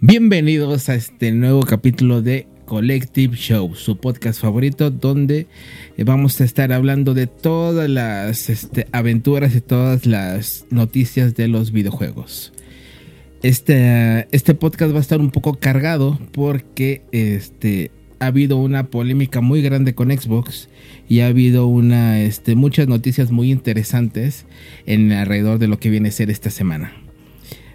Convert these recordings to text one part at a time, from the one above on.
Bienvenidos a este nuevo capítulo de Collective Show, su podcast favorito donde vamos a estar hablando de todas las este, aventuras y todas las noticias de los videojuegos. Este, este podcast va a estar un poco cargado porque este, ha habido una polémica muy grande con Xbox y ha habido una, este, muchas noticias muy interesantes en alrededor de lo que viene a ser esta semana.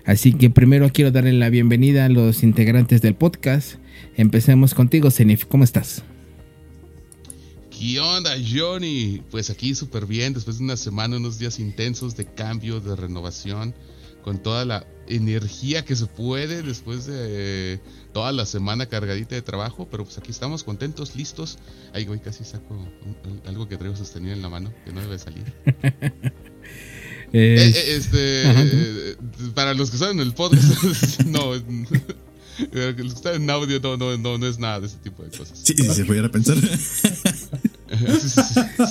Así que primero quiero darle la bienvenida a los integrantes del podcast. Empecemos contigo, Zenif. ¿Cómo estás? ¿Qué onda, Johnny? Pues aquí súper bien, después de una semana, unos días intensos de cambio, de renovación, con toda la energía que se puede después de toda la semana cargadita de trabajo, pero pues aquí estamos contentos, listos. Ay, güey, casi saco algo que traigo sostenido en la mano, que no debe salir. Eh, eh, este, para los que saben el podcast, no, los que están en audio no, no, no, no, es nada de ese tipo de cosas. Sí, sí, se pudiera pensar.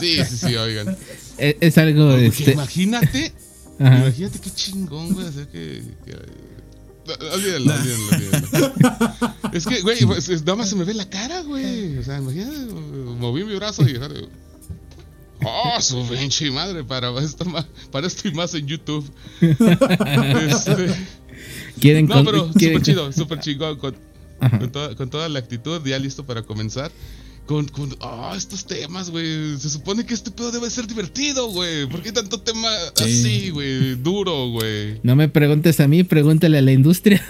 sí, sí, sí, oigan. Es, es algo este... Imagínate, Ajá. imagínate qué chingón, güey, hacer que... que Olvídenlo, olvídenlo, olvídenlo. Es que, güey, pues, nada más se me ve la cara, güey. O sea, imagínate, moví mi brazo y Oh, su pinche madre, para esto, para esto y más en YouTube. este, ¿Quieren no, pero súper chido, súper chingón. Con, con, toda, con, toda, la actitud, ya listo para comenzar. Con, con oh, estos temas, güey. Se supone que este pedo debe ser divertido, güey. ¿Por qué tanto tema sí. así, güey? Duro, güey. No me preguntes a mí, pregúntale a la industria.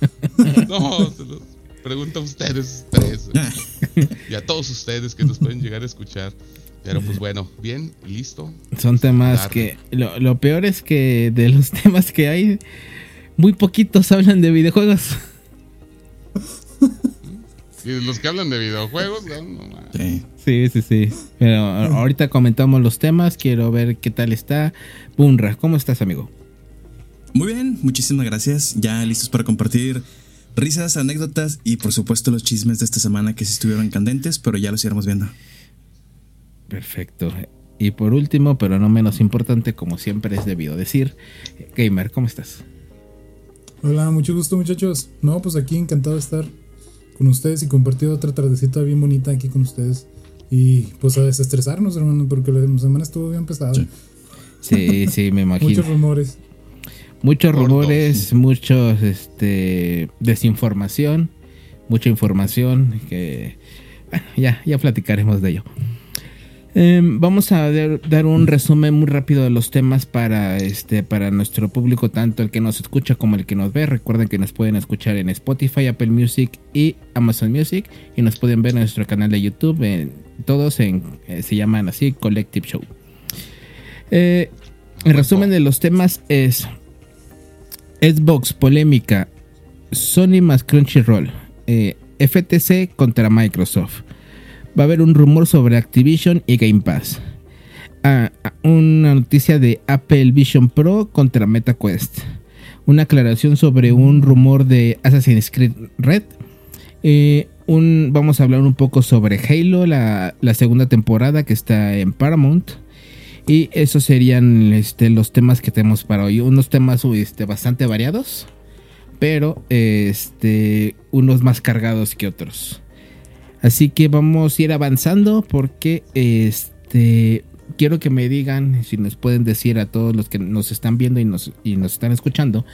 no, se lo pregunto a ustedes tres. y a todos ustedes que nos pueden llegar a escuchar. Pero pues bueno, bien, listo. Son temas que. Lo, lo, peor es que de los temas que hay, muy poquitos hablan de videojuegos. Y los que hablan de videojuegos, no, no, sí. sí, sí, sí. Pero ahorita comentamos los temas. Quiero ver qué tal está. Bunra, ¿cómo estás, amigo? Muy bien, muchísimas gracias. Ya listos para compartir risas, anécdotas y por supuesto los chismes de esta semana que sí estuvieron candentes, pero ya los iremos viendo. Perfecto. Y por último, pero no menos importante, como siempre es debido decir, Gamer, ¿cómo estás? Hola, mucho gusto muchachos. No, pues aquí encantado de estar con ustedes y compartir otra tardecita bien bonita aquí con ustedes. Y pues a desestresarnos, hermano, porque la semana estuvo bien pesada. Sí, sí, me imagino. Muchos rumores. Muchos rumores, muchos este desinformación, mucha información que bueno, ya ya platicaremos de ello. Eh, vamos a dar, dar, un resumen muy rápido de los temas para este para nuestro público, tanto el que nos escucha como el que nos ve. Recuerden que nos pueden escuchar en Spotify, Apple Music y Amazon Music y nos pueden ver en nuestro canal de YouTube. Eh, todos en, eh, se llaman así Collective Show. el resumen de los temas es Xbox polémica, Sony más Crunchyroll, FTC contra Microsoft va a haber un rumor sobre Activision y Game Pass. Ah, una noticia de Apple Vision Pro contra MetaQuest. Una aclaración sobre un rumor de Assassin's Creed Red. Eh, vamos a hablar un poco sobre Halo, la, segunda temporada que está en Paramount. Y esos serían este, los temas que tenemos para hoy. Unos temas este, bastante variados, pero este, unos más cargados que otros. Así que vamos a ir avanzando porque este quiero que me digan si nos pueden decir a todos los que nos están viendo y nos, y nos están escuchando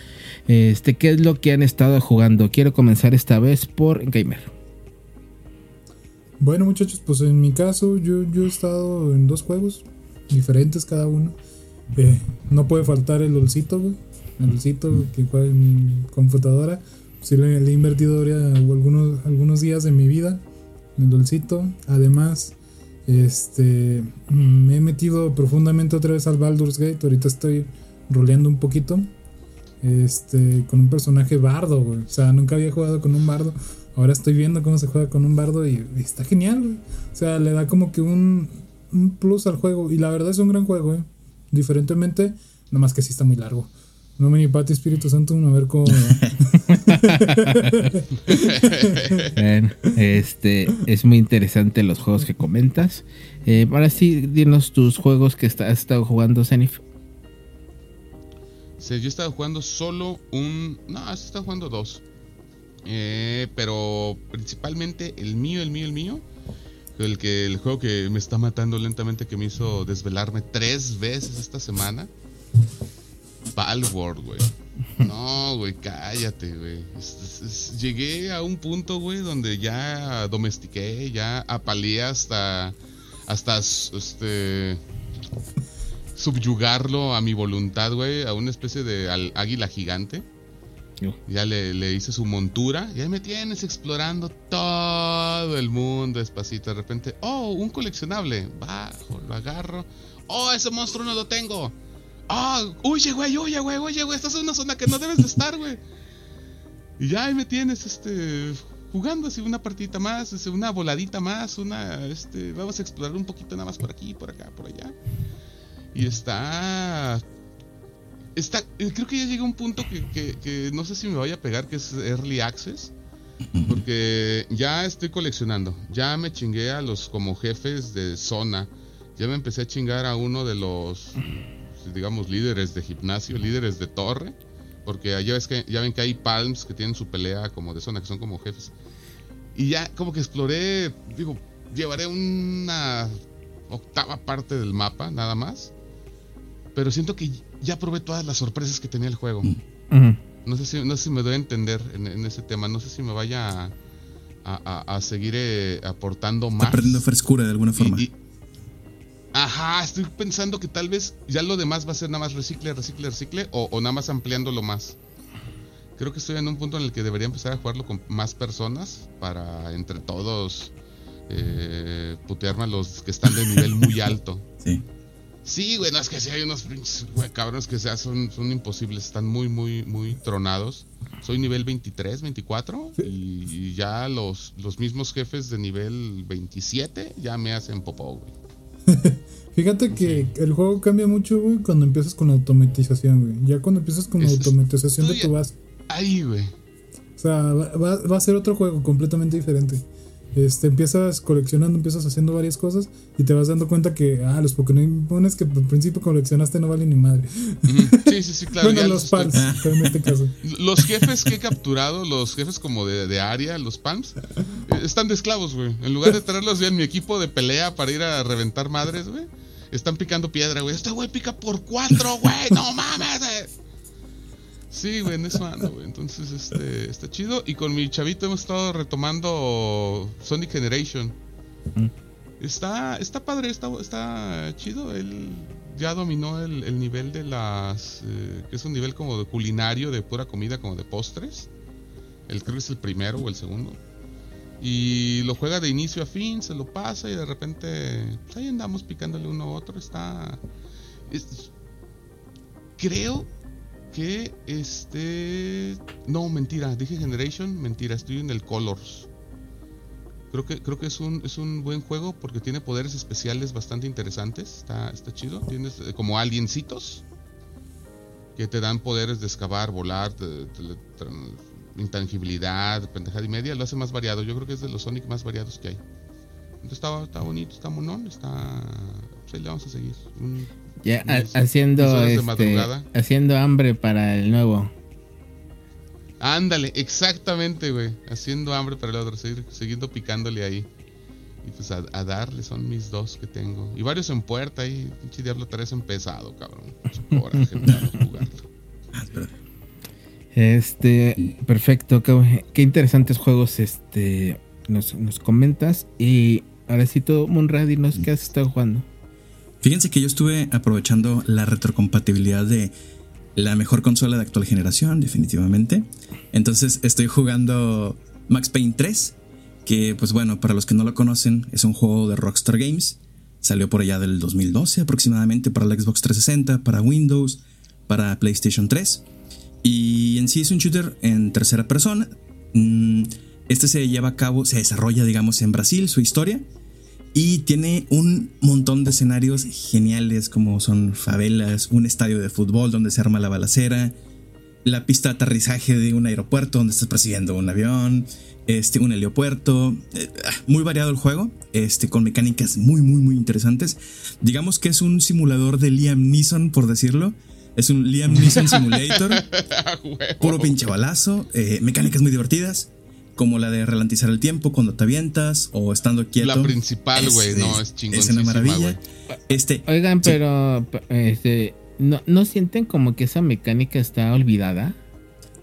este qué es lo que han estado jugando. Quiero comenzar esta vez por Gamer. Bueno muchachos, pues en mi caso yo, yo he estado en dos juegos diferentes cada uno. Eh, no puede faltar el olcito, güey. El olcito que juega en computadora. Sí le, le he invertido algunos, algunos días de mi vida el dulcito. Además, este me he metido profundamente otra vez al Baldur's Gate. Ahorita estoy roleando un poquito. Este, con un personaje bardo, güey. O sea, nunca había jugado con un bardo. Ahora estoy viendo cómo se juega con un bardo y, y está genial, güey. O sea, le da como que un, un, plus al juego. Y la verdad es un gran juego, güey. Diferentemente, nomás que sí está muy largo. No me ni Pati Espíritu Santo, a ver cómo. bueno, este es muy interesante los juegos que comentas. Eh, ahora sí, dinos tus juegos que has estado jugando, Zenith. yo he estado jugando solo un. No, he estado jugando dos. Eh, pero principalmente el mío, el mío, el mío. El, que, el juego que me está matando lentamente, que me hizo desvelarme tres veces esta semana. Palworld, güey. No, güey, cállate, güey. Llegué a un punto, güey, donde ya domestiqué, ya apalé hasta. Hasta este. Subyugarlo a mi voluntad, güey, a una especie de águila gigante. Ya le, hice su montura. Y ahí me tienes explorando todo el mundo despacito. De repente, oh, un coleccionable. Bajo, lo agarro. Oh, ese monstruo no lo tengo. Oh, huye, güey, huye, güey, huye, güey. Estás en una zona que no debes de estar, güey. Y ya ahí me tienes, este, jugando así una partidita más, una voladita más, una, este, vamos a explorar un poquito nada más por aquí, por acá, por allá. Y está está, eh, creo que ya llega un punto que, no sé si me vaya a pegar, que es Early Access. Porque ya estoy coleccionando. Ya me chingué a los como jefes de zona. Ya me empecé a chingar a uno de los, digamos, líderes de gimnasio, líderes de torre. Porque ya, ves que, ya ven que hay palms que tienen su pelea como de zona, que son como jefes. Y ya como que exploré, digo, llevaré una octava parte del mapa, nada más. Pero siento que ya probé todas las sorpresas que tenía el juego. no, sé si, no sé si me doy a entender en, ese tema. No sé si me vaya a, seguir eh, aportando más. perdiendo frescura de alguna forma. ajá, estoy pensando que tal vez ya lo demás va a ser nada más recicle, recicle, recicle o, nada más ampliándolo más. Creo que estoy en un punto en el que debería empezar a jugarlo con más personas para entre todos eh, putearme a los que están de nivel muy alto. Sí. Sí, güey, no es que si hay unos pinches cabrones que sea, son, son imposibles, están muy, muy, muy tronados. Soy nivel 23, 24 y, ya los, los mismos jefes de nivel 27 ya me hacen popó, güey. Fíjate que el juego cambia mucho, güey, cuando empiezas con automatización, güey. Ya cuando empiezas con automatización de tu base. Ahí, güey. O sea, va, va a ser otro juego completamente diferente. Este, empiezas coleccionando, empiezas haciendo varias cosas y te vas dando cuenta que, ah, los Pokémon que al principio coleccionaste no valen ni madre. Sí, sí, sí, claro. bueno, los Palms, en este caso. Los jefes que he capturado, los jefes como de, de área, los Palms, eh, están de esclavos, güey. En lugar de tenerlos en mi equipo de pelea para ir a reventar madres, güey, están picando piedra, güey. Este güey pica por cuatro, güey, no mames. Eh. Sí, güey, en eso ando, güey. Entonces, este, está chido. Y con mi chavito hemos estado retomando Sonic Generation. Mm. Está, está padre, está, está chido. Él ya dominó el, nivel de las. Eh, que es un nivel como de culinario, de pura comida, como de postres. Él creo que es el primero o el segundo. Y lo juega de inicio a fin, se lo pasa y de repente. Pues ahí andamos picándole uno a otro. Está. creo que este no mentira dije generation mentira estoy en el colors. Creo que creo que es un es un buen juego porque tiene poderes especiales bastante interesantes está está chido tienes eh, como aliencitos que te dan poderes de excavar volar de, intangibilidad pendejada y media lo hace más variado yo creo que es de los Sonic más variados que hay. Entonces está, está bonito está monón está pues le vamos a seguir ya haciendo, este, haciendo hambre para el nuevo. Ándale, exactamente, güey. Haciendo hambre para el otro, seguir, siguiendo picándole ahí. Y pues a, darle son mis dos que tengo. Y varios en puerta ahí. Pinche Diablo 3 empezado, cabrón. Este, perfecto. Qué, interesantes juegos este nos, nos comentas. Y ahora sí, todo Munra, dinos qué has estado jugando. Fíjense que yo estuve aprovechando la retrocompatibilidad de la mejor consola de actual generación, definitivamente. Entonces estoy jugando Max Payne 3, que pues bueno, para los que no lo conocen, es un juego de Rockstar Games. Salió por allá del 2012 aproximadamente para la Xbox 360, para Windows, para PlayStation 3. Y en sí es un shooter en tercera persona. Mm, este se lleva a cabo, se desarrolla digamos en Brasil, su historia. Y tiene un montón de escenarios geniales como son favelas, un estadio de fútbol donde se arma la balacera, la pista de aterrizaje de un aeropuerto donde estás persiguiendo un avión, este, un heliopuerto. Eh, muy variado el juego, este, con mecánicas muy, muy, muy interesantes. Digamos que es un simulador de Liam Neeson, por decirlo, Es un Liam Neeson Simulator. puro pinche balazo. Eh, mecánicas muy divertidas. Como la de ralentizar el tiempo cuando te avientas o estando quieto. La principal, güey. No, es chingón. Es una maravilla. Este, Oigan, pero este, ¿no, ¿no sienten como que esa mecánica está olvidada?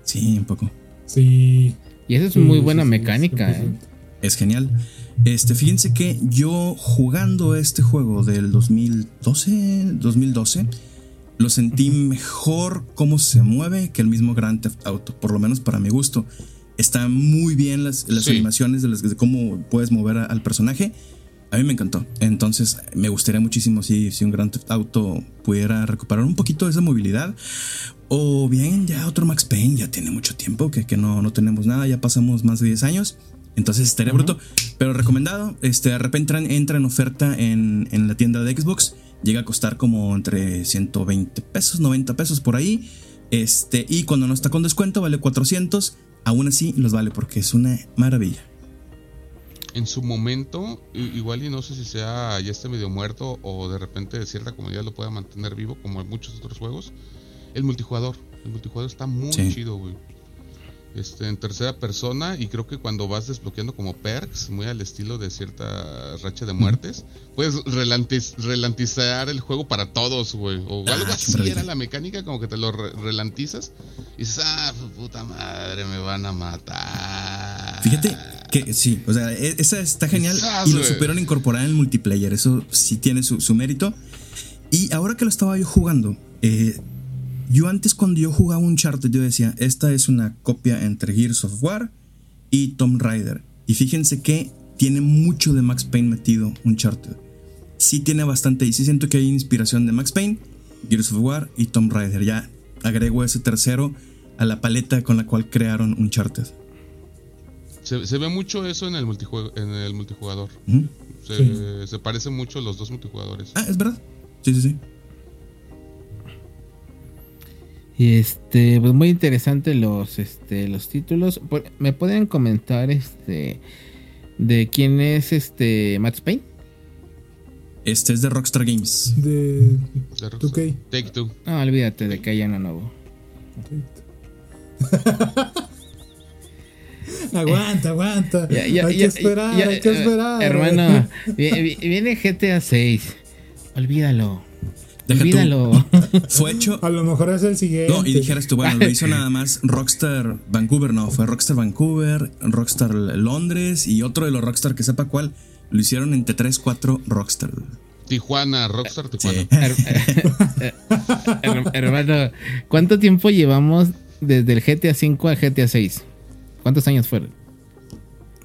Sí, un poco. Sí. Y esa es muy buena mecánica. ¿eh? Es genial. Este, fíjense que yo jugando este juego del 2012, 2012, lo sentí mejor cómo se mueve que el mismo Grand Theft Auto, por lo menos para mi gusto. Están muy bien las, animaciones de, cómo puedes mover al personaje. A mí me encantó. Entonces me gustaría muchísimo si, si un Grand Theft Auto pudiera recuperar un poquito de esa movilidad. O bien ya otro Max Payne, ya tiene mucho tiempo que, que no, no tenemos nada, ya pasamos más de 10 años. Entonces estaría bruto. Pero recomendado, este, de repente entra en oferta en, en, la tienda de Xbox. Llega a costar como entre 120 pesos, 90 pesos por ahí. Este, y cuando no está con descuento vale 400. Aún así los vale porque es una maravilla. En su momento, igual y no sé si sea ya esté medio muerto o de repente cierta comunidad lo pueda mantener vivo como en muchos otros juegos. El multijugador. El multijugador está muy chido, güey este, en tercera persona y creo que cuando vas desbloqueando como perks, muy al estilo de cierta racha de muertes, puedes relantizar el juego para todos, güey. O ah, algo así era la mecánica, como que te lo relantizas y dices, ah, puta madre, me van a matar. Fíjate que sí, o sea, e, esa está genial y lo supieron incorporar en el multiplayer, eso sí tiene su, su mérito. Y ahora que lo estaba yo jugando, eh, yo antes cuando yo jugaba un Uncharted yo decía, esta es una copia entre Gears of War y Tomb Raider. Y fíjense que tiene mucho de Max Payne metido Uncharted. Sí tiene bastante y sí siento que hay inspiración de Max Payne, Gears of War y Tomb Raider. Ya agrego ese tercero a la paleta con la cual crearon Uncharted. Se, se ve mucho eso en el, en el multijugador. se, se parecen mucho los dos multijugadores. Ah, es verdad. Sí, sí, sí. Y este, pues muy interesante los, este, los títulos. ¿Me pueden comentar este de quién es este Max Payne? Este es de Rockstar Games. De, 2K. Take Two. No, olvídate de que haya uno nuevo. aguanta, aguanta. hay que esperar, hay que esperar. hermano, viene GTA 6. Olvídalo. Olvídalo. fue hecho. A lo mejor es el siguiente. No, y dijeras tú, bueno, lo hizo nada más Rockstar Vancouver, no, fue Rockstar Vancouver, Rockstar Londres y otro de los Rockstar que sepa cuál. Lo hicieron entre 3, 4 Rockstar. Tijuana, Rockstar Tijuana. hermano, ¿cuánto tiempo llevamos desde el GTA 5 al GTA 6? ¿Cuántos años fueron?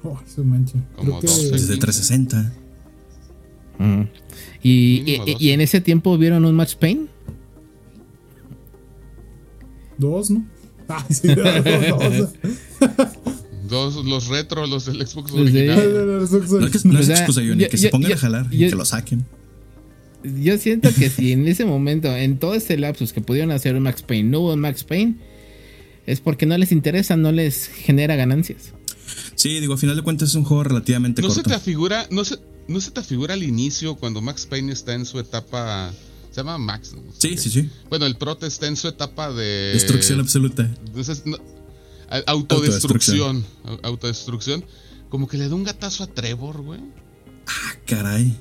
Oh, eso mancha. Como Desde 360. ¿Y, en ese tiempo vieron un Match Pain? Dos, ¿no? Ah, sí, dos, los retro, los del Xbox original. No es que, no es excusa, Johnny, que se pongan a jalar y que lo saquen. Yo siento que si en ese momento, en todo ese lapsus que pudieron hacer un Max Payne, no hubo un Max Payne, es porque no les interesa, no les genera ganancias. Sí, digo, a final de cuentas es un juego relativamente no corto. Se te afigura, no se, ¿No se te figura al inicio cuando Max Payne está en su etapa... Se llama Max. Sí, sí, sí. Bueno, el prota está en su etapa de... Destrucción absoluta. Entonces, autodestrucción. Autodestrucción. Como que le da un gatazo a Trevor, güey. Ah, caray.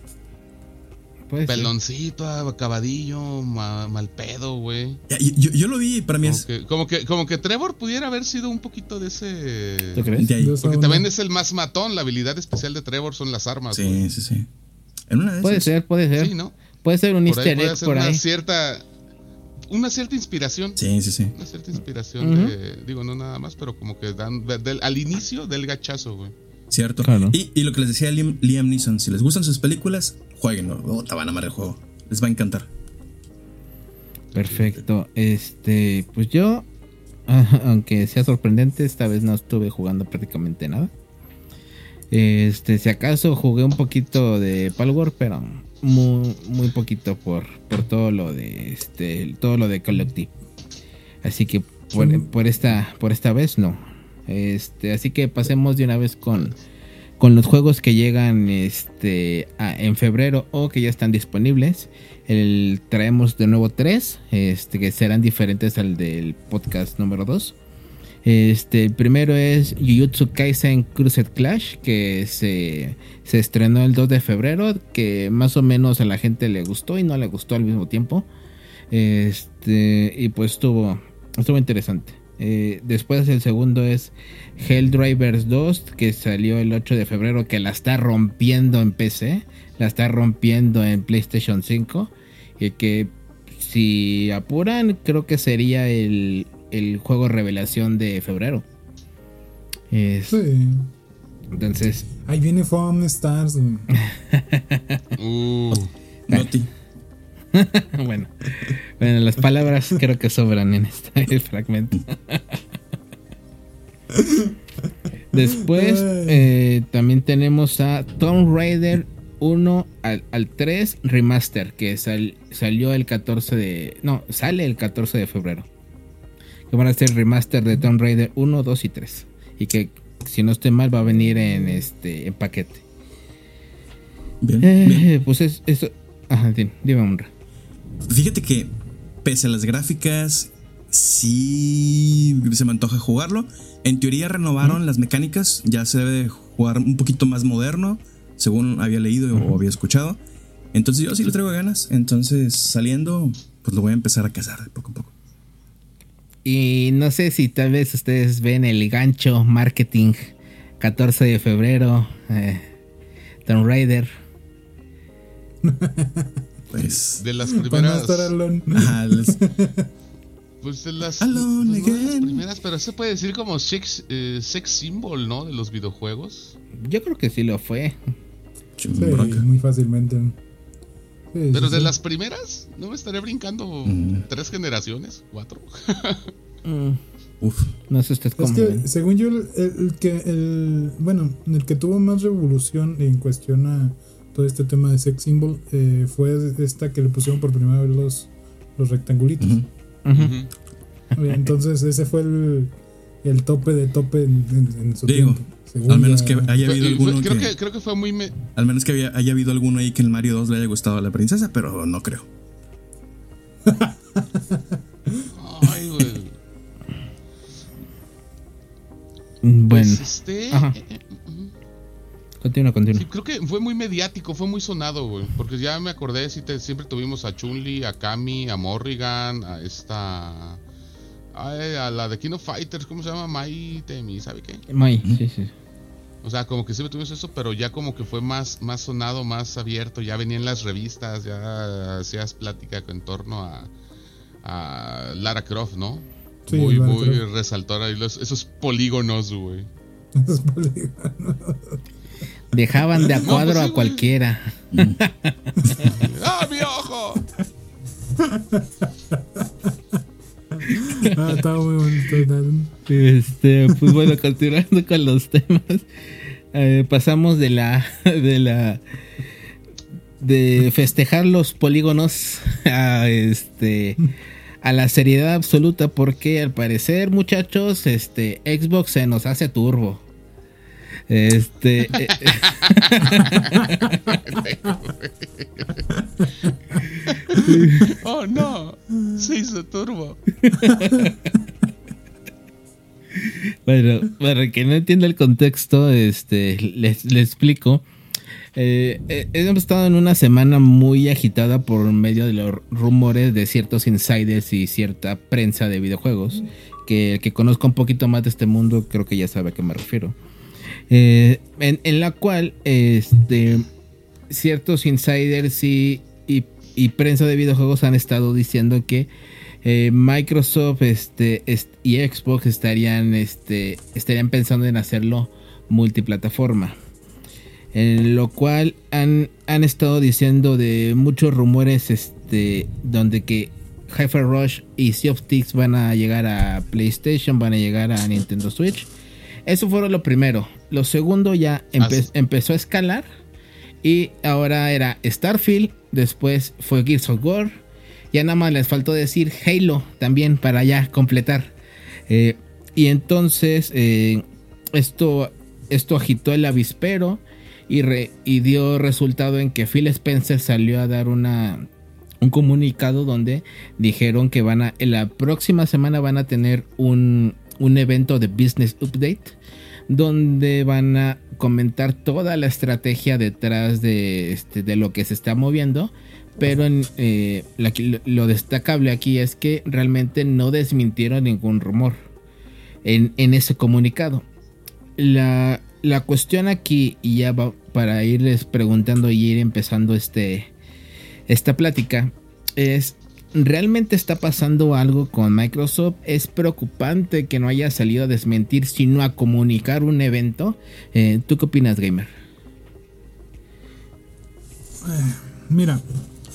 Peloncito, acabadillo, mal pedo, güey. Yo, lo vi y para mí es. como, que, como que Trevor pudiera haber sido un poquito de ese. ¿Tú crees? Porque también es el más matón. La habilidad especial de Trevor son las armas. Sí, sí, sí. puede ser, puede ser. Sí, ¿no? Puede ser un easter egg por ahí. Una cierta. Una cierta inspiración. Sí, sí, sí. Una cierta inspiración de. Digo, no nada más, pero como que dan. al inicio del gachazo, güey. Cierto. Y, y, lo que les decía Liam, Liam Neeson, si les gustan sus películas, jueguenlo. Oh, te van a amar el juego. Les va a encantar. Perfecto. Este, pues yo, aunque sea sorprendente, esta vez no estuve jugando prácticamente nada. Este, si acaso jugué un poquito de Palworld, pero muy, muy poquito por, por todo lo de este, todo lo de Collective. Así que por, por, esta, por esta vez no. Este, así que pasemos de una vez con, con los juegos que llegan este, en febrero o que ya están disponibles. El, traemos de nuevo tres, este, que serán diferentes al del podcast número 2. Este, el primero es Jujutsu Kaisen Crusade Clash, que se, se, estrenó el 2 de febrero, que más o menos a la gente le gustó y no le gustó al mismo tiempo. Este, y pues estuvo, estuvo interesante. Eh, después el segundo es Helldrivers 2, que salió el 8 de febrero, que la está rompiendo en PC, la está rompiendo en PlayStation 5 y que si apuran creo que sería el, el juego revelación de febrero. sí. Entonces. Ahí viene Fun Stars. uh, bueno, bueno, las palabras creo que sobran en este fragmento. Después eh, también tenemos a Tomb Raider 1 al, 3 Remaster, que salió el 14 de... No, sale el 14 de febrero. Que van a ser remaster de Tomb Raider 1, 2 y 3. Y que si no estoy mal va a venir en este en paquete. Bien, eh, Pues es, eso... Ajá, dime, dime Fíjate que pese a las gráficas, sí se me antoja jugarlo. En teoría renovaron las mecánicas, ya se debe jugar un poquito más moderno según había leído o había escuchado. Entonces yo sí le traigo ganas. Entonces saliendo, pues lo voy a empezar a cazar poco a poco. Y no sé si tal vez ustedes ven el gancho marketing 14 de febrero, eh, Tomb Raider. pues de las primeras. pues de las, pues primeras, pero se puede decir como sex, eh, sex symbol, ¿no? De los videojuegos. Yo creo que sí lo fue muy fácilmente. Pero de las primeras, ¿no me estaré brincando mm. tres generaciones? ¿Cuatro? Mm. Uf. No sé usted cómo. Es que, según yo, el, que, el, bueno, el que tuvo más revolución en cuestión a todo este tema de sex symbol eh, fue esta que le pusieron por primera vez los, los rectangulitos. Entonces, ese fue el, el tope de tope en, su tiempo al menos que haya habido alguno. Creo que, creo que fue muy. Al menos que haya, habido alguno ahí que en Mario 2 le haya gustado a la princesa, pero no creo. Ay, güey. Bueno. Pues este. Continúa, continúa. creo que fue muy mediático, fue muy sonado, güey. Porque ya me acordé, si siempre tuvimos a Chun-Li, a Kami, a Morrigan, a esta a la de Kino Fighters, ¿cómo se llama? Mai Temi, ¿sabe qué? Mai, sí, sí. O sea, como que siempre tuvimos eso, pero ya como que fue más, más sonado, más abierto, ya venían las revistas, ya hacías plática en torno a, a Lara Croft, ¿no? muy, muy resaltadora. esos polígonos, güey. Esos polígonos. Dejaban de a cuadro a cualquiera. ¡Ah, mi ojo! ah, está muy bonito. Este, pues bueno, continuando con los temas. Eh, pasamos de la. de la. de festejar los polígonos a este. a la seriedad absoluta. Porque al parecer, muchachos, este. Xbox se nos hace turbo. Este. Eh, oh no, se hizo turbo. bueno, para que no entienda el contexto, este, les, explico. Eh, eh, hemos estado en una semana muy agitada por medio de los rumores de ciertos insiders y cierta prensa de videojuegos. Que el que conozca un poquito más de este mundo creo que ya sabe a qué me refiero. Eh, en, la cual este, ciertos insiders y, y, prensa de videojuegos han estado diciendo que eh, Microsoft este, y Xbox estarían, este, estarían pensando en hacerlo multiplataforma. En lo cual han, han estado diciendo de muchos rumores este, donde que Hyper Rush y Sea of Thieves van a llegar a PlayStation, van a llegar a Nintendo Switch. Eso fue lo primero. Lo segundo ya empezó a escalar. Y ahora era Starfield. Después fue Gears of War. Ya nada más les faltó decir Halo también para ya completar. Eh, y entonces eh, esto esto agitó el avispero y, y dio resultado en que Phil Spencer salió a dar una, un comunicado donde dijeron que van a, en la próxima semana van a tener un, un evento de Business Update donde van a comentar toda la estrategia detrás de, este, de lo que se está moviendo. Pero eh, lo destacable aquí es que realmente no desmintieron ningún rumor en, en ese comunicado. La, la, cuestión aquí, y ya va para irles preguntando y ir empezando este, esta plática, es ¿Realmente está pasando algo con Microsoft? Es preocupante que no haya salido a desmentir, sino a comunicar un evento. Eh, ¿Tú qué opinas, Gamer? Eh, mira,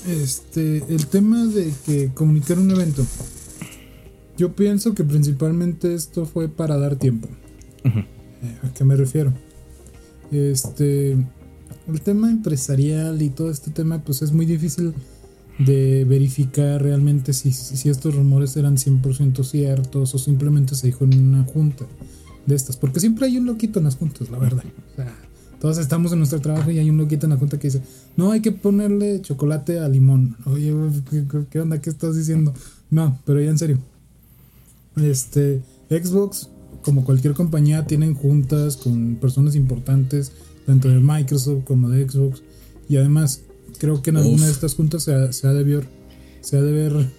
este, el tema de que comunicar un evento. Yo pienso que principalmente esto fue para dar tiempo. Eh, ¿A qué me refiero? Este, el tema empresarial y todo este tema, pues es muy difícil de verificar realmente si, si estos rumores eran 100% ciertos o simplemente se dijo en una junta de estas. Porque siempre hay un loquito en las juntas, la verdad. O sea, todos estamos en nuestro trabajo y hay un loquito en la junta que dice, no, hay que ponerle chocolate a limón. Oye, ¿qué, onda? ¿Qué estás diciendo? No, pero ya en serio. Este, Xbox, como cualquier compañía, tienen juntas con personas importantes, tanto de Microsoft como de Xbox. Y además, creo que en alguna de estas juntas se ha, se ha, de, ver, se ha de ver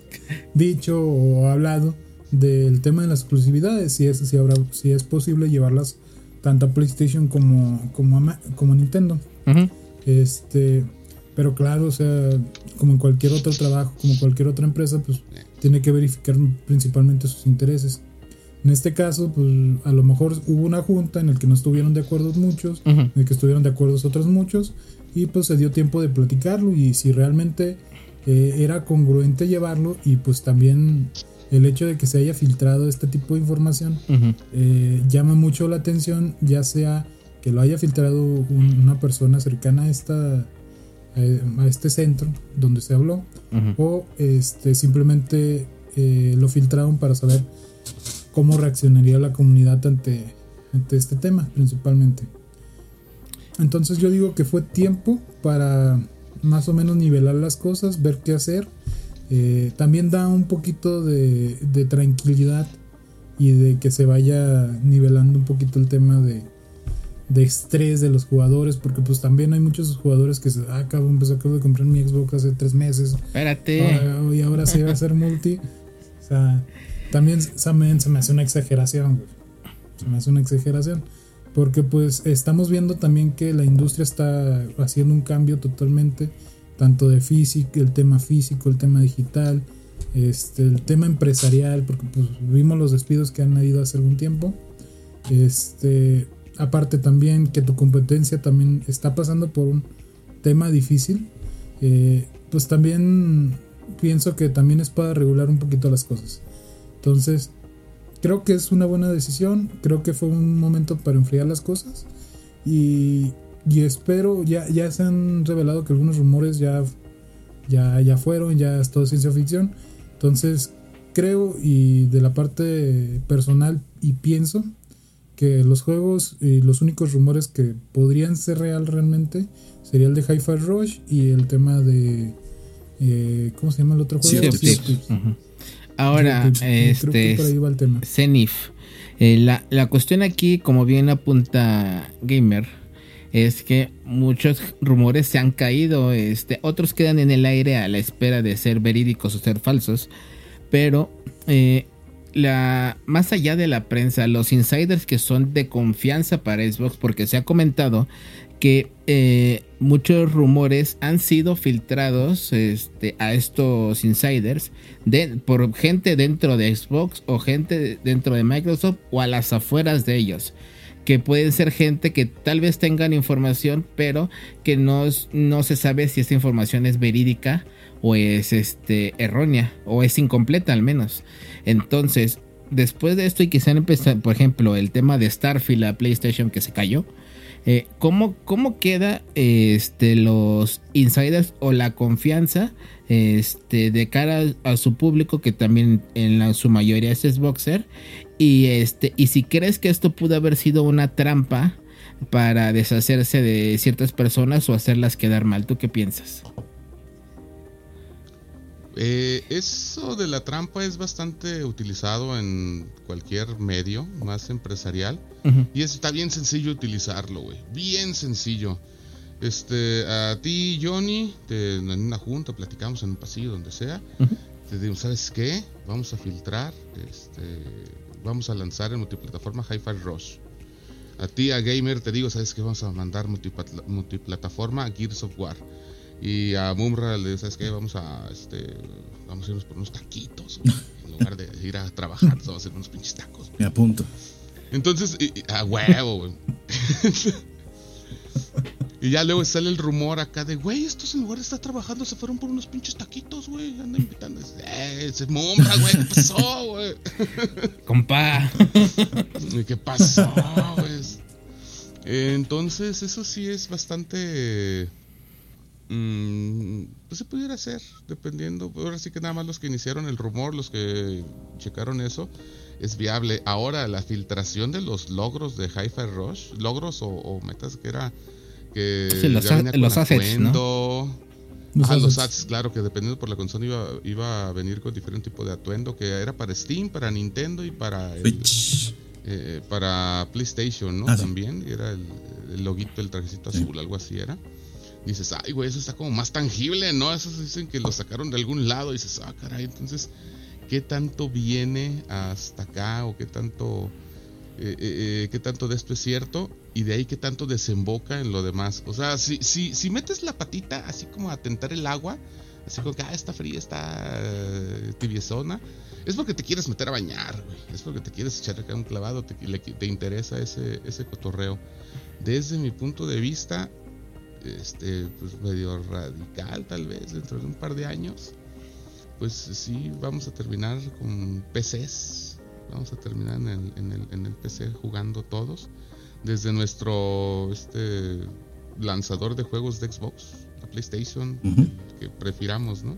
dicho o hablado del tema de las exclusividades, si es, si habrá, si es posible llevarlas tanto a PlayStation como, como, a, como Nintendo. Este, pero claro, o sea, como en cualquier otro trabajo, como cualquier otra empresa, pues tiene que verificar principalmente sus intereses. En este caso, pues a lo mejor hubo una junta en la que no estuvieron de acuerdo muchos, en la que estuvieron de acuerdo otros muchos, y pues se dio tiempo de platicarlo y si realmente eh, era congruente llevarlo y pues también el hecho de que se haya filtrado este tipo de información eh, llama mucho la atención, ya sea que lo haya filtrado una persona cercana a esta a este centro donde se habló o este simplemente eh, lo filtraron para saber cómo reaccionaría la comunidad ante, ante este tema principalmente. Entonces yo digo que fue tiempo para más o menos nivelar las cosas, ver qué hacer. Eh, también da un poquito de, tranquilidad y de que se vaya nivelando un poquito el tema de, estrés de los jugadores, porque pues también hay muchos jugadores que se ah, acabo, empezó, acabo de comprar mi Xbox hace tres meses. Espérate. Ah, y ahora sí va a ser multi. O sea, también se me, se me hace una exageración. Se me hace una exageración. Porque pues estamos viendo también que la industria está haciendo un cambio totalmente, tanto de físico, el tema físico, el tema digital, este, el tema empresarial, porque pues vimos los despidos que han habido hace algún tiempo. Este, aparte también que tu competencia también está pasando por un tema difícil, eh, pues también pienso que también es para regular un poquito las cosas. Entonces, creo que es una buena decisión, creo que fue un momento para enfriar las cosas y, espero, ya, ya se han revelado que algunos rumores ya, ya, ya fueron, ya es todo ciencia ficción, entonces creo y de la parte personal y pienso que los juegos y los únicos rumores que podrían ser real realmente sería el de Hi-Fi Rush y el tema de eh, ¿cómo se llama el otro juego? Ahora, este. Zenif. Eh, la, la cuestión aquí, como bien apunta Gamer, es que muchos rumores se han caído, este, otros quedan en el aire a la espera de ser verídicos o ser falsos, pero eh, la, más allá de la prensa, los insiders que son de confianza para Xbox, porque se ha comentado que eh, muchos rumores han sido filtrados este, a estos insiders de, por gente dentro de Xbox o gente dentro de Microsoft o a las afueras de ellos. Que pueden ser gente que tal vez tengan información, pero que no, no se sabe si esta información es verídica o es este, errónea o es incompleta al menos. Entonces, después de esto y quizá empezar, por ejemplo, el tema de Starfield, la PlayStation que se cayó eh, ¿cómo, queda este, los insiders o la confianza este, de cara a, su público, que también en su mayoría es Xboxer? Y este, y si crees que esto pudo haber sido una trampa para deshacerse de ciertas personas o hacerlas quedar mal, ¿tú qué piensas? Eh, eso de la trampa es bastante utilizado en cualquier medio más empresarial. Y está bien sencillo utilizarlo, güey. Bien sencillo. Este, a ti, Johnny, en una junta, platicamos en un pasillo, donde sea. Te digo, ¿sabes qué? Vamos a filtrar, este, vamos a lanzar en multiplataforma Hi-Fi Rush. A ti, a Gamer, te digo, ¿sabes qué? Vamos a mandar multiplataforma Gears of War. Y a Mumra le ¿sabes qué? Vamos a, este, vamos a irnos por unos taquitos. en lugar de ir a trabajar, vamos a hacer unos pinches tacos. Me apunto. Entonces, a huevo, güey. y ya luego sale el rumor acá de, güey, estos en lugar de estar trabajando se fueron por unos pinches taquitos, güey. Andan invitando. Eh, se Mumra, güey, ¿qué pasó, güey? Compa. ¿Qué pasó, güey? Entonces, eso sí es bastante Mm, pues se pudiera hacer, dependiendo. Ahora sí que nada más los que iniciaron el rumor, los que checaron eso, es viable. Ahora, la filtración de los logros de Hi-Fi Rush, logros o, metas que era que los, los assets, ¿no? Los, ah, los assets, claro, que dependiendo por la consola iba, iba a venir con diferente tipo de atuendo, que era para Steam, para Nintendo y para eh, para PlayStation, ¿no? Ah, También era el, el, loguito, el trajecito azul, algo así era dices, ay, güey, eso está como más tangible, ¿no? Esos dicen que lo sacaron de algún lado y dices, ah, caray, entonces, ¿qué tanto viene hasta acá o qué tanto, eh, eh, eh, qué tanto de esto es cierto? Y de ahí qué tanto desemboca en lo demás. O sea, si, si, si metes la patita así como a tentar el agua, así como que, ah, está fría, está tibiezona, es porque te quieres meter a bañar, güey. Es porque te quieres echar acá un clavado, te, te interesa ese, ese cotorreo. Desde mi punto de vista, este, pues medio radical tal vez dentro de un par de años, pues sí vamos a terminar con PCs, vamos a terminar en el, en el, en el PC jugando todos, desde nuestro este lanzador de juegos de Xbox, la PlayStation, que prefiramos, ¿no?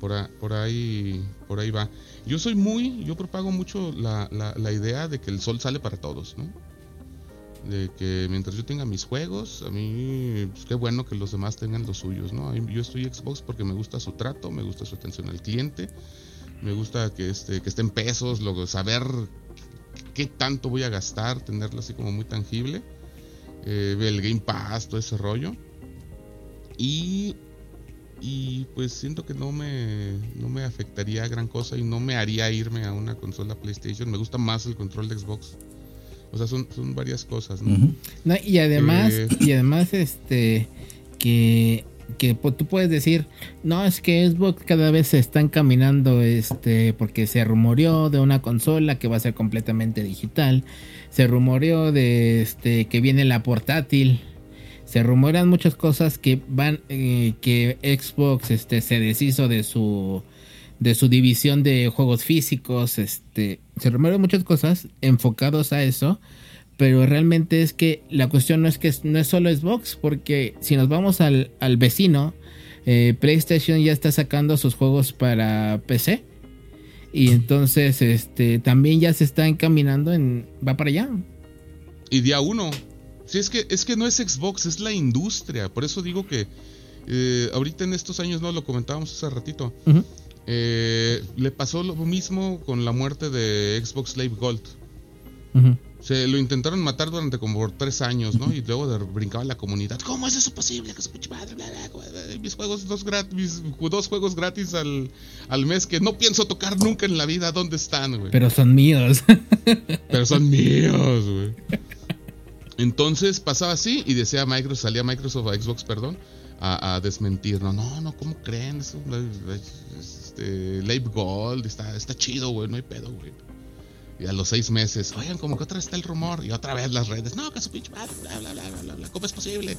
Por, por, ahí por ahí va. Yo soy muy, yo propago mucho la, la, la idea de que el sol sale para todos, ¿no? De que mientras yo tenga mis juegos, a mí, pues qué bueno que los demás tengan los suyos, ¿no? Yo estoy Xbox porque me gusta su trato, me gusta su atención al cliente, me gusta que, este, que estén pesos, luego saber qué tanto voy a gastar, tenerlo así como muy tangible, eh, el Game Pass, todo ese rollo. Y, y pues siento que no me, no me afectaría gran cosa y no me haría irme a una consola PlayStation. Me gusta más el control de Xbox. O sea, son, son varias cosas, ¿no? y además, eh, y además, este, que, que tú puedes decir, no, es que Xbox cada vez se está encaminando, este, porque se rumoreó de una consola que va a ser completamente digital, se rumoreó de, este, que viene la portátil, se rumorean muchas cosas que van, eh, que Xbox, este, se deshizo de su de su división de juegos físicos, este, se rumorean muchas cosas enfocados a eso, pero realmente es que la cuestión no es que no es solo Xbox, porque si nos vamos al, vecino, eh, PlayStation ya está sacando sus juegos para PC. Y entonces este también ya se está encaminando en. va para allá. Y día uno. Sí, es que, es que no es Xbox, es la industria. Por eso digo que eh, ahorita en estos años, no lo comentábamos hace ratito. Eh, le pasó lo mismo con la muerte de Xbox Live Gold. Se lo intentaron matar durante como tres años, ¿no? Y luego de, brincaba la comunidad. ¿Cómo es eso posible? Que mis juegos, dos, gratis, dos juegos gratis al, al mes que no pienso tocar nunca en la vida. ¿Dónde están, güey? Pero son míos. Pero son míos, güey. Entonces pasaba así y decía Microsoft, salía Microsoft a Xbox, perdón, a, desmentir. No, no, no, ¿cómo creen? Eso, este, Live Gold, está, está chido, güey, no hay pedo, güey. Y a los seis meses, oigan, como que otra vez está el rumor. Y otra vez las redes, no, que su pinche bla, bla, bla, bla, bla, bla, ¿cómo es posible?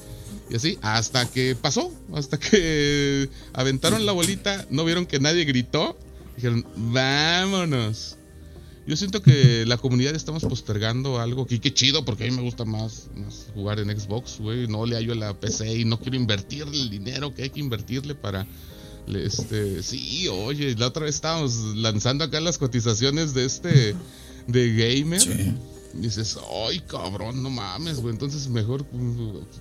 Y así, hasta que pasó, hasta que aventaron la bolita, no vieron que nadie gritó. Dijeron, vámonos. Yo siento que la comunidad estamos postergando algo que qué chido, porque a mí me gusta más, más jugar en Xbox, güey. No le hallo a la PC y no quiero invertir el dinero que hay que invertirle para este, sí, oye, la otra vez estábamos lanzando acá las cotizaciones de este de gamer. Dices, ay, cabrón, no mames, güey. Entonces mejor,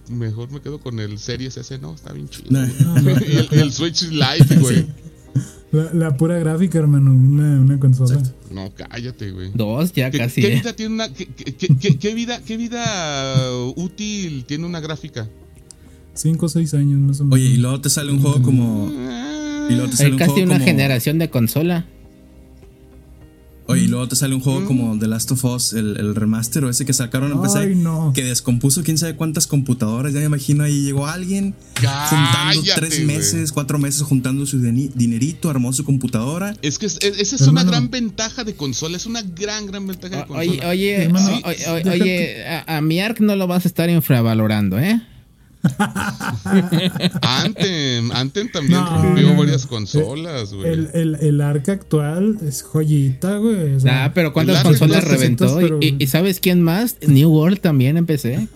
mejor me quedo con el Series S, no, está bien chido. y el, Switch Lite, güey. La, pura gráfica, hermano, una, una consola. No, cállate, güey. Dos, ya casi. ¿Qué, vida tiene una, qué, qué, vida, ¿Qué vida útil tiene una gráfica? Cinco o seis años más o menos. Oye, y luego te sale un juego como. Y luego te sale Hay casi una generación de consola. Oye, y luego te sale un juego como The Last of Us, el, remaster o ese que sacaron en PC, que descompuso quién sabe cuántas computadoras. Ya me imagino ahí llegó alguien juntando tres meses, cuatro meses juntando su dinerito, armó su computadora. Es que esa es una gran ventaja de consola, es una gran, gran ventaja de consola. Oye, oye, oye, a, a mi ARC no lo vas a estar infravalorando, ¿eh? Anthem, Anthem también rompió varias consolas, güey. El, el, el, arca actual es joyita, güey. ah, pero ¿cuántas consolas reventó? ¿Y, sabes quién más? New World también empecé.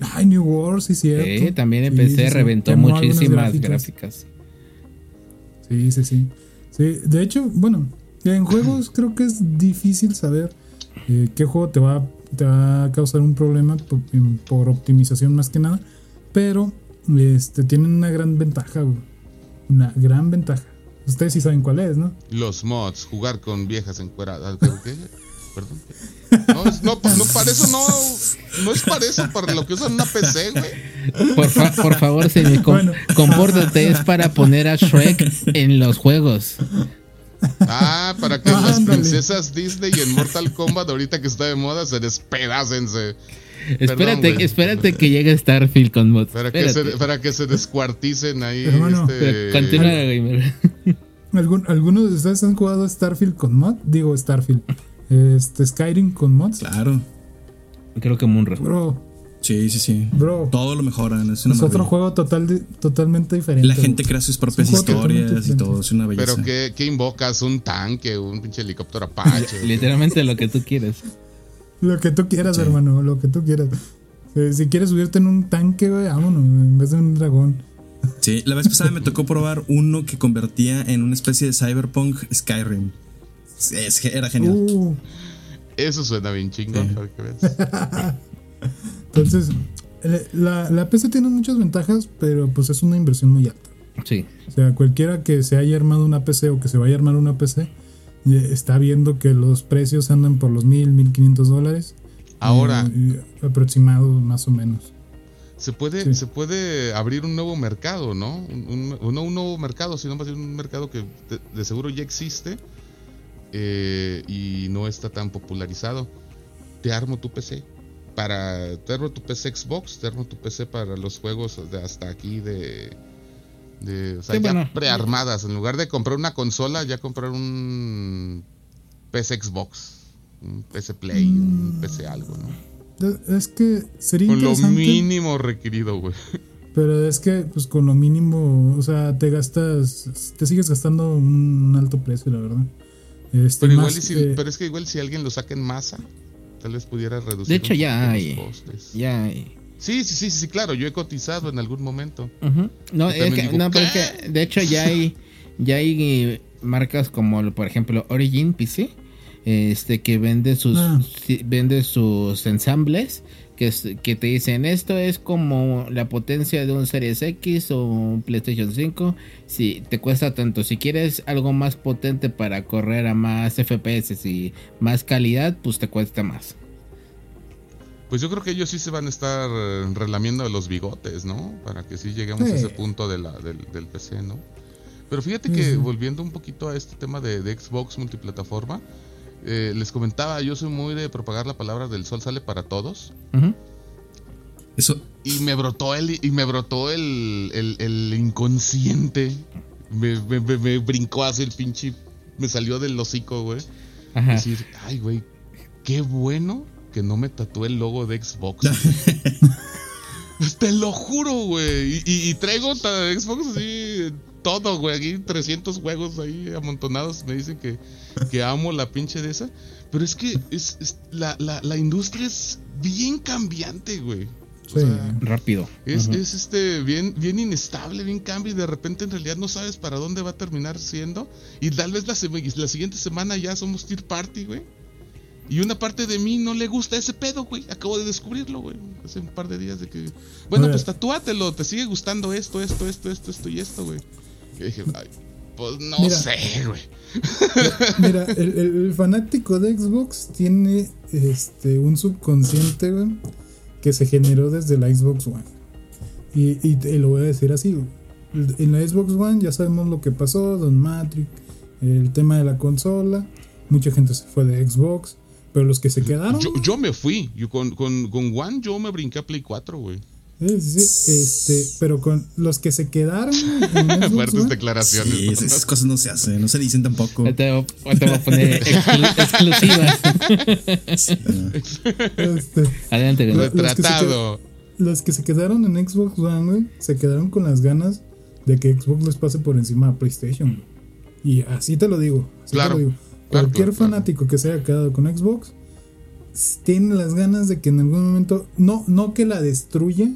Ay, New World, sí, cierto. Sí, también empecé, reventó muchísimas gráficas. Sí, sí, sí. Sí, de hecho, bueno, en juegos creo que es difícil saber eh, qué juego te va, te va a causar un problema por optimización más que nada. Pero este, tienen una gran ventaja, Una gran ventaja. Ustedes sí saben cuál es, ¿no? Los mods, jugar con viejas encueradas. ¿Qué? Perdón. No, no, no, para eso no, no es para eso, para lo que usan una PC, güey. Por, por favor, señor, compórtate, es para poner a Shrek en los juegos. Ah, para que las princesas Disney y en Mortal Kombat, ahorita que está de moda, se despedacen, espérate, espérate que llegue Starfield con mods. Para que, se, para que se descuarticen ahí. este... Continúa, gamer. ¿Algunos de ustedes han jugado Starfield con mod? Digo, Starfield. Este, Skyrim con mods. Claro. Creo que Munra. Bro. Sí, sí, sí. Bro. Todo lo mejoran. Es, otro juego total totalmente diferente. La gente crea sus propias historias y todo. Es una belleza. Pero ¿qué, ¿qué, invocas? ¿Un tanque? ¿Un pinche helicóptero Apache? Literalmente lo que tú quieres. Lo que tú quieras, hermano, lo que tú quieras. Si quieres subirte en un tanque, güey, vámonos, en vez de un dragón. Sí, la vez pasada me tocó probar uno que convertía en una especie de cyberpunk Skyrim. Es, era genial. Uh. Eso suena bien chingón, Entonces, la, la PC tiene muchas ventajas, pero pues es una inversión muy alta. Sí. O sea, cualquiera que se haya armado una PC o que se vaya a armar una PC, está viendo que los precios andan por los mil, mil quinientos dólares. Ahora. aproximado más o menos. Se puede, se puede abrir un nuevo mercado, ¿no? Un, no un nuevo mercado, sino más bien un mercado que de, seguro ya existe eh, y no está tan popularizado. Te armo tu PC. Para, te armo tu PC Xbox, te armo tu PC para los juegos de hasta aquí de de, o sea, ya prearmadas. En lugar de comprar una consola, ya comprar un PC Xbox, un PC Play, un mm. PC algo, ¿no? Es que sería Con lo mínimo requerido, güey. Pero es que, pues con lo mínimo, o sea, te gastas, te sigues gastando un alto precio, la verdad. Este, pero, igual pero es que igual si alguien lo saca en masa, tal vez pudiera reducir. De hecho, ya hay. Ya hay. Sí, sí, sí, sí, claro, yo he cotizado en algún momento. No, es que, no pero que, de hecho ya hay, ya hay marcas como, por ejemplo, Origin PC, este, que vende sus, ah. vende sus ensambles, que, que te dicen, esto es como la potencia de un Series X o un PlayStation 5, si te cuesta tanto, si quieres algo más potente para correr a más FPS y más calidad, pues te cuesta más. Pues yo creo que ellos sí se van a estar eh, relamiendo los bigotes, ¿no? Para que sí lleguemos a ese punto de la, del, PC, ¿no? Pero fíjate que volviendo un poquito a este tema de, Xbox multiplataforma, eh, les comentaba, yo soy muy de propagar la palabra del sol sale para todos. Eso. Y me brotó el, y me brotó el, el, inconsciente. Me, me, brincó así el pinche. Me salió del hocico, güey. Ajá. Decir, ay, güey, qué bueno que no me tatué el logo de Xbox. Pues te lo juro, güey. Y, traigo Xbox así, todo, güey. Aquí 300 juegos ahí amontonados. Me dicen que, que amo la pinche de esa. Pero es que es, la, la, industria es bien cambiante, güey. rápido. Es, es, este bien, bien inestable, bien cambio y de repente en realidad no sabes para dónde va a terminar siendo. Y tal vez la, la siguiente semana ya somos Tier Party, güey. Y una parte de mí no le gusta ese pedo, güey. Acabo de descubrirlo, güey. Hace un par de días de que. Bueno, pues tatúatelo. Te sigue gustando esto, esto, esto, esto, esto y esto, güey. Y dije, ay, pues no sé, güey. Mira, el, fanático de Xbox tiene este un subconsciente, güey, que se generó desde la Xbox One. Y, y te lo voy a decir así, güey. En la Xbox One ya sabemos lo que pasó, Don Matrix, el tema de la consola. Mucha gente se fue de Xbox. Pero los que se quedaron. Yo, me fui. Yo con, con, con, One yo me brinqué a Play 4, güey. Sí, sí, este, pero con los que se quedaron. Fuertes declaraciones. Sí, esas cosas no se hacen, no se dicen tampoco. Te, voy a poner exclusivas. este, Adelante, Retratado. Los que, se quedaron en Xbox One, güey, se quedaron con las ganas de que Xbox les pase por encima a PlayStation. Y así te lo digo. claro. Cualquier fanático que se haya quedado con Xbox tiene las ganas de que en algún momento, no, no que la destruya,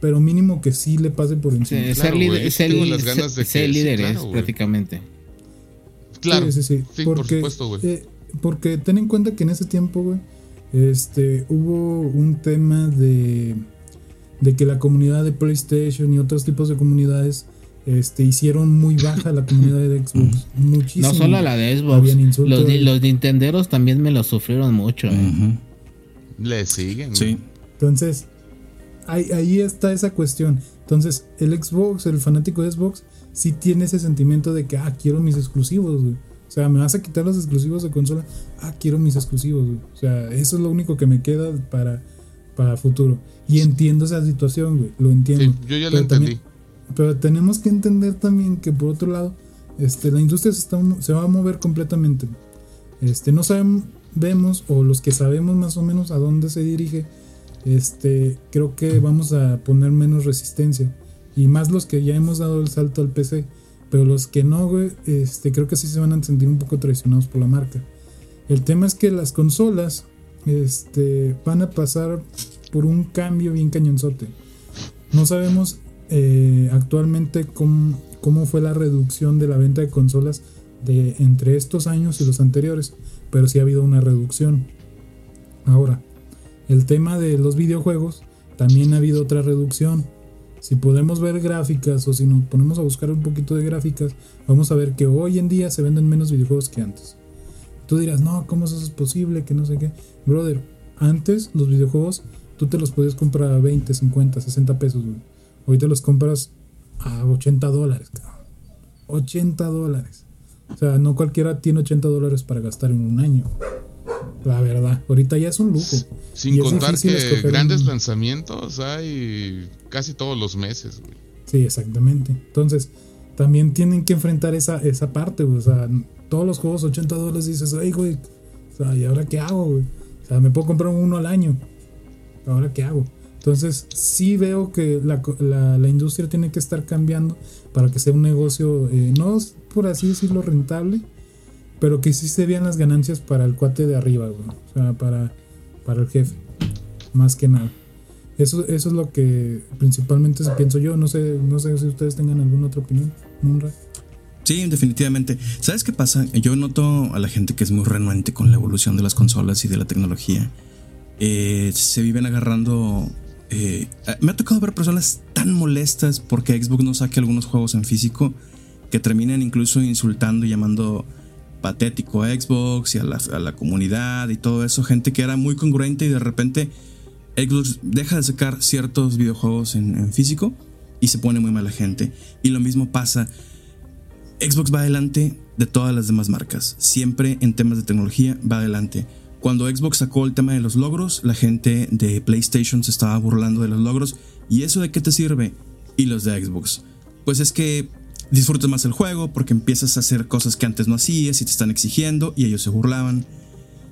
pero mínimo que sí le pase por encima. Sí, ser, líderes prácticamente. Claro. Sí, sí, sí. porque, por supuesto, güey. Eh, porque ten en cuenta que en ese tiempo, güey, este, hubo un tema de, de que la comunidad de PlayStation y otros tipos de comunidades este, hicieron muy baja la comunidad de Xbox. Muchísimo. No solo la de Xbox. Los, los Nintenderos también me lo sufrieron mucho. Eh. Le siguen. Sí. Entonces, ahí, ahí está esa cuestión. Entonces, el Xbox, el fanático de Xbox, sí tiene ese sentimiento de que, ah, quiero mis exclusivos, güey. O sea, me vas a quitar los exclusivos de consola. Ah, quiero mis exclusivos, güey. O sea, eso es lo único que me queda para, para futuro. Y entiendo esa situación, güey. Lo entiendo. Sí, yo ya lo entendí. Pero tenemos que entender también que por otro lado, este, la industria se, está, se va a mover completamente. Este, no sabemos, o los que sabemos más o menos a dónde se dirige, este, creo que vamos a poner menos resistencia. Y más los que ya hemos dado el salto al PC. Pero los que no, este, creo que sí se van a sentir un poco traicionados por la marca. El tema es que las consolas este, van a pasar por un cambio bien cañonzote. No sabemos eh, actualmente cómo, fue la reducción de la venta de consolas de entre estos años y los anteriores, pero sí ha habido una reducción. Ahora, el tema de los videojuegos, también ha habido otra reducción. Si podemos ver gráficas o si nos ponemos a buscar un poquito de gráficas, vamos a ver que hoy en día se venden menos videojuegos que antes. Tú dirás, no, ¿cómo eso es posible? Que no sé qué. Brother, antes los videojuegos tú te los podías comprar a 20, 50, 60 pesos, Ahorita los compras a 80 dólares, cabrón. 80 dólares. O sea, no cualquiera tiene 80 dólares para gastar en un año. La verdad, ahorita ya es un lujo. Sin contar que grandes lanzamientos hay casi todos los meses, güey. Sí, exactamente. Entonces, también tienen que enfrentar esa, esa parte, güey. O sea, todos los juegos 80 dólares dices, ay, güey. O sea, ¿y ahora qué hago, güey? O sea, me puedo comprar uno al año. ¿Ahora qué hago? Entonces, sí veo que la, la, industria tiene que estar cambiando para que sea un negocio, eh, no por así decirlo rentable, pero que sí se vean las ganancias para el cuate de arriba, O sea, para, para el jefe, más que nada. Eso, eso es lo que principalmente pienso yo. No sé, no sé si ustedes tengan alguna otra opinión. Munra. Sí, definitivamente. ¿Sabes qué pasa? Yo noto a la gente que es muy renuente con la evolución de las consolas y de la tecnología. Eh, se viven agarrando eh, me ha tocado ver personas tan molestas porque Xbox no saque algunos juegos en físico que terminan incluso insultando y llamando patético a Xbox y a la, comunidad y todo eso. Gente que era muy congruente y de repente Xbox deja de sacar ciertos videojuegos en, en físico y se pone muy mala gente. Y lo mismo pasa. Xbox va adelante de todas las demás marcas. Siempre en temas de tecnología va adelante. Cuando Xbox sacó el tema de los logros, la gente de PlayStation se estaba burlando de los logros. ¿Y eso de qué te sirve? Y los de Xbox. Pues es que disfrutas más el juego porque empiezas a hacer cosas que antes no hacías y te están exigiendo y ellos se burlaban.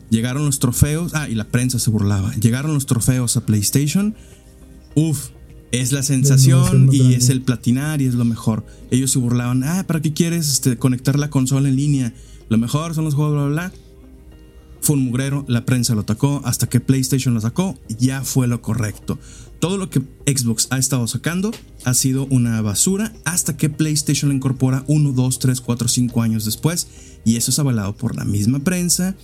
Llegaron los trofeos, ah, y la prensa se burlaba. Llegaron los trofeos a PlayStation. Uf, es la sensación y es el platinar y es lo mejor. Ellos se burlaban, ah, ¿para qué quieres este, conectar la consola en línea? Lo mejor son los juegos, bla, bla, bla fue un mugrero, la prensa lo atacó, hasta que PlayStation lo sacó, ya fue lo correcto. Todo lo que Xbox ha estado sacando ha sido una basura hasta que PlayStation lo incorpora 1, 2, 3, 4, 5 años después y eso es avalado por la misma prensa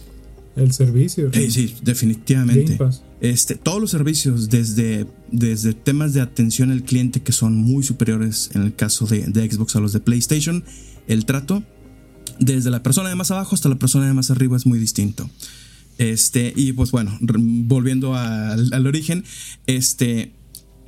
El servicio. Sí, sí, definitivamente. Este, todos los servicios, desde, desde temas de atención al cliente que son muy superiores en el caso de, de Xbox a los de PlayStation, el trato desde la persona de más abajo hasta la persona de más arriba es muy distinto. Este, y pues bueno, volviendo al, origen, este,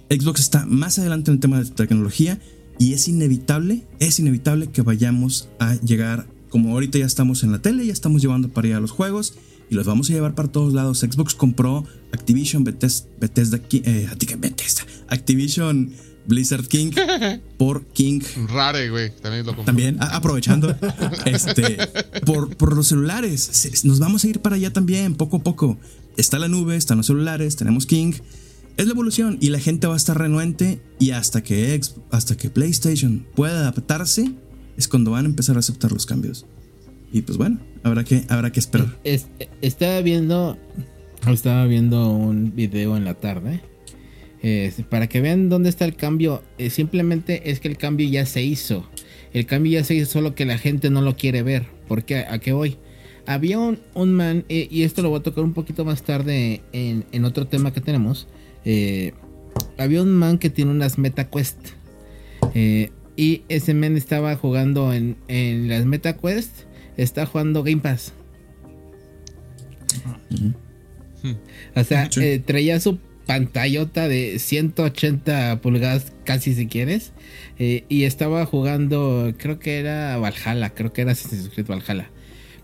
Xbox está más adelante en el tema de tecnología y es inevitable, es inevitable que vayamos a llegar, como ahorita ya estamos en la tele, ya estamos llevando para allá los juegos y los vamos a llevar para todos lados. Xbox compró Activision, Bethesda, Bethesda, eh, Bethesda Activision Blizzard King por King. Rare, güey. También lo También, aprovechando. este, por, por los celulares. Nos vamos a ir para allá también, poco a poco. Está la nube, están los celulares, tenemos King. Es la evolución y la gente va a estar renuente y hasta que, hasta que PlayStation pueda adaptarse es cuando van a empezar a aceptar los cambios. Y pues bueno, habrá que, habrá que esperar. estaba viendo, estaba viendo un video en la tarde para que vean dónde está el cambio, eh, simplemente es que el cambio ya se hizo. El cambio ya se hizo, solo que la gente no lo quiere ver. ¿Por qué? ¿A qué voy? Había un, man, eh, y esto lo voy a tocar un poquito más tarde en, otro tema que tenemos. Eh, había un man que tiene unas MetaQuest. y ese man estaba jugando en, en las MetaQuest. Está jugando Game Pass. O sea, traía su pantallota de 180 pulgadas, casi si quieres. Eh, y estaba jugando, creo que era Valhalla, creo que era Assassin's Valhalla.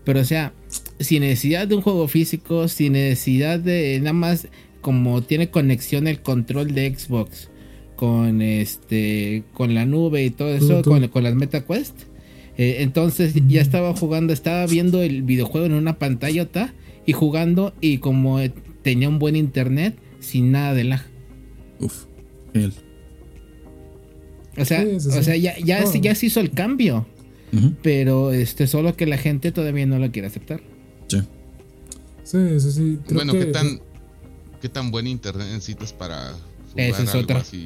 Pero o sea, sin necesidad de un juego físico, sin necesidad de nada más como tiene conexión el control de Xbox con este con la nube y todo eso, con, con, las MetaQuest. Eh, entonces ya estaba jugando, estaba viendo el videojuego en una pantallota y jugando y como tenía un buen internet, sin nada de lag. Uf, él. O sea, O sea ya, ya, ya, se hizo el cambio. Pero este, solo que la gente todavía no lo quiere aceptar. Sí. Sí, sí, sí. bueno, ¿qué tan, ¿qué tan buen internet necesitas para jugar es otra. Así,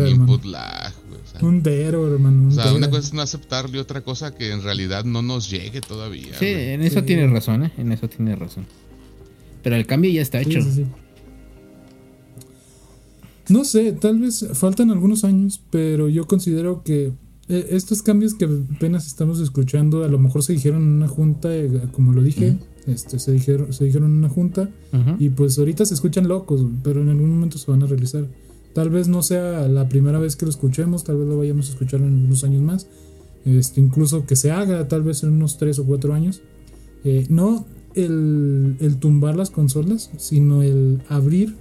un input lag, un dero, hermano. o sea, una cosa es no aceptarle, otra cosa que en realidad no nos llegue todavía. Sí, en eso tiene razón, ¿eh? En eso tiene razón. Pero el cambio ya está hecho. Sí, no sé, tal vez faltan algunos años, pero yo considero que eh, estos cambios que apenas estamos escuchando, a lo mejor se dijeron en una junta, eh, como lo dije, este, se, dijeron, se dijeron en una junta, y pues ahorita se escuchan locos, pero en algún momento se van a realizar. Tal vez no sea la primera vez que lo escuchemos, tal vez lo vayamos a escuchar en unos años más, este, incluso que se haga tal vez en unos 3 o 4 años. Eh, no el, el tumbar las consolas, sino el abrir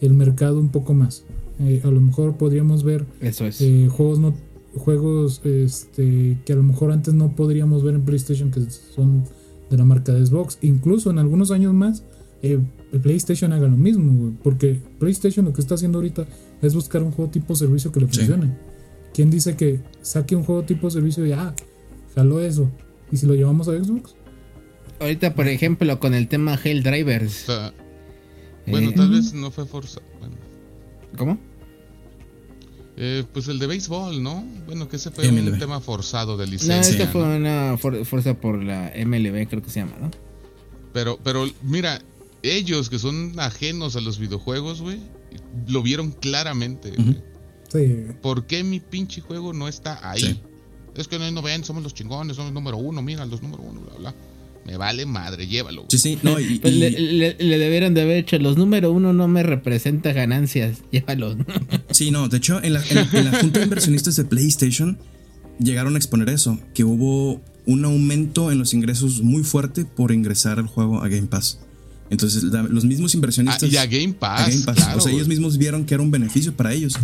el mercado un poco más. Eh, a lo mejor podríamos ver Eso es. Eh, juegos no juegos este, que a lo mejor antes no podríamos ver en PlayStation que son de la marca de Xbox. Incluso en algunos años más, eh, PlayStation haga lo mismo, porque PlayStation lo que está haciendo ahorita es buscar un juego tipo servicio que le funcione. ¿Quién dice que saque un juego tipo servicio y ah, jaló eso? ¿Y si lo llevamos a Xbox? Ahorita, por ejemplo, con el tema Hell Drivers. Bueno, tal vez no fue forzado. ¿Cómo? Eh, pues el de béisbol, ¿no? Bueno, que ese fue un tema forzado de licencia. No, este fue una fuerza por la MLB, creo que se llama, ¿no? Pero, pero mira, ellos que son ajenos a los videojuegos, güey, lo vieron claramente. Sí. ¿Por qué mi pinche juego no está ahí? Es que no, no ven, somos los chingones, somos número uno, mira, los número uno, bla, bla. Me vale madre, llévalo. Sí, sí, no, y, pues Le, debieron de haber hecho, los número uno no me representa ganancias, llévalo. sí, no, de hecho, en la, junta de inversionistas de PlayStation llegaron a exponer eso, que hubo un aumento en los ingresos muy fuerte por ingresar al juego a Game Pass. Entonces, los mismos inversionistas. Ah, y a Game Pass. Claro, o sea, ellos mismos vieron que era un beneficio para ellos.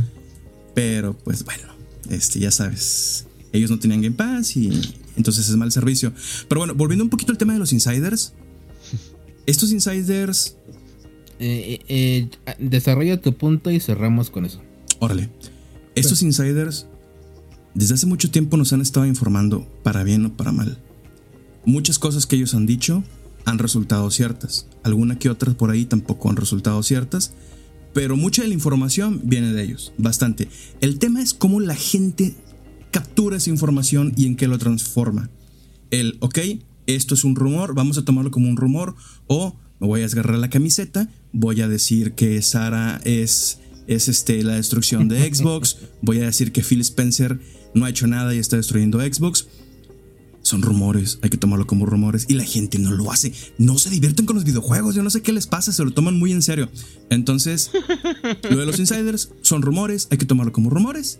Pero, pues bueno, este, ya sabes. Ellos no tenían Game Pass y entonces es mal servicio. Pero bueno, volviendo un poquito al tema de los insiders. Estos insiders. Eh, eh, eh, desarrolla tu punto y cerramos con eso. Órale. Estos insiders desde hace mucho tiempo nos han estado informando, para bien o para mal. Muchas cosas que ellos han dicho han resultado ciertas. Alguna que otras por ahí tampoco han resultado ciertas. Pero mucha de la información viene de ellos, bastante. El tema es cómo la gente captura esa información y en qué lo transforma. El, ok, esto es un rumor, vamos a tomarlo como un rumor, o me voy a desgarrar la camiseta, voy a decir que Sara es, es este, la destrucción de Xbox, voy a decir que Phil Spencer no ha hecho nada y está destruyendo Xbox. Son rumores, hay que tomarlo como rumores y la gente no lo hace. No se divierten con los videojuegos, yo no sé qué les pasa, se lo toman muy en serio. Entonces, lo de los insiders son rumores, hay que tomarlo como rumores.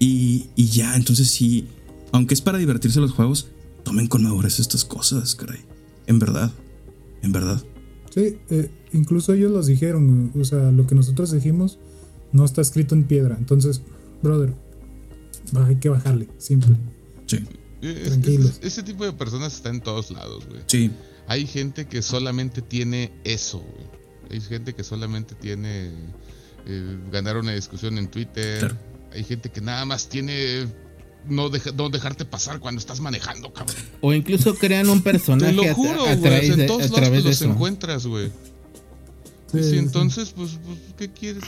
Y, y ya, entonces sí, aunque es para divertirse los juegos, tomen con madurez estas cosas, caray. En verdad, en verdad. Sí, eh, incluso ellos los dijeron, o sea, lo que nosotros dijimos no está escrito en piedra. Entonces, brother, hay que bajarle, simple. Sí. Tranquilos. ese tipo de personas está en todos lados, güey. Sí. Hay gente que solamente tiene eso, güey. Hay gente que solamente tiene eh, ganar una discusión en Twitter. Hay gente que nada más tiene no, dejarte pasar cuando estás manejando, cabrón. O incluso crean un personaje Te lo juro, a, través de, todos lados los encuentras, güey. Sí, entonces, pues, pues, ¿qué quieres?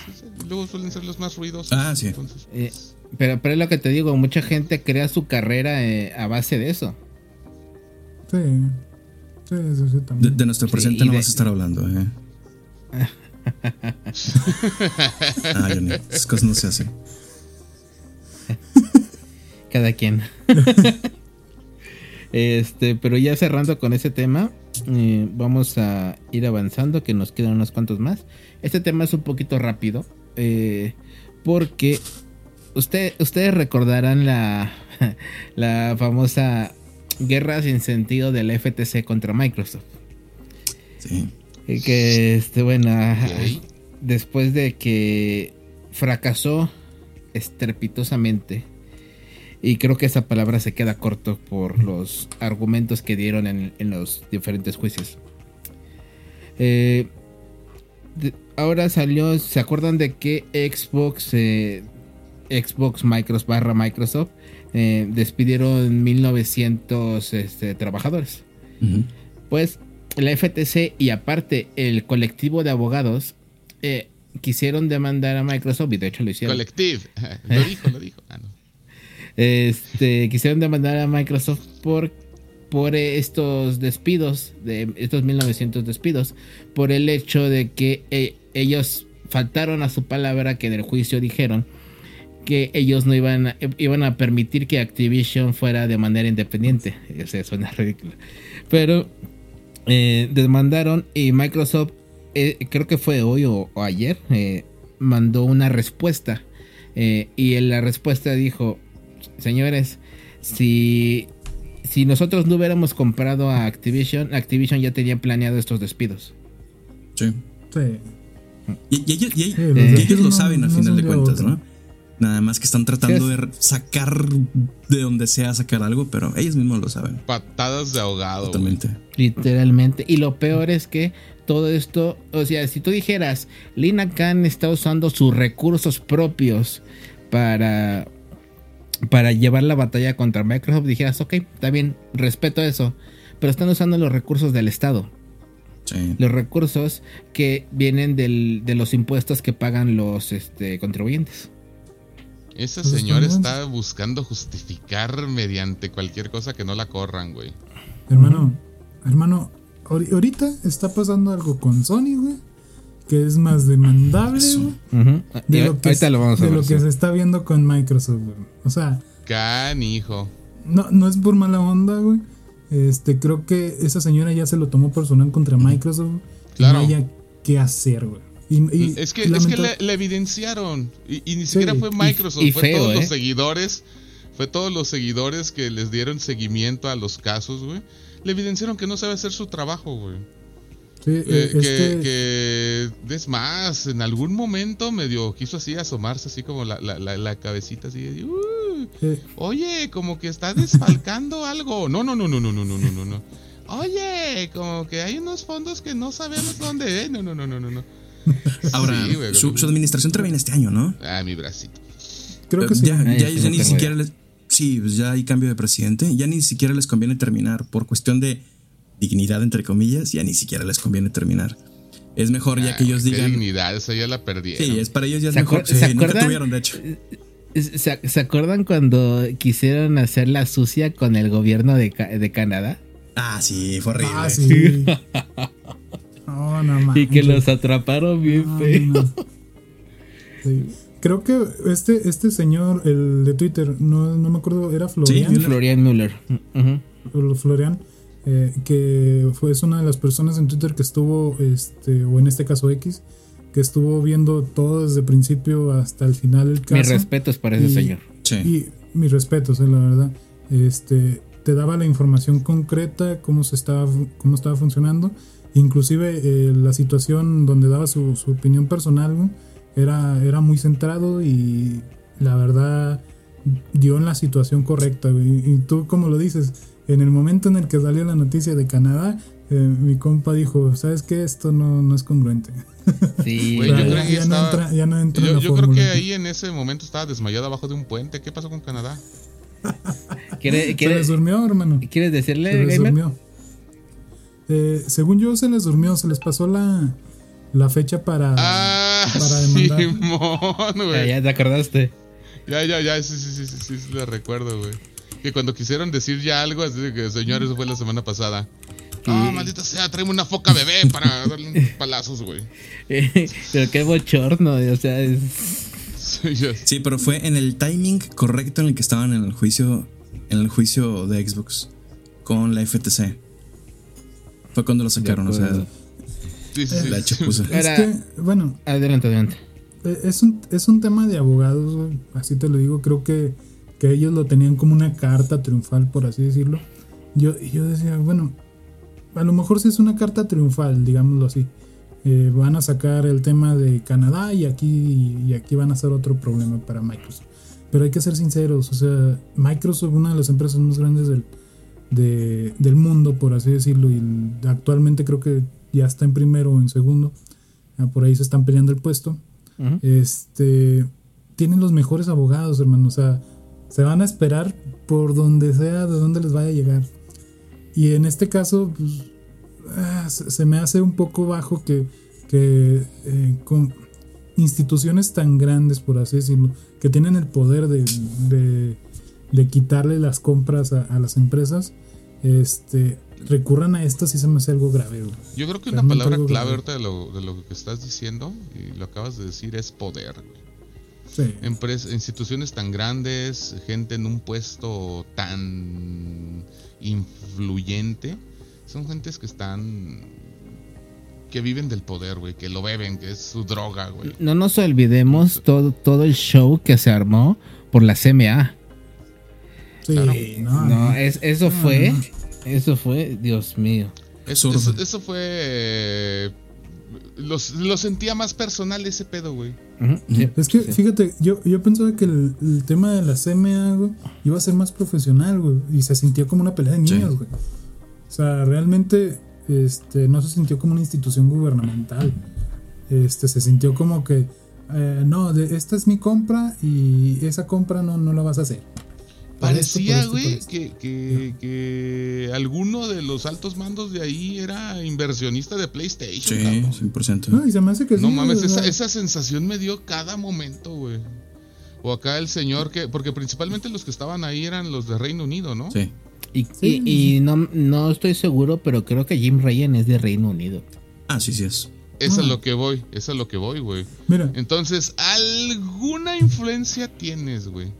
luego suelen ser los más ruidosos. Ah, sí. Entonces, eh, pues, pero, pero es lo que te digo, mucha gente crea su carrera eh, a base de eso. Sí. Sí, eso sí también. De, nuestro presente no vas a estar hablando, ¿eh? ah, Johnny, esas cosas no se hacen. Cada quien. este, pero ya cerrando con ese tema, eh, vamos a ir avanzando, que nos quedan unos cuantos más. Este tema es un poquito rápido, eh, porque usted, ustedes recordarán la, la famosa guerra sin sentido del FTC contra Microsoft. Sí. Que, este, bueno, después de que fracasó estrepitosamente, y creo que esa palabra se queda corto por los argumentos que dieron en, los diferentes juicios. Eh, ahora salió, ¿se acuerdan de que Xbox eh, Xbox Microsoft barra Microsoft eh, despidieron 1900 este, trabajadores. Pues la FTC y aparte el colectivo de abogados eh, quisieron demandar a Microsoft y de hecho lo hicieron. Colectivo, lo dijo, lo dijo. Ah, este, quisieron demandar a Microsoft por, por estos despidos, de estos 1900 despidos, por el hecho de que eh, ellos faltaron a su palabra que en el juicio dijeron que ellos no iban a, iban a permitir que Activision fuera de manera independiente. O sea, suena ridículo. Pero eh, demandaron y Microsoft, eh, creo que fue hoy o, ayer, eh, mandó una respuesta. y en la respuesta dijo, señores, si, si nosotros no hubiéramos comprado a Activision, Activision ya tenía planeado estos despidos. Sí. Sí. Y, ellos, lo saben al final de cuentas, ¿no? Nada más que están tratando de sacar de donde sea sacar algo, pero ellos mismos lo saben. Patadas de ahogado. Totalmente. Literalmente. Y lo peor es que todo esto, o sea, si tú dijeras, Lina Khan está usando sus recursos propios para, para llevar la batalla contra Microsoft, dijeras, ok, está bien, respeto eso. Pero están usando los recursos del Estado. Sí. Los recursos que vienen del, de los impuestos que pagan los este, contribuyentes. Ese pues señor está buscando justificar mediante cualquier cosa que no la corran, güey. Hermano, hermano, ahorita está pasando algo con Sony, güey. Que es más demandable, güey. De, lo que, se está viendo con Microsoft, güey. O sea. Canijo. No, no es por mala onda, güey. Este, creo que esa señora ya se lo tomó personal contra Microsoft. Claro. no haya qué hacer, güey es que, es que le, evidenciaron. Y, ni siquiera fue Microsoft, fue todos los ¿eh? seguidores. Fue todos los seguidores que les dieron seguimiento a los casos, güey. Le evidenciaron que no sabe hacer su trabajo, güey. Eh, eh, que, es más, en algún momento medio quiso así asomarse, así como la, la, cabecita así. Oye, como que está desfalcando algo. No, no, no, no, no, no, no, no, no. Oye, como que hay unos fondos que no sabemos dónde. No, no, no, no, no, no. Ahora, su, administración termina este año, ¿no? Ah, mi bracito. Creo que sí. Ya, ya, ni siquiera les. Sí, pues ya hay cambio de presidente. Ya ni siquiera les conviene terminar. Por cuestión de dignidad, entre comillas, ya ni siquiera les conviene terminar. Es mejor ya que ellos digan. dignidad, esa ya la perdieron. Sí, es para ellos ya es mejor. Sí, nunca tuvieron, de hecho. ¿Se, acuerdan cuando quisieron hacer la sucia con el gobierno de, de Canadá? Ah, sí, fue horrible. Ah, sí. No, no Y que los atraparon bien No, feo. no. Sí. Creo que este, este señor, el de Twitter, no, no me acuerdo, era Florian. Müller. Florian Müller. O Florian, eh, que fue es una de las personas en Twitter que estuvo, este, o en este caso X, que estuvo viendo todo desde el principio hasta el final del caso. Mis respetos para ese Y- señor. Sí. Y mis respetos, eh, la verdad. Este, te daba la información concreta, cómo se estaba, cómo estaba funcionando. Inclusive eh, la situación donde daba su, su opinión personal era, era muy centrado y la verdad dio en la situación correcta. Y, tú, como lo dices, en el momento en el que salió la noticia de Canadá, eh, mi compa dijo, ¿sabes qué? Esto no, no es congruente. Sí. Güey, O sea, yo ya- creo que ya no entra- ya no entra en Yo, la yo creo que ahí en ese momento estaba desmayado abajo de un puente. ¿Qué pasó con Canadá? ¿Quiere- Se les durmió, hermano. ¿Quieres Se decirle, les gamer? durmió. Eh, según yo, se les durmió, se les pasó la, la fecha para. Ah, para demandar. Simón, Ya, güey. ya te acordaste. Ya, ya, ya, sí, sí, sí, sí, sí, sí, le recuerdo, güey. Que cuando quisieron decir ya algo, así de que, señor, eso fue la semana pasada. Ah, maldita sea, tráeme una foca bebé para darle unos palazos, güey. Pero qué bochorno, o sea, es... Sí, ya- Sí, pero fue en el timing correcto en el que estaban en el juicio, en el juicio de Xbox con la FTC. Fue cuando lo sacaron, o sea. Sí, sí, sí. la chapuza. Es Era- que, bueno, Adelante, adelante. eh, es un, es un tema de abogados, así te lo digo. Creo que, que ellos lo tenían como una carta triunfal, por así decirlo. Yo, y yo decía, bueno, a lo mejor sí es una carta triunfal, digámoslo así. Eh, van a sacar el tema de Canadá y aquí, y aquí van a hacer otro problema para Microsoft. Pero hay que ser sinceros, o sea, Microsoft, una de las empresas más grandes del, de- del mundo, por así decirlo, y actualmente creo que ya está en primero o en segundo, por ahí se están peleando el puesto. Este, tienen los mejores abogados, hermano, o sea, se van a esperar por donde sea, de donde les vaya a llegar. Y en este caso, pues, ah, se, se me hace un poco bajo que, que eh, con instituciones tan grandes, por así decirlo, que tienen el poder de, de- de quitarle las compras a, a las empresas, este, recurran a esto, sí se me hace algo grave. güey. Yo creo que una palabra clave grave. ahorita de lo, de lo que estás diciendo, y lo acabas de decir, es poder. Sí. Instituciones tan grandes, gente en un puesto tan influyente, son gentes que están. que viven del poder, güey, que lo beben, que es su droga, güey. No nos olvidemos todo, todo el show que se armó por la CMA. Sí, Claro. no, No, es, eso No, fue, no. Eso fue, Dios mío. Eso, eso- eso fue. eh, los- lo sentía más personal ese pedo, güey. Sí. Es que, fíjate, yo, yo pensaba que el, el tema de la CMA, güey, iba a ser más profesional, güey. Y se sintió como una pelea de Sí. niños, güey. O sea, realmente este, no se sintió como una institución gubernamental. Este, se sintió como que, eh, no, de, esta es mi compra y esa compra no, no la vas a hacer. Parecía, por güey, esto. que, que, que alguno de los altos mandos de ahí era inversionista de PlayStation. Sí, cabrón. 100%. No, y se me hace que No sí, mames, esa, sensación me dio cada momento, güey. O acá el señor que, porque principalmente los que estaban ahí eran los de Reino Unido, ¿no? Sí. Y, Sí, y- y no, no estoy seguro, pero creo que Jim Ryan es de Reino Unido. Ah, sí, sí es. Es a Ah. lo que voy, es a lo que voy, güey. Mira, Entonces, alguna influencia tienes, güey.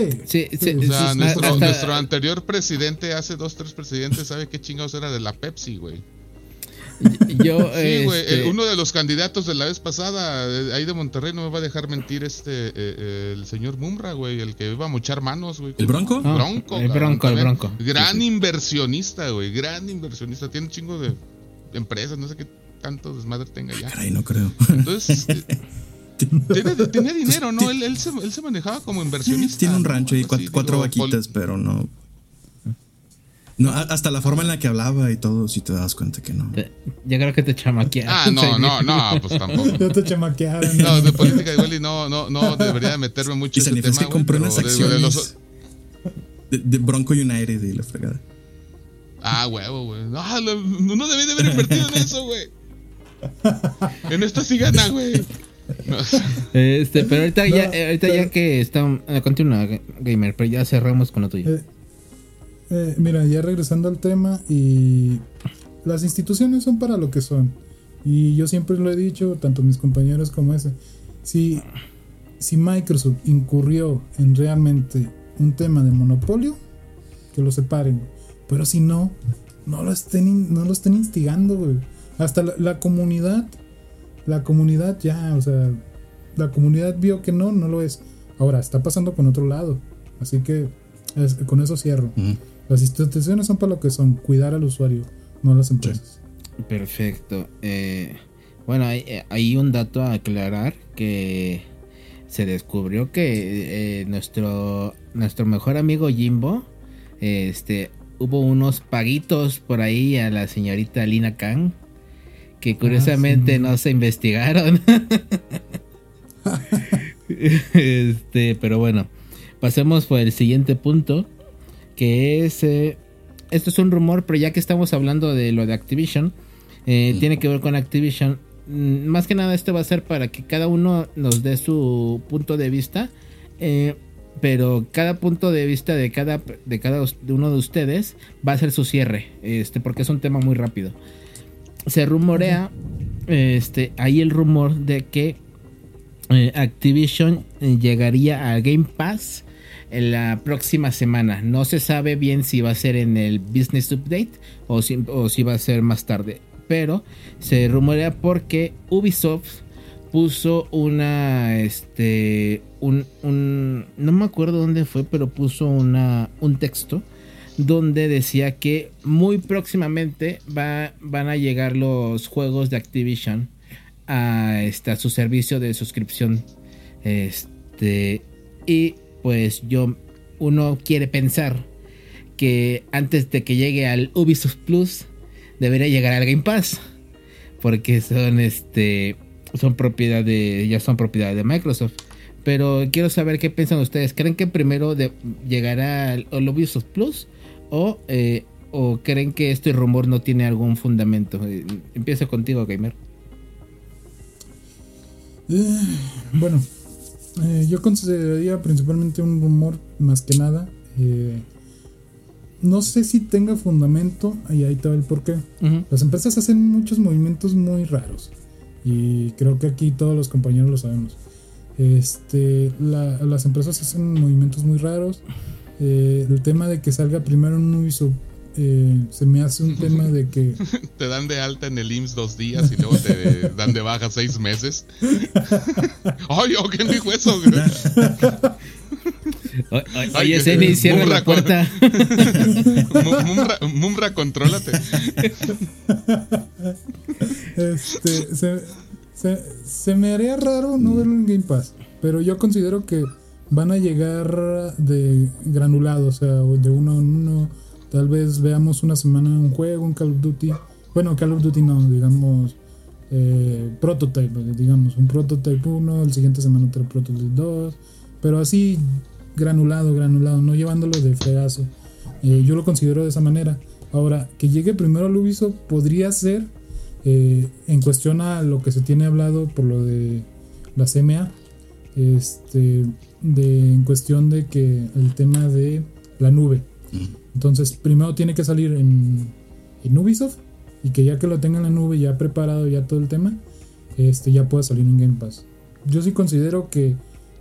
Sí. Sí, sí, O sea, sí, nuestro, hasta- nuestro anterior presidente, hace dos, tres presidentes, ¿sabe qué chingados era de la Pepsi, güey? Yo, Sí, güey. este, Uno de los candidatos de la vez pasada, eh, ahí de Monterrey, no me va a dejar mentir este, eh, eh, el señor Mumra, güey, el que iba a mochar manos, güey. ¿El Bronco? Ah, Bronco. el cabrón, Bronco, el. Bronco. Gran Sí, sí. inversionista, güey. Gran inversionista. Tiene un chingo de empresas, no sé qué tanto desmadre tenga ya. Caray, no creo. Entonces, eh, tiene, tenía dinero, ¿no? Él, él se, él se manejaba como inversionista. Tiene un ¿no? rancho y Algo cuatro, así, cuatro digo, vaquitas, pero no. No, hasta la forma en la que hablaba y todo, si te das cuenta que no. te- yo creo que te chamaquearon. Ah, no, no, no, pues tampoco. Ya te chamaquearon. No, de política igual y no, no, no debería de meterme mucho Y en ese tema. que compró unas pero de- los- acciones de, de Bronco United y la fregada. Ah, huevo, güey. No, lo- no debí de haber invertido en eso, güey. En esto sí gana, güey. Este, pero ahorita, No, ya, eh, ahorita pero- ya que está. eh, continúa, Gamer, pero ya cerramos con lo tuyo. Eh, eh, mira, ya regresando al tema y las instituciones son para lo que son. Y yo siempre lo he dicho, tanto mis compañeros como ese. Si, si Microsoft incurrió en realmente un tema de monopolio, que lo separen. Pero si no, no lo estén, no lo estén instigando, güey. Hasta la, comunidad, la comunidad ya, o sea, la comunidad vio que no, no lo es. Ahora, está pasando con otro lado. Así que con eso cierro. Las instituciones son para lo que son, cuidar al usuario, no las empresas. Perfecto. Eh, bueno, hay, eh, hay, un dato a aclarar que se descubrió que eh, nuestro, nuestro mejor amigo Jimbo, este, hubo unos paguitos por ahí a la señorita Lina Kang que ah, curiosamente no se investigaron. este, pero bueno, pasemos por el siguiente punto, que es esto es un rumor, pero ya que estamos hablando de lo de Activision, eh, tiene que ver con Activision. Mm, más que nada esto va a ser para que cada uno nos dé su punto de vista. Eh, pero cada punto de vista de cada, de cada uno de ustedes va a ser su cierre. Este, porque es un tema muy rápido. Se rumorea. Este. Hay el rumor de que eh, Activision llegaría a Game Pass en la próxima semana. No se sabe bien si va a ser en el Business Update o si, o si va a ser más tarde pero se rumorea porque Ubisoft puso una este un, un, no me acuerdo dónde fue pero puso una un texto donde decía que muy próximamente va, van a llegar los juegos de Activision a, este, a su servicio de suscripción este y pues yo uno quiere pensar que antes de que llegue al Ubisoft Plus debería llegar al Game Pass. Porque son este. Son propiedad de. Ya son propiedad de Microsoft. Pero quiero saber qué piensan ustedes. ¿Creen que primero de, llegará al, Ubisoft Plus? O, eh, ¿O creen que este rumor no tiene algún fundamento? Eh, empiezo contigo, Gamer. Eh, bueno, yo consideraría principalmente un rumor más que nada no sé si tenga fundamento, y ahí está el porqué. Las empresas hacen muchos movimientos muy raros. Y creo que aquí todos los compañeros lo sabemos. Este, las empresas hacen movimientos muy raros. Eh, el tema de que salga primero un Ubisoft eh, se me hace un tema de que... te dan de alta en el IMSS dos días y luego te dan de baja seis meses. Ay, ¿quién dijo eso? Oye, Zeni, cierra la puerta. Mumra, contrólate. Este, se, se, me haría raro no verlo en Game Pass, pero yo considero que van a llegar de granulado, o sea, de uno en uno. Tal vez veamos una semana un juego, un Call of Duty. Bueno, Call of Duty no, digamos eh, prototype, digamos, un prototype 1, el siguiente semana otro prototype 2, pero así granulado, granulado, no llevándolo de fregazo. Eh, yo lo considero de esa manera. Ahora, que llegue primero al Ubisoft podría ser eh, en cuestión a lo que se tiene hablado por lo de la CMA, este, de, en cuestión de que el tema de la nube. Entonces, primero tiene que salir en, en Ubisoft y que ya que lo tenga en la nube, ya preparado, ya todo el tema, este, ya pueda salir en Game Pass. Yo sí considero que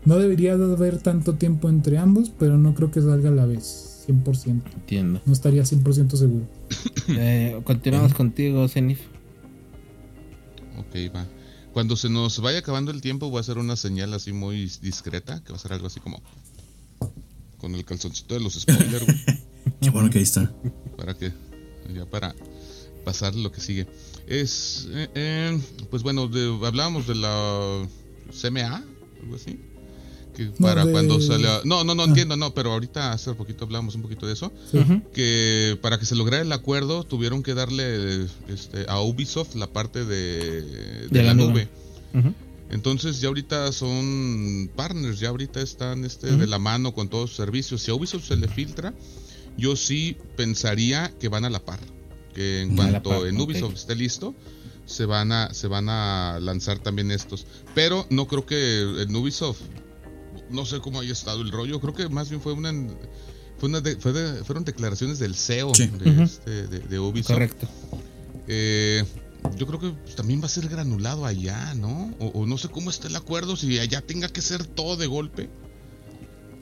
no debería de haber tanto tiempo entre ambos, pero no creo que salga a la vez, 100%. Entiendo. No estaría 100% seguro. Eh, continuamos contigo, Zenith. Ok, va. Cuando se nos vaya acabando el tiempo, voy a hacer una señal así muy discreta, que va a ser algo así como con el calzoncito de los spoilers. Qué bueno que ahí está. Para que, ya para pasar lo que sigue. Es, eh, eh, pues bueno, hablábamos de la CMA, algo así para cuando sale No, no, no ah. entiendo, no, pero ahorita hace poquito hablamos un poquito de eso. Que para que se lograra el acuerdo tuvieron que darle este, a Ubisoft la parte de, de, la, nube. Entonces ya ahorita son partners, ya ahorita están este, de la mano con todos los servicios. Si a Ubisoft se le filtra, yo sí pensaría que van a la par. Que en cuanto en Ubisoft esté listo, se van a se van a lanzar también estos. Pero no creo que en Ubisoft no sé cómo haya estado el rollo. Creo que más bien fue una fue una de- fue de- fueron declaraciones del CEO Sí. de, este, de, de Ubisoft. Correcto. Eh, yo creo que también va a ser granulado allá, ¿no? O, o no sé cómo está el acuerdo, si allá tenga que ser todo de golpe.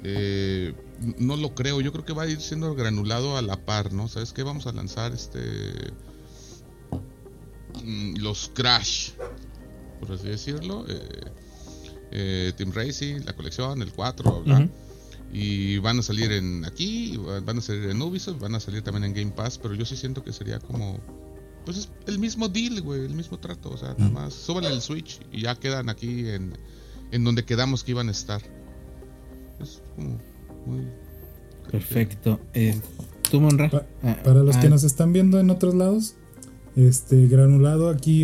Eh, no lo creo, yo creo que va a ir siendo granulado a la par, ¿no? ¿Sabes qué? Vamos a lanzar este... mm, Los Crash, por así decirlo. eh, eh, Team Racing, la colección, el 4, bla, bla. Ujú. Y van a salir en aquí, van a salir en Ubisoft, van a salir también en Game Pass, pero yo sí siento que sería como pues es el mismo deal, güey, el mismo trato, o sea, nada más suban el Switch y ya quedan aquí en, en donde quedamos que iban a estar. Es como muy Perfecto. Eh, ¿Tú, Monra? Pa- Ah, Para los ah, que nos están viendo en otros lados, este granulado aquí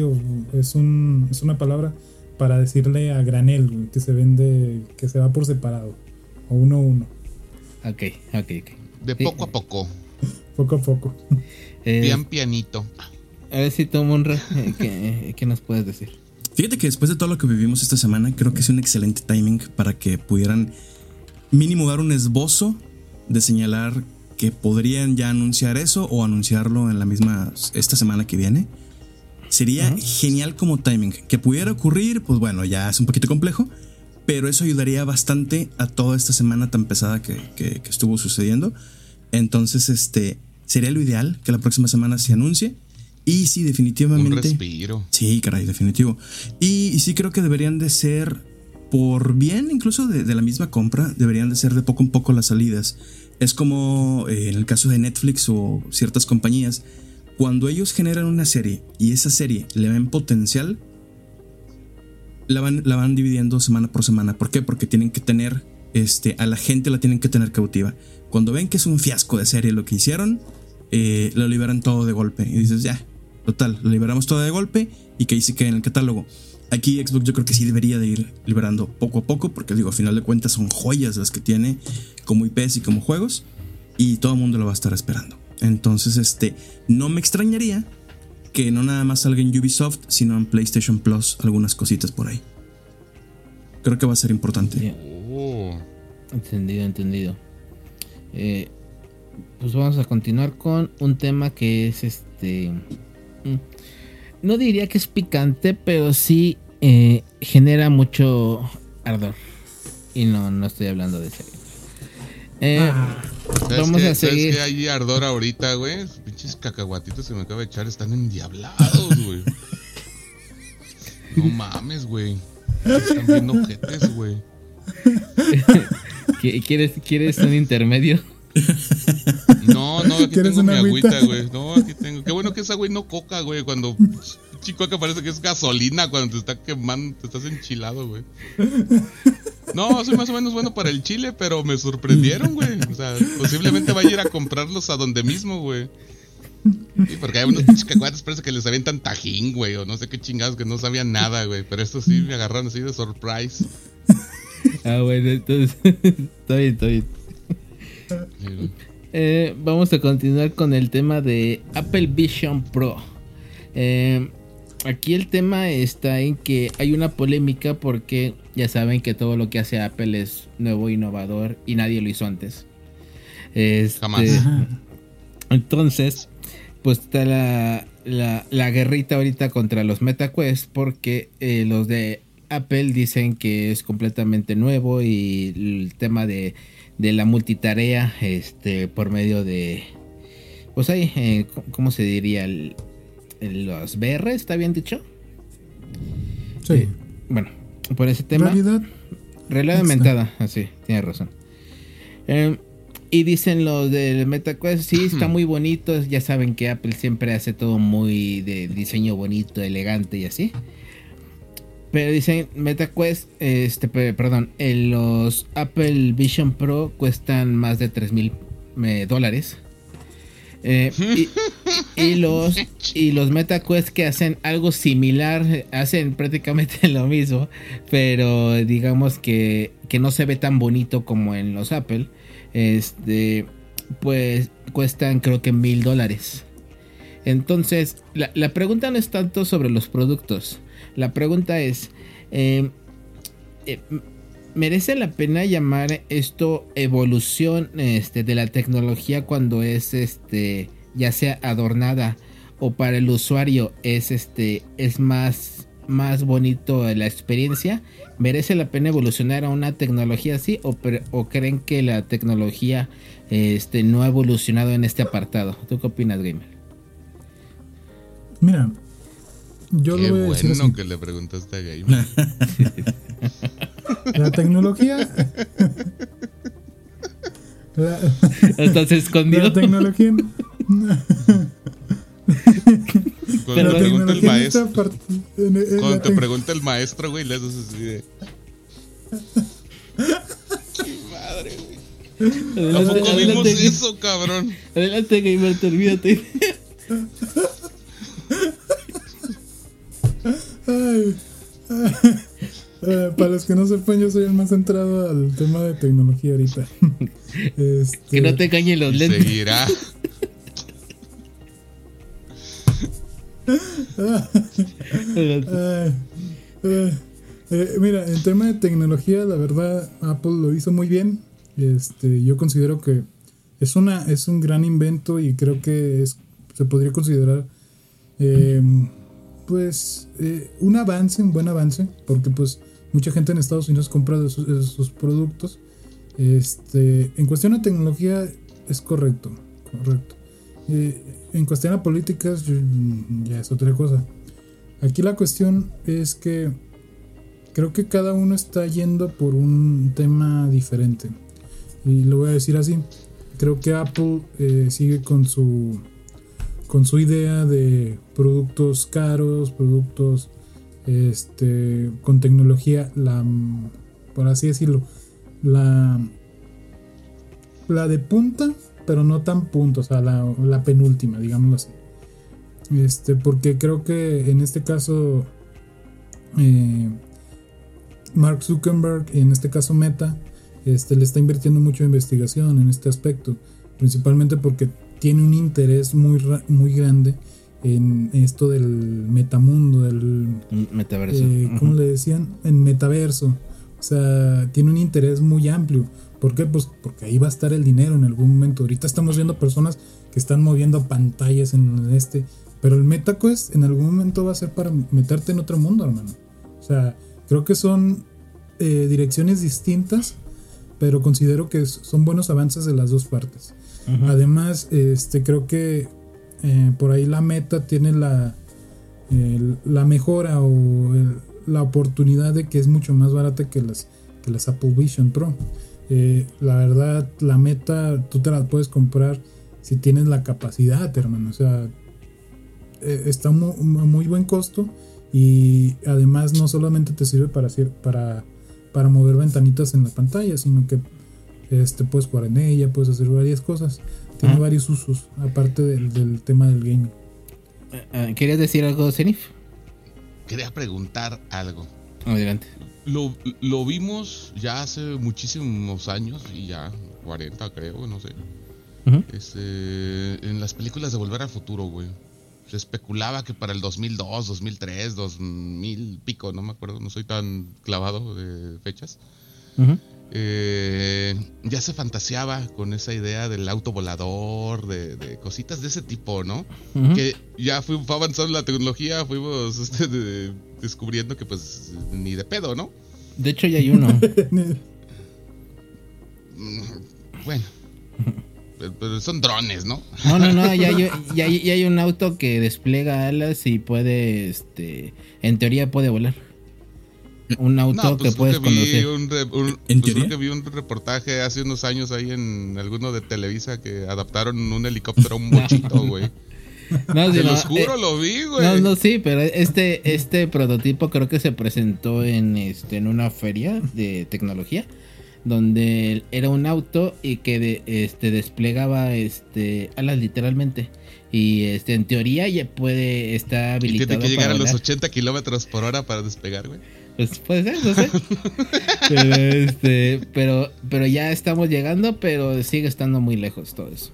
es, un, es una palabra para decirle a granel, que se vende, que se va por separado, o uno a uno, Ok, ok, ok. de Sí. poco a poco, poco a poco. Eh, pian pianito. a ver si tú, Monra, eh, ¿qué, qué nos puedes decir? Fíjate que después de todo lo que vivimos esta semana, creo que es un excelente timing para que pudieran mínimo dar un esbozo de señalar que podrían ya anunciar eso o anunciarlo en la misma esta semana que viene. Sería genial como timing. Que pudiera ocurrir, pues bueno, ya es un poquito complejo, pero eso ayudaría bastante a toda esta semana tan pesada que, que- que estuvo sucediendo. Entonces, este sería lo ideal que la próxima semana se anuncie. Y sí, Un definitivamente. respiro. Sí, caray, definitivo. Y, y sí creo que deberían de ser, por bien incluso de, de la misma compra, deberían de ser de poco en poco las salidas. Es como eh, en el caso de Netflix o ciertas compañías, cuando ellos generan una serie y esa serie le ven potencial, la van, dividiendo semana por semana. ¿Por qué? Porque tienen que tener, este, a la gente la tienen que tener cautiva. Cuando ven que es un fiasco de serie lo que hicieron, eh, lo liberan todo de golpe. Y dices, ya, total, lo liberamos todo de golpe y que ahí se quede en el catálogo. Aquí Xbox yo creo que sí debería de ir liberando poco a poco, porque digo, a final de cuentas son joyas las que tiene como IPs y como juegos, y todo el mundo lo va a estar esperando. Entonces, este, no me extrañaría que no nada más salga en Ubisoft, sino en PlayStation Plus, algunas cositas por ahí. Creo que va a ser importante. Oh, Entendido, entendido. Eh, pues vamos a continuar con un tema que es este. mm, No diría que es picante, pero sí eh, genera mucho ardor. Y no, no estoy hablando de serio. Eh, ¿Sabes Vamos qué? a ¿Sabes seguir. qué hay ardor ahorita, güey? Pinches cacahuatitos que me acaba de echar están endiablados, güey. No mames, güey. Están bien ojetes, güey. ¿qui- ¿Quieres, ¿Quieres un intermedio? No, no, aquí ¿Quieres tengo mi una agüita? agüita, güey. No, aquí tengo. Qué bueno que esa güey no coca, güey. Cuando chico que parece que es gasolina cuando te está quemando, te estás enchilado, güey. No, soy más o menos bueno para el chile, pero me sorprendieron, güey. O sea, posiblemente vaya a ir a comprarlos a donde mismo, güey. Sí, porque hay unos pinches cacahuates, parece que les avientan tajín, güey, o no sé qué chingados que no sabían nada, güey. Pero estos sí me agarraron así de surprise. Ah, bueno, entonces. está bien, está bien. Eh, vamos a continuar con el tema de Apple Vision Pro. Eh, aquí el tema está en que hay una polémica porque ya saben que todo lo que hace Apple es nuevo, innovador y nadie lo hizo antes. Este, Jamás. Entonces, pues está la, la, la guerrita ahorita contra los MetaQuest porque eh, los de Apple dicen que es completamente nuevo y el tema de, de la multitarea este, por medio de... Pues ahí, eh, ¿cómo se diría? El- el- los VR, ¿está bien dicho? Sí. Eh, bueno, por ese tema... realidad, Realidad aumentada, así, tiene razón. Eh, y dicen los del MetaQuest, sí, está muy bonito. Ya saben que Apple siempre hace todo muy de diseño bonito, elegante y así. Pero dicen MetaQuest, este, pe- perdón, eh, los Apple Vision Pro cuestan más de 3 mil dólares. Eh, y, y los y los MetaQuest que hacen algo similar hacen prácticamente lo mismo pero digamos que, que no se ve tan bonito como en los Apple este pues cuestan creo que mil dólares entonces la, la pregunta no es tanto sobre los productos la pregunta es eh, eh, merece la pena llamar esto evolución este, de la tecnología cuando es este ya sea adornada o para el usuario es este es más más bonito la experiencia merece la pena evolucionar a una tecnología así o, o creen que la tecnología este no ha evolucionado en este apartado tú qué opinas gamer mira yo Qué lo voy a bueno así. que le preguntaste a Gamer. La tecnología. la, estás escondido la tecnología. Cuando Pero te pregunta el maestro, parte- en- en cuando la te tec- pregunta el maestro, güey, le haces así de. ¡Qué madre, güey! ¿A adelante, poco vimos adelante, eso, cabrón? adelante gamer te olvídate Ay, Eh, para los que no sepan, yo soy el más centrado al tema de tecnología ahorita. Este, que no te engañen los lentes seguirá. Ay. Eh, mira, en tema de tecnología, la verdad, Apple lo hizo muy bien. Este, yo considero que es una, es un gran invento y creo que es, se podría considerar, eh, pues, eh, un avance, un buen avance, porque pues mucha gente en Estados Unidos compra de sus, productos. Este, en cuestión de tecnología es correcto, correcto. Eh, en cuestión de políticas yo- ya es otra cosa. Aquí la cuestión es que creo que cada uno está yendo por un tema diferente. Y lo voy a decir así. Creo que Apple eh, sigue con su con su idea de productos caros, productos este con tecnología la por así decirlo, la la de punta, pero no tan punta, o sea, la, penúltima, digámoslo así. Este, porque creo que en este caso eh, Mark Zuckerberg, y en este caso Meta, este, le está invirtiendo mucho en investigación en este aspecto, principalmente porque tiene un interés muy, muy grande en esto del metamundo, del Metaverso. eh, ¿cómo le decían? En metaverso. O sea, tiene un interés muy amplio. ¿Por qué? Pues porque ahí va a estar el dinero en algún momento. Ahorita estamos viendo personas que están moviendo pantallas en este. Pero el MetaQuest en algún momento va a ser para meterte en otro mundo, hermano. O sea, creo que son eh, direcciones distintas, pero considero que son buenos avances de las dos partes. Además, este, creo que eh, por ahí la meta tiene la, la mejora o la oportunidad de que es mucho más barata que las, que las Apple Vision Pro. Eh, la verdad, la meta tú te la puedes comprar si tienes la capacidad, hermano. O sea, eh, está mu- mu- muy buen costo y además no solamente te sirve para, para, para mover ventanitas en la pantalla, sino que este, puedes jugar en ella, puedes hacer varias cosas. Tiene varios usos, aparte del, del tema del gaming. Ah, ¿Querías decir algo, Zenith? Quería preguntar algo. Adelante. Lo, lo vimos ya hace muchísimos años, y ya 40 creo, no sé. Este, en las películas de Volver al Futuro, güey. Se especulaba que para el 2002, 2003, 2000 pico, no me acuerdo, no soy tan clavado de fechas. Ujú. Eh, ya se fantaseaba con esa idea del auto volador, de, de cositas de ese tipo, ¿no? Que ya fue, fue avanzando la tecnología, fuimos este, de- descubriendo que pues ni de pedo, ¿no? De hecho, ya hay uno. Mm, Bueno, pero, pero son drones, ¿no? No, no, no, ya hay, ya hay- ya hay un auto que despliega alas y puede, este, en teoría puede volar. Un auto No, pues que puedes que vi conducir. un, re- un- ¿En pues teoría? que vi un reportaje hace unos años ahí en alguno de Televisa que adaptaron un helicóptero a un bochito, güey. No, Te no, los juro, eh, lo vi, güey. no, no, sí, pero este, este prototipo creo que se presentó en, este, en una feria de tecnología donde era un auto y que de- este, desplegaba este, alas literalmente. Y este, en teoría ya puede estar y habilitado tiene que llegar para a los volar. 80 kilómetros por hora para despegar, güey. Pues puede ser, no sé. pero, este, pero, pero ya estamos llegando, pero sigue estando muy lejos todo eso.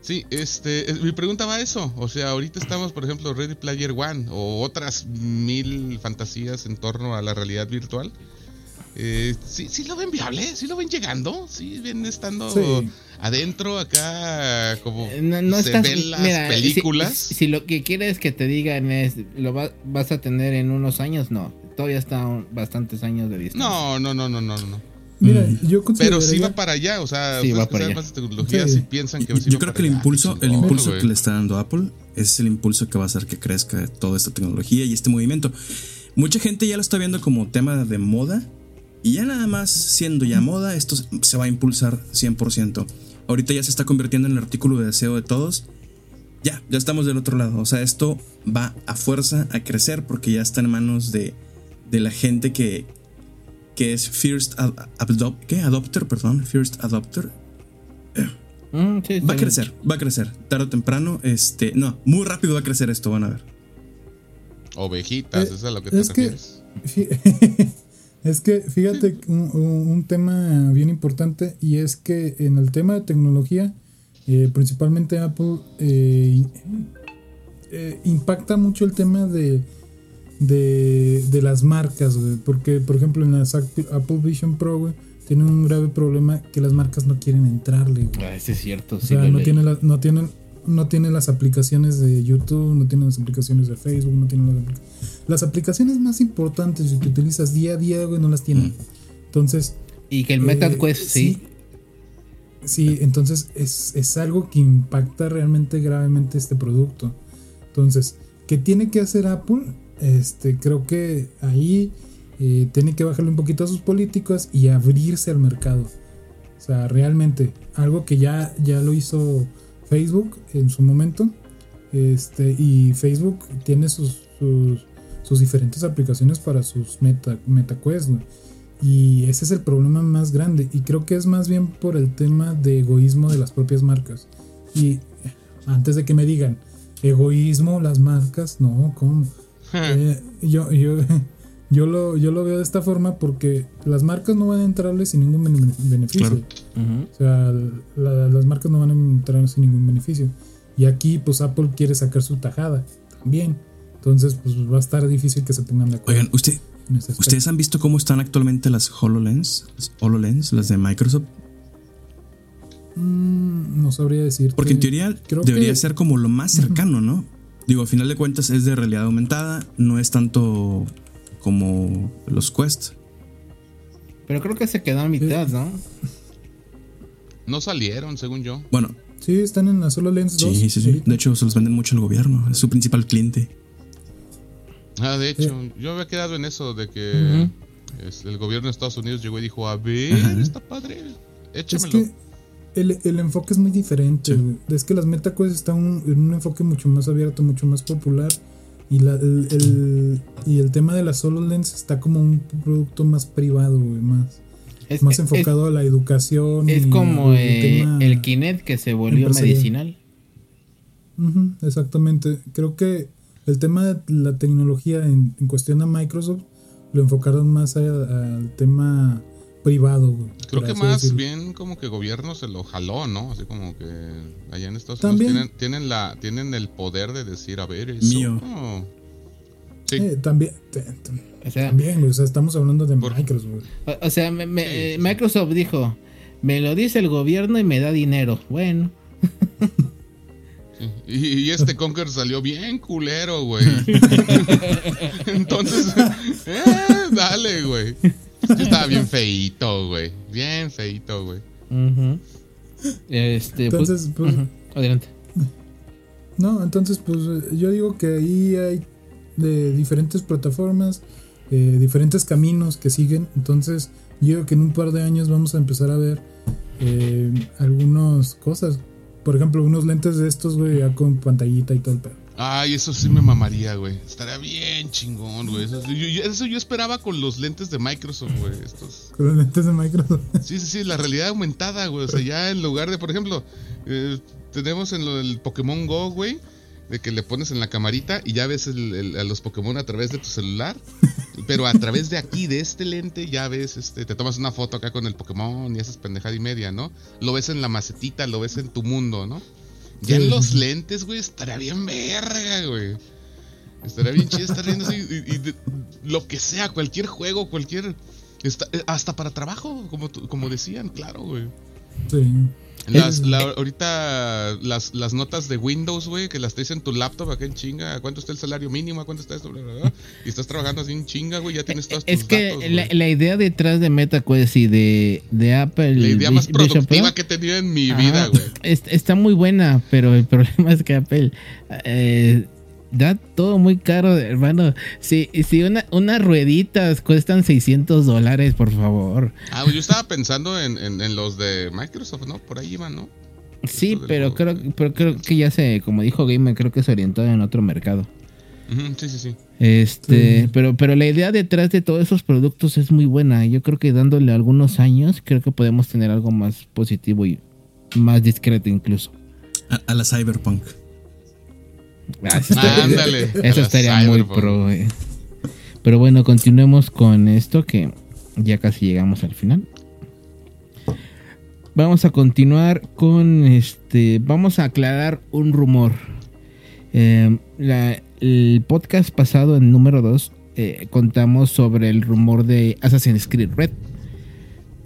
Sí, este, es- mi pregunta va a eso. O sea, ahorita estamos, por ejemplo, Ready Player One o otras mil fantasías en torno a la realidad virtual. Eh, sí, sí lo ven viable, sí lo ven llegando, sí ven estando Sí. Adentro acá como Eh, No, no se estás- ven las mira, si- películas. Si, si lo que quieres que te digan es lo va- vas a tener en unos años, no. Todavía está un- bastantes años de distancia. No, no, no, no, no, no. Mira, Mm. yo Pero sí va para allá, o sea, Sí, va que para allá. más tecnología Sí. piensan que sí Yo creo que el allá. impulso, el impulso que le está dando Apple es el impulso que va a hacer que crezca toda esta tecnología y este movimiento. Mucha gente ya lo está viendo como tema de moda y ya nada más siendo ya moda, esto se va a impulsar 100%. Ahorita ya se está convirtiendo en el artículo de deseo de todos. Ya, ya estamos del otro lado. O sea, esto va a fuerza a crecer porque ya está en manos de, de la gente que, que es First ad- adop- ¿qué? Adopter, perdón, First Adopter. Mm, sí, Va a bien. crecer, va a crecer. Tarde o temprano, este. No, muy rápido va a crecer esto, van a ver. Ovejitas, Eh, eso es a lo que te es refieres. Es que fíjate un, un- tema bien importante y es que en el tema de tecnología, eh, principalmente Apple eh, eh, impacta mucho el tema de, de, de las marcas, güey, porque por ejemplo en las Apple Vision Pro, güey, tiene un grave problema que las marcas no quieren entrarle. güey. Ah, ese es cierto. O sí sea, lo no tiene, la- no, tienen, no tiene las aplicaciones de YouTube, no tiene las aplicaciones de Facebook, no tiene las, aplica- las aplicaciones más importantes y que utilizas día a día, güey, no las tienen. Entonces, Y que el Metal eh, Quest, sí. Sí, entonces es, es algo que impacta realmente gravemente este producto. Entonces, ¿qué tiene que hacer Apple? Este, creo que ahí eh, tiene que bajarle un poquito a sus políticos y abrirse al mercado. O sea, realmente, algo que ya, ya lo hizo Facebook en su momento. Este, y Facebook tiene sus, sus, sus diferentes aplicaciones para sus meta, MetaQuest, güey. Y ese es el problema más grande. Y creo que es más bien por el tema de egoísmo de las propias marcas. Y antes de que me digan, egoísmo, las marcas, no, ¿cómo? Eh, yo, yo, yo, lo, yo lo veo de esta forma porque las marcas no van a entrarle sin ningún bene- beneficio. Claro. O sea, la- las marcas no van a entrar sin ningún beneficio. Y aquí, pues Apple quiere sacar su tajada también. Entonces, pues va a estar difícil que se pongan de acuerdo. Oigan, usted. ¿ustedes han visto cómo están actualmente las HoloLens? Las HoloLens, las de Microsoft. Mm, no sabría decir. Porque en teoría creo debería que- ser como lo más cercano, ¿no? Digo, a final de cuentas es de realidad aumentada, no es tanto como los Quest. Pero creo que se quedó a mitad, ¿no? No salieron, según yo. Bueno, Sí, están en la solo Lens 2. sí, sí, sí. ahorita. De hecho, se los venden mucho al gobierno, es su principal cliente. Ah, de hecho, yo había quedado en eso de que es- el gobierno de Estados Unidos llegó y dijo, a ver, Ajá. está padre, Es échamelo. que el, el enfoque es muy diferente. Sí. Es que las MetaQuest están un- en un enfoque mucho más abierto, mucho más popular. Y, la, el, el- y el tema de la solo lens está como un producto más privado, güey, más, Es, más es- enfocado a la educación. es y como al eh, el Kinect que se volvió medicinal. Ujú, exactamente. Creo que el tema de la tecnología en, en cuestión a Microsoft lo enfocaron más al tema privado. güey, Creo que más decirlo. bien como que gobierno se lo jaló, ¿no? Así como que allá en Estados También. Unidos tienen, tienen, la, tienen el poder de decir, a ver, eso. Mío. oh". Sí, Eh, también, te- te- O sea, también, o sea, estamos hablando de Por- Microsoft. o, o sea me- me- Sí, eh, sí. Microsoft dijo, me lo dice el gobierno y me da dinero. Bueno, sí. Y, y este Conker salió bien culero, güey. Entonces, eh, dale, güey. Sí estaba bien feito, güey. Bien feito, güey. este, pues, Entonces, pues, adelante. no, entonces, pues yo digo que ahí hay de diferentes plataformas, eh, diferentes caminos que siguen. Entonces, yo digo que en un par de años vamos a empezar a ver eh, algunas cosas. Por ejemplo, unos lentes de estos, güey, ya con pantallita y todo el pedo. Ay, eso sí me mamaría, güey. Estaría bien chingón, güey. Eso, yo, yo- eso yo esperaba con los lentes de Microsoft, güey. Estos. Con los lentes de Microsoft. Sí, sí, sí, la realidad aumentada, güey. O sea, ya en lugar de, por ejemplo, eh, tenemos en lo del Pokémon Go, güey, de que le pones en la camarita y ya ves el- el- a los Pokémon a través de tu celular. Pero a través de aquí, de este lente, ya ves, este, te tomas una foto acá con el Pokémon y haces pendejada y media, ¿no? Lo ves en la macetita, lo ves en tu mundo, ¿no? Ya en los lentes, güey, estaría bien verga, güey. Estaría bien chido estar viendo así y, y de- lo que sea, cualquier juego, cualquier Está, eh, hasta para trabajo, como, como decían, claro, güey. Sí. Las, la- ahorita las, las notas de Windows, güey, que las traes en tu laptop acá en chinga. ¿A cuánto está el salario mínimo? ¿A cuánto está esto? Bla, bla, bla. Y estás trabajando así en chinga, güey. Ya tienes todos Es tus que datos, la, idea detrás de MetaQuest y de, de Apple. La idea más productiva que he tenido en mi vida, güey. es- está muy buena, pero el problema es que Apple eh, da todo muy caro, hermano. Si, si una, unas rueditas cuestan 600 dólares, por favor. Ah, yo estaba pensando en, en, en los de Microsoft, ¿no? Por ahí iban, ¿no? Sí, pero creo, pero creo que ya se, como dijo Gamer, creo que se orientó en otro mercado. Sí, sí, sí. Este, Sí. pero, pero la idea detrás de todos esos productos es muy buena. Yo creo que dándole algunos años, creo que podemos tener algo más positivo y más discreto incluso. A, a la Cyberpunk. Ah, eso estaría- Ándale. Eso estaría muy pro. eh. Pero bueno, continuemos con esto que ya casi llegamos al final. Vamos a continuar con este. Vamos a aclarar un rumor. Eh, la- el podcast pasado, en número 2, contamos sobre el rumor de Assassin's Creed Red.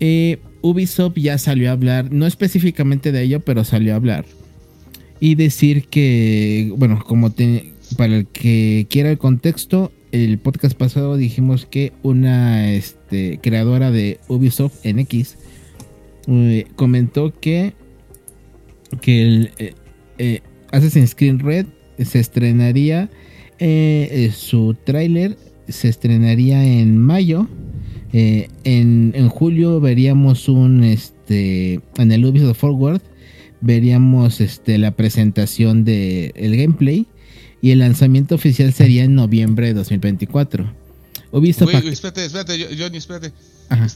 Eh, Ubisoft ya salió a hablar, no específicamente de ello, pero salió a hablar. Y decir que, bueno, como para el que quiera el contexto, el podcast pasado dijimos que una este, creadora de Ubisoft NX eh, comentó que, que el eh, eh, Assassin's Creed Red se estrenaría, eh, eh, su tráiler se estrenaría en mayo. En, en julio veríamos un, este, en el Ubisoft Forward, veríamos este, la presentación del el gameplay y el lanzamiento oficial sería en noviembre de 2024. Ubisoft... Güey, güey, espérate, espérate, Johnny, espérate. Ajá,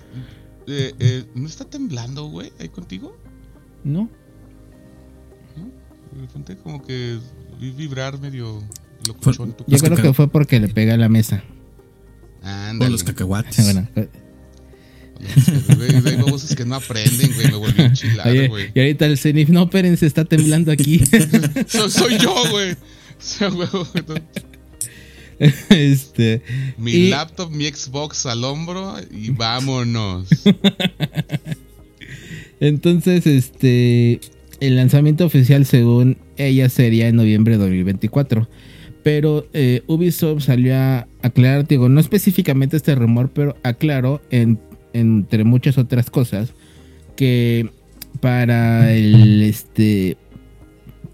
Eh, eh, ¿No está temblando, güey, ahí contigo? ¿no? De repente como que vi vibrar medio locochón tu Yo creo que fue porque le pega a la mesa. O Ándale. los cacahuates. Bueno, Güey, Hay voces que no aprenden, güey. Me volví oye, güey. y ahorita el Zenith, no, espérense, está temblando aquí. Soy, soy yo, güey. Este, Mi Y- laptop, mi Xbox al hombro y vámonos. entonces, este, el lanzamiento oficial según ella sería en noviembre de 2024. Pero eh, Ubisoft salió a aclarar, digo, no específicamente este rumor, pero aclaró en- entre muchas otras cosas que para el este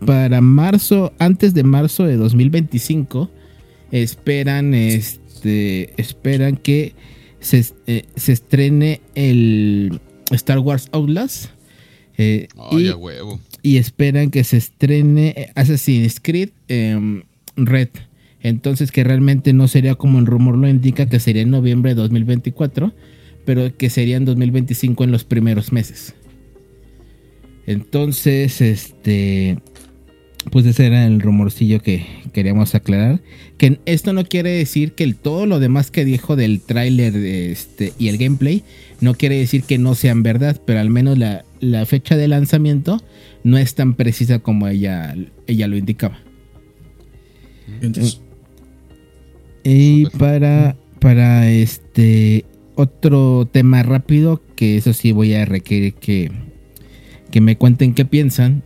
para marzo, antes de marzo de 2025, esperan este esperan que se, eh, se estrene el Star Wars Outlast. eh, Ay, y- huevo. y esperan que se estrene eh, Assassin's Creed em, Red. Entonces que realmente no sería como el rumor lo indica, que sería en noviembre de 2024, pero que sería en 2025 en los primeros meses. Entonces, este, pues ese era el rumorcillo que queríamos aclarar. Que esto no quiere decir que el, todo lo demás que dijo del tráiler este, y el gameplay no quiere decir que no sean verdad, pero al menos la, la fecha de lanzamiento no es tan precisa como ella, ella lo indicaba. Entonces, Y para, para este otro tema rápido, que eso sí voy a requerir que, que me cuenten qué piensan,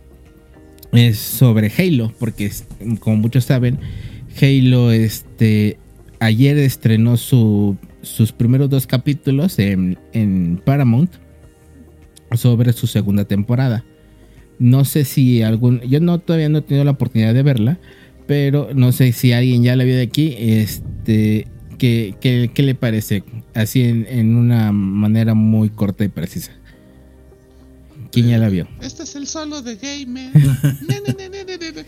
es sobre Halo, porque como muchos saben, Halo este, ayer estrenó su, sus primeros dos capítulos en, en Paramount sobre su segunda temporada. No sé si algún, yo no todavía no he tenido la oportunidad de verla, pero no sé si alguien ya la vio de aquí, este, ¿qué, qué, qué le parece? Así en, en una manera muy corta y precisa. ¿Quién ya la vio? Este es el solo de Gamer. Ne, ne, ne, ne, ne, ne, ne.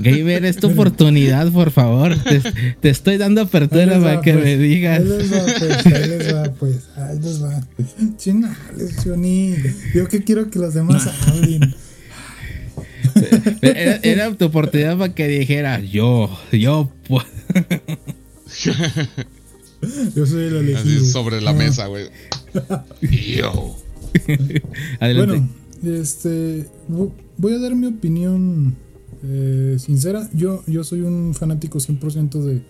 Gamer, es tu oportunidad, por favor. Te, te estoy dando apertura para que pues. me digas. Ahí les va, pues. Ahí les va, pues. Ahí les va. Chinales, Johnny. Yo que quiero que los demás hablen. Era, era tu oportunidad para que dijeras, yo, yo, pues. Yo soy el elegido. Así sobre la Ah. mesa, güey. Yo. Adelante. Bueno, este. vo- Voy a dar mi opinión eh, sincera. Yo, yo soy un fanático 100% de,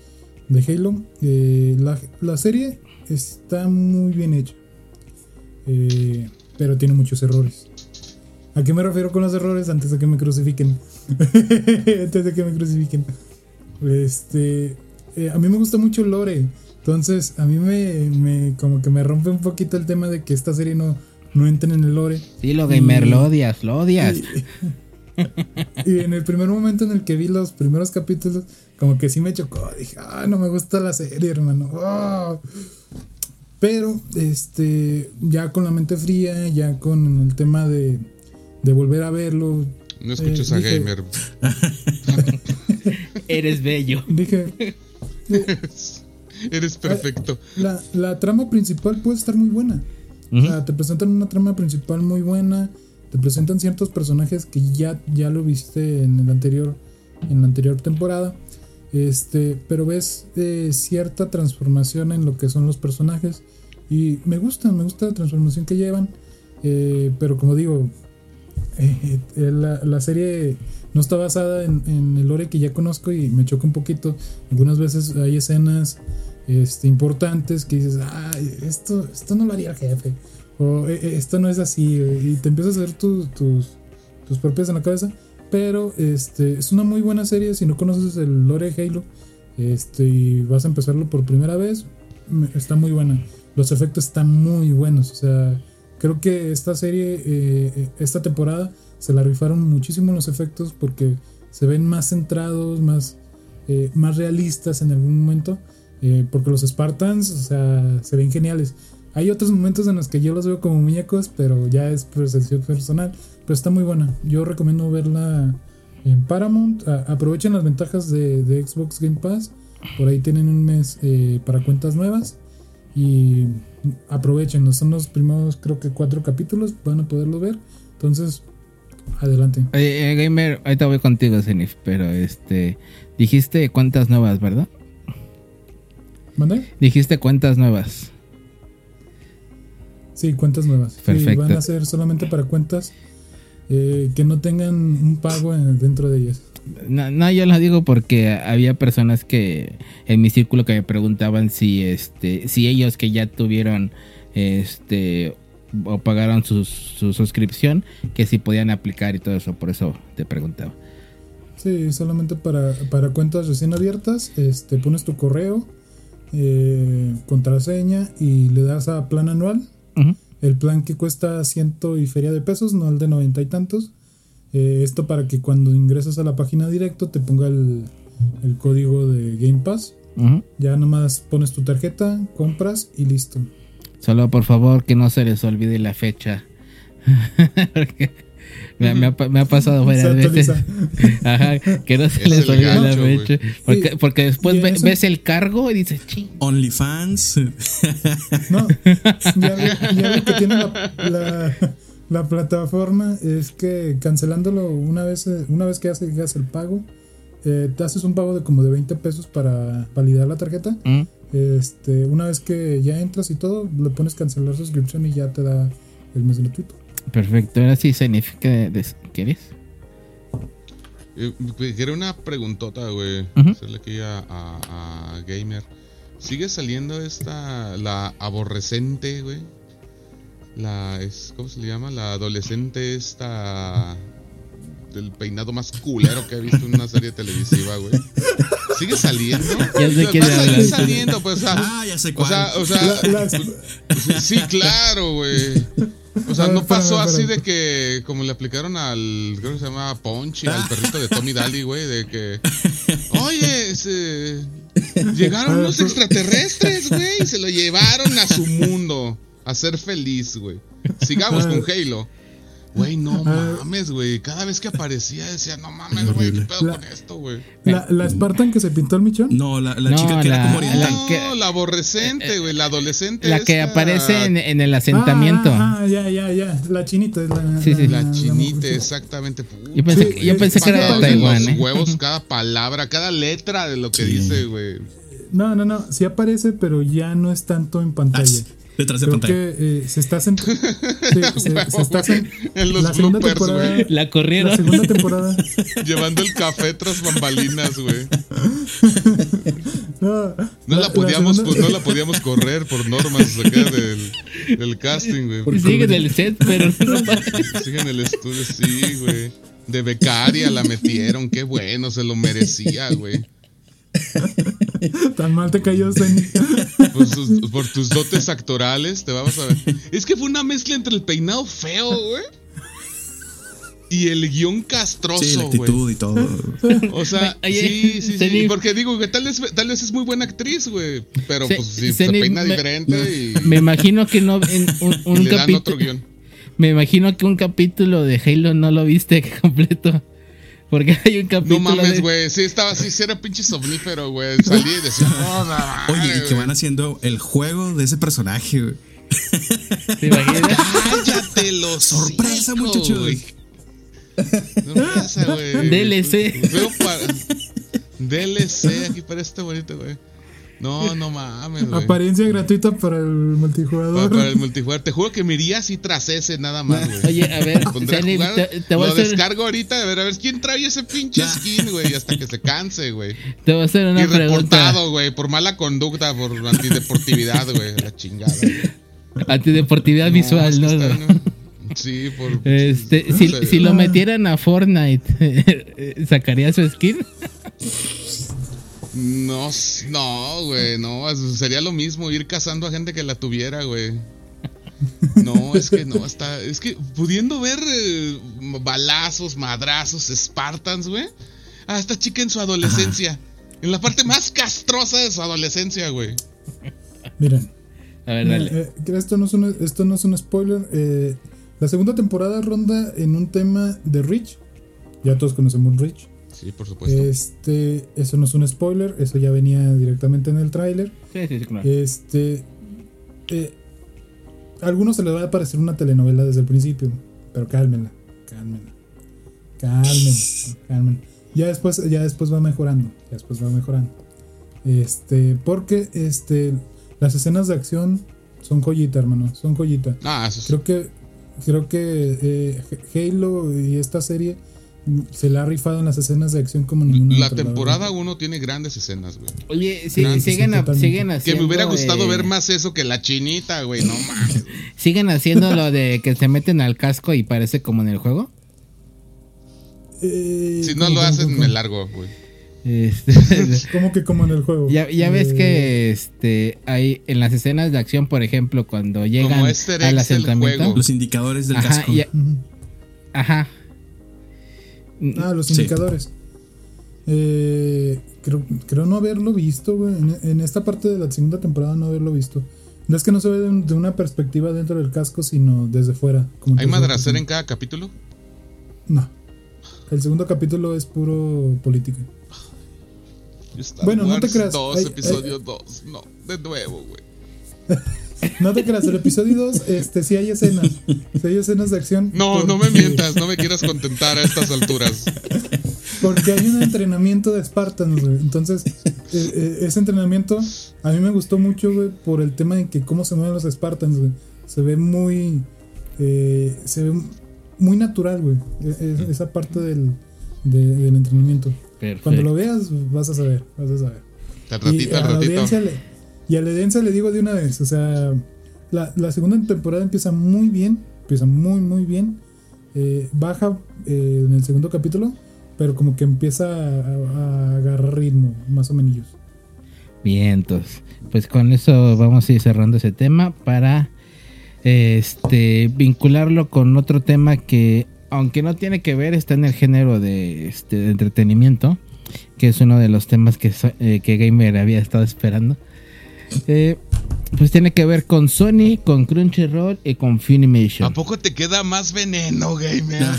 de Halo. Eh, la, la serie está muy bien hecha. Eh, pero tiene muchos errores. ¿A qué me refiero con los errores? Antes de que me crucifiquen. Antes de que me crucifiquen. Este. Eh, a mí me gusta mucho el lore. Entonces, a mí me, me- Como que me rompe un poquito el tema de que esta serie no, no entre en el lore. Sí, lo gamer, Y- lo odias, lo odias. Y en el primer momento en el que vi los primeros capítulos, como que sí me chocó. Dije, ah, no me gusta la serie, hermano. Ah". Pero, este, ya con la mente fría, ya con el tema de, de volver a verlo, No escuches Eh, a dije- Gamer. Eres bello. dije, Eres perfecto. la, la trama principal puede estar muy buena. O sea, te presentan una trama principal muy buena, te presentan ciertos personajes que ya, ya lo viste en el anterior, en la anterior temporada. Este, pero ves eh, cierta transformación en lo que son los personajes. Y me gusta, me gusta la transformación que llevan. eh, pero como digo, eh, eh, la, la serie no está basada en, el lore que ya conozco y me choca un poquito. Algunas veces hay escenas este, importantes que dices, ah, esto, esto no lo haría jefe. O "Eh, eh, esto no es así. Y te empiezas a hacer tus, tus, propias en la cabeza. Pero este, es una muy buena serie si no conoces el lore Halo. Este, y vas a empezarlo por primera vez. Está muy buena. Los efectos están muy buenos. O sea, creo que esta serie, eh, eh, esta temporada, se la rifaron muchísimo los efectos porque se ven más centrados, más, eh, más realistas en algún momento. eh, porque los Spartans, o sea, se ven geniales. Hay otros momentos en los que yo los veo como muñecos, pero ya es percepción personal. Pero está muy buena. Yo recomiendo verla en Paramount. Aprovechen las ventajas de, de Xbox Game Pass. Por ahí tienen un mes eh, para cuentas nuevas. Y aprovechen. Son los primeros, creo que cuatro capítulos. Van a poderlo ver. Entonces, adelante. Eh, eh, gamer, ahorita voy contigo, Zenith, pero este. Dijiste cuentas nuevas, ¿verdad? ¿Mande? Dijiste cuentas nuevas. Sí, cuentas nuevas. Sí, Perfecto. van a ser solamente para cuentas eh, que no tengan un pago en- dentro de ellas. No, no, yo lo digo porque había personas que en mi círculo que me preguntaban si este si ellos que ya tuvieron este o pagaron su, su suscripción que si podían aplicar y todo eso, por eso te preguntaba. Sí, solamente para, para cuentas recién abiertas. Este, pones tu correo, eh, contraseña y le das a plan anual. El plan que cuesta ciento y feria de pesos, no el de noventa y tantos. Eh, esto para que cuando ingresas a la página directo te ponga el, el código de Game Pass. Ya nomás pones tu tarjeta, compras y listo. Solo por favor que no se les olvide la fecha. Porque me, me ha, pa- me ha pasado varias veces. Ajá, que no se Es les olvide la fecha. Porque, porque después ve- ves el cargo y dices, ching. OnlyFans. No, ya, lo- ya lo que tiene la, la- la plataforma es que cancelándolo una vez, una vez que haces el pago, eh, te haces un pago de como de 20 pesos para validar la tarjeta. ¿Mm? Este, una vez que ya entras y todo, le pones cancelar suscripción y ya te da el mes gratuito. Perfecto, ahora sí significa ¿quieres? Eh, Quiero una preguntota, güey. Hacerle aquí a, a- a Gamer. ¿Sigue saliendo esta, la aborrecente, güey? La, es, ¿cómo se le llama? La adolescente esta del peinado más culero que he visto en una serie televisiva, güey. ¿Sigue saliendo? Ya sé quién hablas. saliendo, pues, o sea, ah, ya sé o cuál. sea, o sea, La- las- Sí, claro, güey. O sea, ver, no pasó espérame, así espérame. de que, como le aplicaron al, creo que se llama Ponchi, al perrito de Tommy Daly, güey, de que, oye, este, llegaron unos extraterrestres, güey, y se lo llevaron a su mundo, a ser feliz, güey. Sigamos con Halo. Güey, no mames, güey. Cada vez que aparecía decía, no mames, güey, ¿qué pedo La- con esto, güey? la, la Spartan que se pintó el michón. No, la, la No, chica que la- era como la- oriental. No, que- la aborrecente, güey, la adolescente. La que aparece en, en el asentamiento. Ah, ah, ya, ya, ya. La chinita es la. Sí, sí. La chinita, exactamente. Yo pensé, Sí, que, yo es- pensé que era de Taiwán, los ¿eh? huevos, cada palabra, cada letra de lo que Sí. dice, güey. no, no, no, sí aparece, pero ya no es tanto en pantalla. Ah, detrás de Creo pantalla. que eh, se está sí, se, se está En los la segunda bloopers, temporada, güey. La corrieron. la segunda temporada. Llevando el café tras bambalinas, güey. No, No la, podíamos, segunda- pues, no la podíamos correr por normas acá del, del casting, güey. Sigue en el set, pero no pasa. Sigue en el estudio, sí, güey. De becaria la metieron, qué bueno, se lo merecía, güey. Tan mal te cayó, Zenny. Por, sus- por tus dotes actorales, te vamos a ver. Es que fue una mezcla entre el peinado feo, güey. Y el guion castroso, Sí, la güey. actitud y todo. O sea, Oye, sí, sí, Porque digo que tal vez, tal vez es muy buena actriz, güey. Pero Se- pues sí, se peina me- diferente y, Me imagino que no. En un, y un le dan otro guion. Me imagino que un capítulo de Halo no lo viste completo. Porque hay un No capítulo. mames, de- güey. Sí, estaba así, sí era pinche somnífero, güey. Salí y decía, "Oh, no, Oye, y que güey". van haciendo el juego de ese personaje, güey. ¿Te imaginas? Cállate los Sorpresa, muchachos. No empieza, güey. DLC. Veo pa- DLC aquí para este bonito, güey. No, no mames, güey. Apariencia gratuita para el Para, multijugador. para el multijugador. Te juro que me iría así tras ese nada más, güey. Oye, a ver, a te, te voy a lo hacer, descargo ahorita, a ver, a ver quién trae ese pinche skin, güey, hasta que se canse, güey. te voy a hacer Y una pregunta. reportado, güey, por mala conducta, por antideportividad, güey, la chingada. güey. Antideportividad No, visual, es que ¿no? está, ¿no? Sí, por. Este, no si, sé, si lo metieran a Fortnite, ¿sacaría su skin? No, no, güey, no, sería lo mismo ir cazando a gente que la tuviera, güey. No, es que no, está, es que pudiendo ver eh, balazos, madrazos, Spartans, güey. A esta chica en su adolescencia, en la parte más castrosa de su adolescencia, güey. Miren, A ver, dale. eh, eh, esto, no es un, esto no es un spoiler. eh, la segunda temporada ronda en un tema de Rich. Ya todos conocemos Rich. Sí, por supuesto. Este, eso no es un spoiler, eso ya venía directamente en el tráiler. Sí, sí, sí, claro. Este, eh, a algunos se les va a parecer una telenovela desde el principio, pero cálmenla, cálmenla, cálmenla, cálmenla. Ya después, ya después va mejorando, ya después va mejorando. Este, porque este, las escenas de acción son joyita, hermano, son joyita. ah, eso sí. Creo que, creo que eh, Halo y esta serie se la ha rifado en las escenas de acción como ninguna La otra, temporada verdad. 1 tiene grandes escenas, güey. Oye, sí, Grandes, siguen, a- siguen Que haciendo. me hubiera gustado eh, ver más eso que la chinita, güey. No mames. Siguen haciendo lo de que se meten al casco y parece como en el juego. Eh, Si no ¿cómo, lo hacen, me largo, güey. Este, Como que como en el juego. ya, ya ves Eh, que este hay en las escenas de acción, por ejemplo, cuando llegan Como easter al asentamiento. juego. Los indicadores del Ajá, casco. ajá. Ah, los Sí. indicadores. Eh, creo, creo no haberlo visto, güey. En, en esta parte de la segunda temporada no haberlo visto. No es que no se ve de, de una perspectiva dentro del casco, sino desde fuera. como ¿Hay madracera en cada capítulo? No. El segundo capítulo es puro política. Star Bueno, no te creas, 2, hay- episodio 2. No, de nuevo, güey. No te creas, el episodio 2, este, sí hay escenas. Sí hay escenas de acción. No, no me mientas, no me quieras contentar a estas alturas. Porque hay un entrenamiento de Spartans, güey. Entonces, eh, eh, ese entrenamiento a mí me gustó mucho, güey, por el tema de que cómo se mueven los Spartans, güey. Se ve muy. eh, se ve muy natural, güey. e- e- esa parte del, de- del entrenamiento. Perfecto. Cuando lo veas, vas a saber, vas a saber. Al Y ratito, a al la ratito. audiencia le, y a la audiencia le digo de una vez, o sea, la, segunda temporada empieza muy bien, empieza muy, muy bien. eh, baja eh, en el segundo capítulo, pero como que empieza a, agarrar ritmo, más o menos. Bien, entonces, pues con eso vamos a ir cerrando ese tema para este vincularlo con otro tema que, aunque no tiene que ver, está en el género de, este, entretenimiento, que es uno de los temas que, eh, que Gamer había estado esperando. Eh, pues tiene que ver con Sony, con Crunchyroll y con Funimation. ¿A poco te queda más veneno, gamer?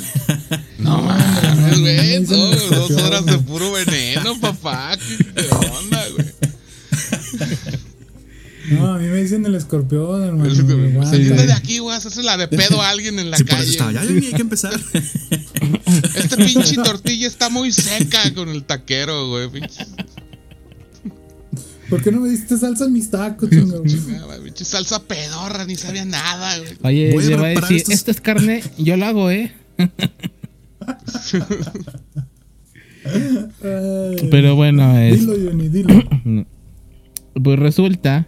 No mames, güey. dos horas de puro veneno, papá. ¿Qué, onda, güey? No, a mí me dicen el escorpión, hermano. Aguanta. de aquí, güey. Hacerse la de pedo a alguien en la Sí, calle. estaba. Ya, ya, hay que empezar. Esta pinche tortilla está muy seca con el taquero, güey. pinche. ¿Por qué no me diste salsa en mis tacos, chingado? salsa pedorra, ni sabía nada, güey. Oye, le va a decir, esto es carne, yo lo hago, ¿eh? Pero bueno, es, dilo, Johnny, dilo. Pues resulta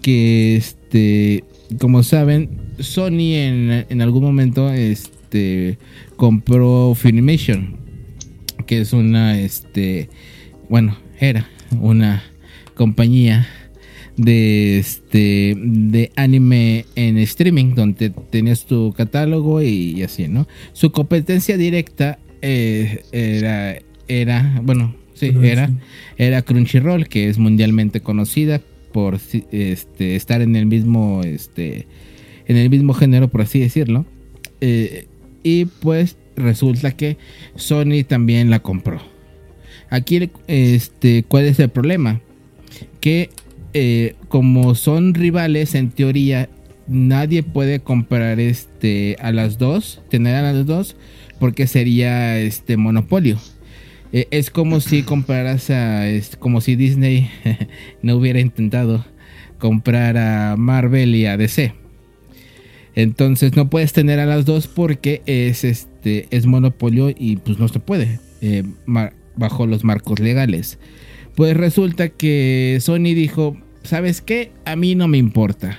que este, como saben, Sony en, en algún momento este compró Funimation, que es una este, bueno, era una compañía de este de anime en streaming donde tenías tu catálogo y, así no su competencia directa eh, era era bueno sí era era Crunchyroll que es mundialmente conocida por este estar en el mismo este en el mismo género por así decirlo. Eh, y pues resulta que Sony también la compró. Aquí este cuál es el problema que eh, como son rivales, en teoría, nadie puede comprar este a las dos, tener a las dos, porque sería este monopolio. Eh, es como si compraras a, como si Disney no hubiera intentado comprar a Marvel y a DC. Entonces no puedes tener a las dos porque es este es monopolio y pues no se puede eh, bajo los marcos legales. Pues resulta que Sony dijo, ¿sabes qué? A mí no me importa.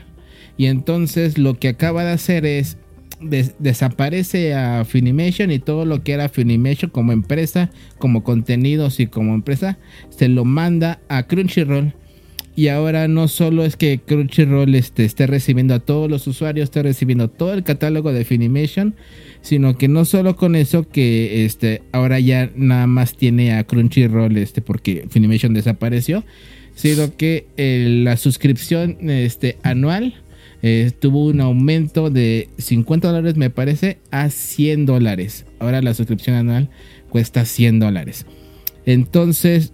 Y entonces lo que acaba de hacer es desaparece a Funimation y todo lo que era Funimation como empresa, como contenidos y como empresa, se lo manda a Crunchyroll. Y ahora no solo es que Crunchyroll este, esté recibiendo a todos los usuarios, esté recibiendo todo el catálogo de Funimation, sino que no solo con eso que este, ahora ya nada más tiene a Crunchyroll este, porque Funimation desapareció, sino que eh, la suscripción este, anual eh, tuvo un aumento de 50 dólares, me parece, a 100 dólares. Ahora la suscripción anual cuesta 100 dólares. Entonces,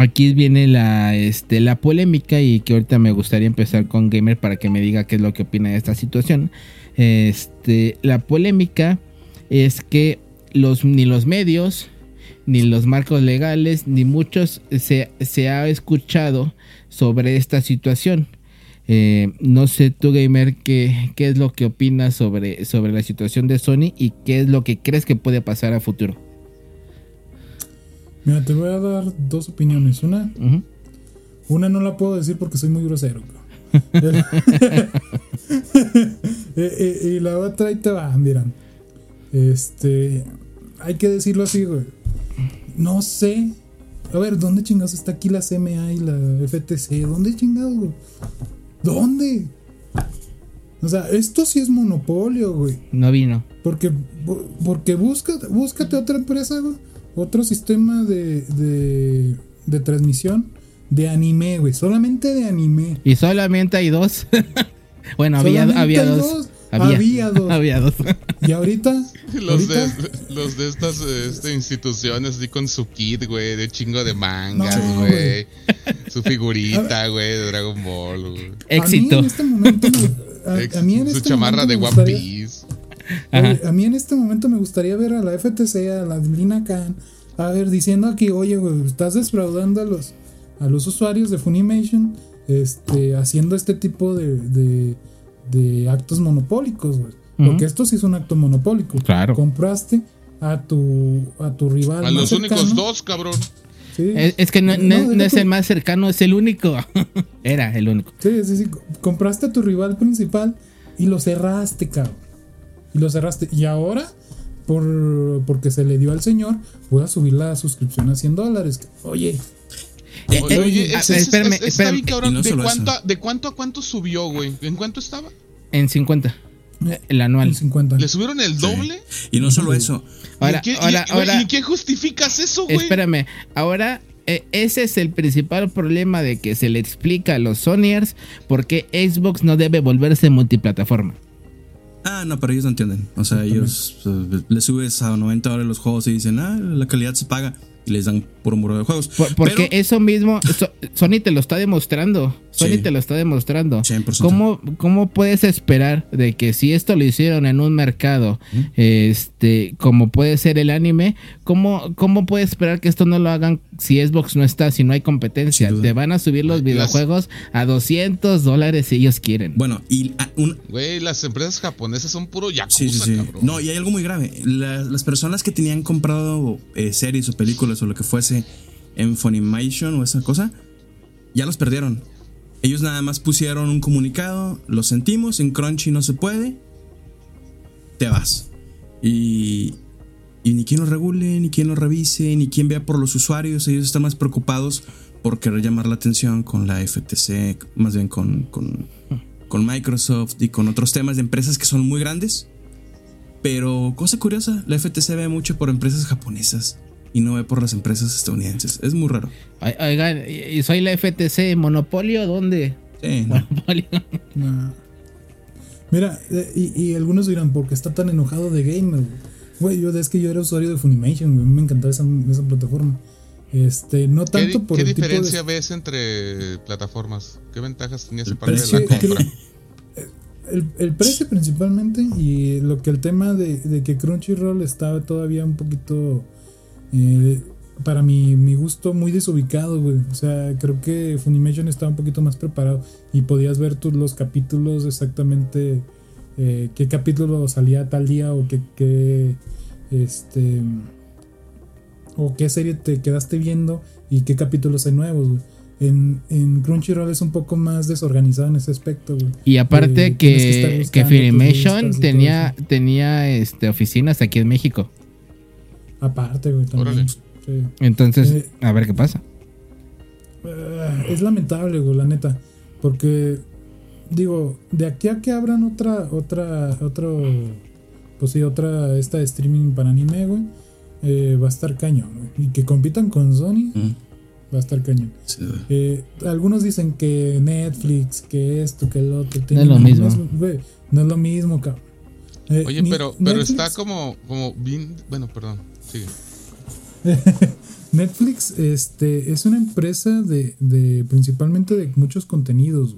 aquí viene la, este, la polémica y que ahorita me gustaría empezar con Gamer para que me diga qué es lo que opina de esta situación. Este, la polémica es que los, ni los medios ni los marcos legales, ni muchos se, ha escuchado sobre esta situación. Eh, no sé tú, gamer, qué, qué es lo que opinas sobre, sobre la situación de Sony y qué es lo que crees que puede pasar a futuro. Mira, te voy a dar dos opiniones. Una, una no la puedo decir porque soy muy grosero. Eh, eh, y la otra ahí te va, mira. Este, hay que decirlo así, güey. No sé. A ver, ¿dónde chingados está aquí la CMA y la FTC? ¿Dónde chingados, güey? ¿Dónde? O sea, esto sí es monopolio, güey. No vino. Porque, porque búscate, búscate otra empresa, güey. Otro sistema de, de, de transmisión de anime, güey. Solamente de anime. Y solamente hay dos. bueno, había, había dos. Había, dos. Había dos. Y ahorita. Los, De, los de estas este, instituciones, así con su kit, güey, de chingo de mangas, güey. su figurita, güey, de Dragon Ball, güey. Éxito. A mí en este momento. A, mí en su este chamarra de One Piece. A mí en este momento me gustaría ver a la FTC, a la Lina Khan, a ver, diciendo aquí, oye, güey, estás defraudando a los, a los usuarios de Funimation, este, haciendo este tipo de de actos monopólicos, güey. Porque esto sí es un acto monopólico. Claro. Compraste a tu, a tu rival. A los únicos dos, cabrón. Sí. Es, que no, es el más cercano, es el único. Era el único. Sí, sí, sí. Compraste a tu rival principal y lo cerraste, cabrón. Y lo cerraste. Y ahora, por, porque se le dio al señor, voy a subir la suscripción a 100 dólares. Oye, Oye, espérame, espérame. cabrón. ¿De, cuánto, ¿De cuánto a cuánto subió, güey? ¿En cuánto estaba? En 50. El anual. En 50. ¿Le subieron el doble? Y no solo eso. Ahora, ¿Y, qué, ahora, y, ahora, ¿Y qué justificas eso, güey? Espérame. Ahora eh, ese es el principal problema de que se le explica a los Sonyers por qué Xbox no debe volverse multiplataforma. Ah, no, pero ellos no entienden. O sea, ellos les le subes a 90 dólares los juegos y dicen, ah, la calidad se paga. Y les dan puro muro de juegos. porque eso mismo, Sony te lo está demostrando. Sony te lo está demostrando. ¿Cómo, ¿Cómo, puedes esperar de que si esto lo hicieron en un mercado, este, como puede ser el anime, ¿cómo, ¿cómo puedes esperar que esto no lo hagan si Xbox no está, si no hay competencia? Te van a subir los videojuegos a 200 dólares si ellos quieren. Bueno, y Güey, las empresas japonesas son puro yakuza, cabrón. No, y hay algo muy grave. Las, personas que tenían comprado eh, series o películas o lo que fuese en Funimation o esa cosa, ya los perdieron ellos nada más pusieron un comunicado, lo sentimos, en Crunchy no se puede, te vas. Y, y ni quien lo regule, ni quien lo revise, ni quien vea por los usuarios, ellos están más preocupados por querer llamar la atención con la FTC, más bien con, con, con Microsoft y con otros temas de empresas que son muy grandes. Pero cosa curiosa, la FTC ve mucho por empresas japonesas y no ve por las empresas estadounidenses. Es muy raro. Oigan, ¿y soy la FTC? ¿Monopolio? ¿Dónde? Sí, Monopolio. Mira, eh, y, algunos dirán, ¿por qué está tan enojado de gamer? Güey, yo es que yo era usuario de Funimation, me encantaba esa, esa plataforma. Este, no tanto por ¿Qué diferencia ves entre plataformas? ¿Qué ventajas tenía ese parte de la compra? El, el, precio principalmente y lo que el tema de, de que Crunchyroll estaba todavía un poquito eh, para mi, mi, gusto muy desubicado, güey. O sea, creo que Funimation estaba un poquito más preparado y podías ver tus, los capítulos exactamente eh, qué capítulo salía tal día o qué, este o qué serie te quedaste viendo y qué capítulos hay nuevos, güey. En, en, Crunchyroll es un poco más desorganizado en ese aspecto, güey. Y aparte eh, que, que, Funimation tenía, tenía este, oficinas aquí en México. Aparte, güey, también. Entonces, eh, a ver qué pasa. Eh, es lamentable, güey, la neta. Porque, digo, de aquí a que abran otra, otra, otro, pues sí, otra, esta de streaming para anime, güey, eh, va a estar cañón, güey. Y que compitan con Sony, va a estar cañón. algunos dicen que Netflix, que esto, que el otro. No es lo mismo. no es lo mismo, cabrón. Oye, pero, pero está como, como bien, bueno, perdón. Netflix este, es una empresa de, de, principalmente de muchos contenidos.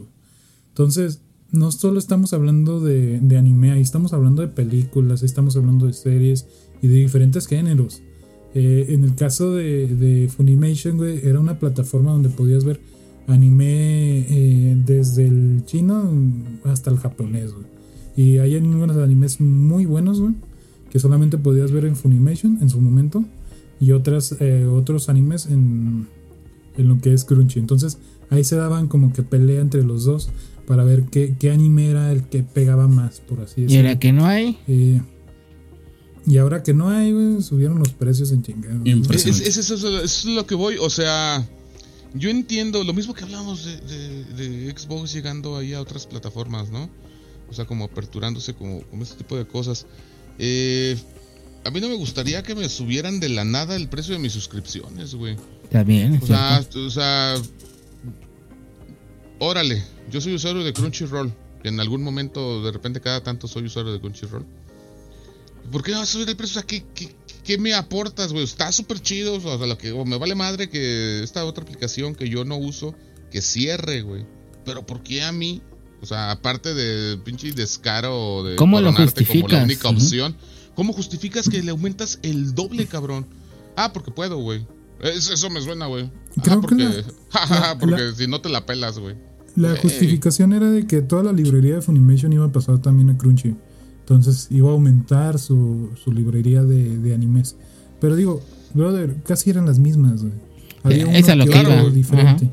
Entonces, no solo estamos hablando de, de, anime, ahí estamos hablando de películas, ahí estamos hablando de series y de diferentes géneros. Eh, en el caso de, de Funimation, era una plataforma donde podías ver anime eh, desde el chino hasta el japonés, Y hay algunos animes muy buenos, güey que solamente podías ver en Funimation en su momento y otras, eh, otros animes en, en, lo que es Crunchy. Entonces ahí se daban como que pelea entre los dos para ver qué, qué anime era el que pegaba más, por así decirlo. ¿Y ahora que no hay? Eh, y ahora que no hay, subieron los precios en chingada. Es, eso es lo que voy, o sea, yo entiendo lo mismo que hablamos de, de, Xbox llegando ahí a otras plataformas, ¿no? O sea, como aperturándose como, como este tipo de cosas. Eh, a mí no me gustaría que me subieran de la nada el precio de mis suscripciones, güey. Está bien. O sea, o sea, órale, yo soy usuario de Crunchyroll. En algún momento, de repente, cada tanto soy usuario de Crunchyroll. ¿Por qué no vas a subir el precio? O sea, ¿qué, me aportas, güey? Está súper chido. O sea, lo que me vale madre que esta otra aplicación que yo no uso, que cierre, güey. Pero ¿por qué a mí? O sea, aparte de pinche descaro de ¿Cómo lo justificas? como la única opción, ¿cómo justificas que le aumentas el doble, cabrón? Ah, porque puedo, güey. Eso me suena, güey. Ah, porque, porque si no te la pelas, güey. La justificación era de que toda la librería de Funimation iba a pasar también a Crunchy. Entonces iba a aumentar su, su librería de, de, animes. Pero digo, brother, casi eran las mismas, güey. Había uno Esa lo que iba. diferente.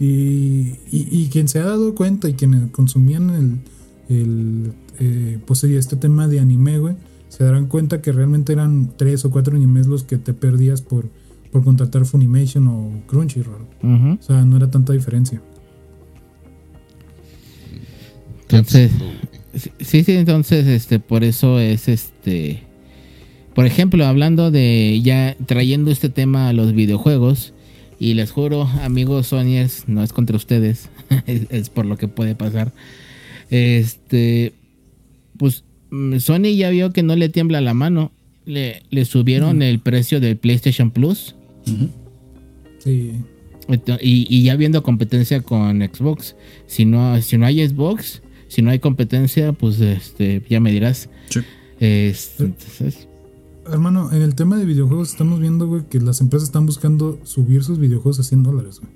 Y, y, quien se ha dado cuenta y quienes consumían el, el eh, pues este tema de anime, güey, se darán cuenta que realmente eran tres o cuatro animes los que te perdías por, por contratar Funimation o Crunchyroll. O sea, no era tanta diferencia. Entonces, sí, sí, entonces, este, por eso es este. Por ejemplo, hablando de ya trayendo este tema a los videojuegos, y les juro, amigos Sonyers, no es contra ustedes, es, por lo que puede pasar. Este, pues mm, Sony ya vio que no le tiembla la mano. Le, le subieron el precio del PlayStation Plus. Sí. Y, y ya viendo competencia con Xbox. Si no, si no hay Xbox, si no hay competencia, pues este, ya me dirás. Sí. Este, entonces, Hermano, en el tema de videojuegos estamos viendo, güey, que las empresas están buscando subir sus videojuegos a 100 dólares, güey.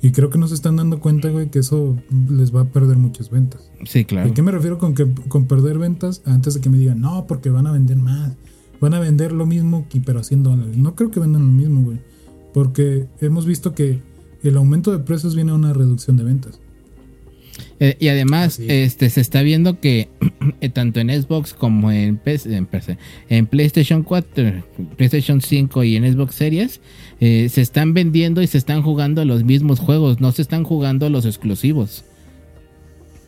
Y creo que no se están dando cuenta, güey, que eso les va a perder muchas ventas. sí, claro. ¿A qué me refiero con, que, con perder ventas? Antes de que me digan, no, porque van a vender más. Van a vender lo mismo, que- pero a 100 dólares. No creo que vendan lo mismo, güey. Porque hemos visto que el aumento de precios viene a una reducción de ventas. Eh, y además, este se está viendo que eh, tanto en Xbox como en, PC en, PC, en PlayStation 4, PlayStation 5 y en Xbox Series, eh, se están vendiendo y se están jugando los mismos juegos, no se están jugando los exclusivos.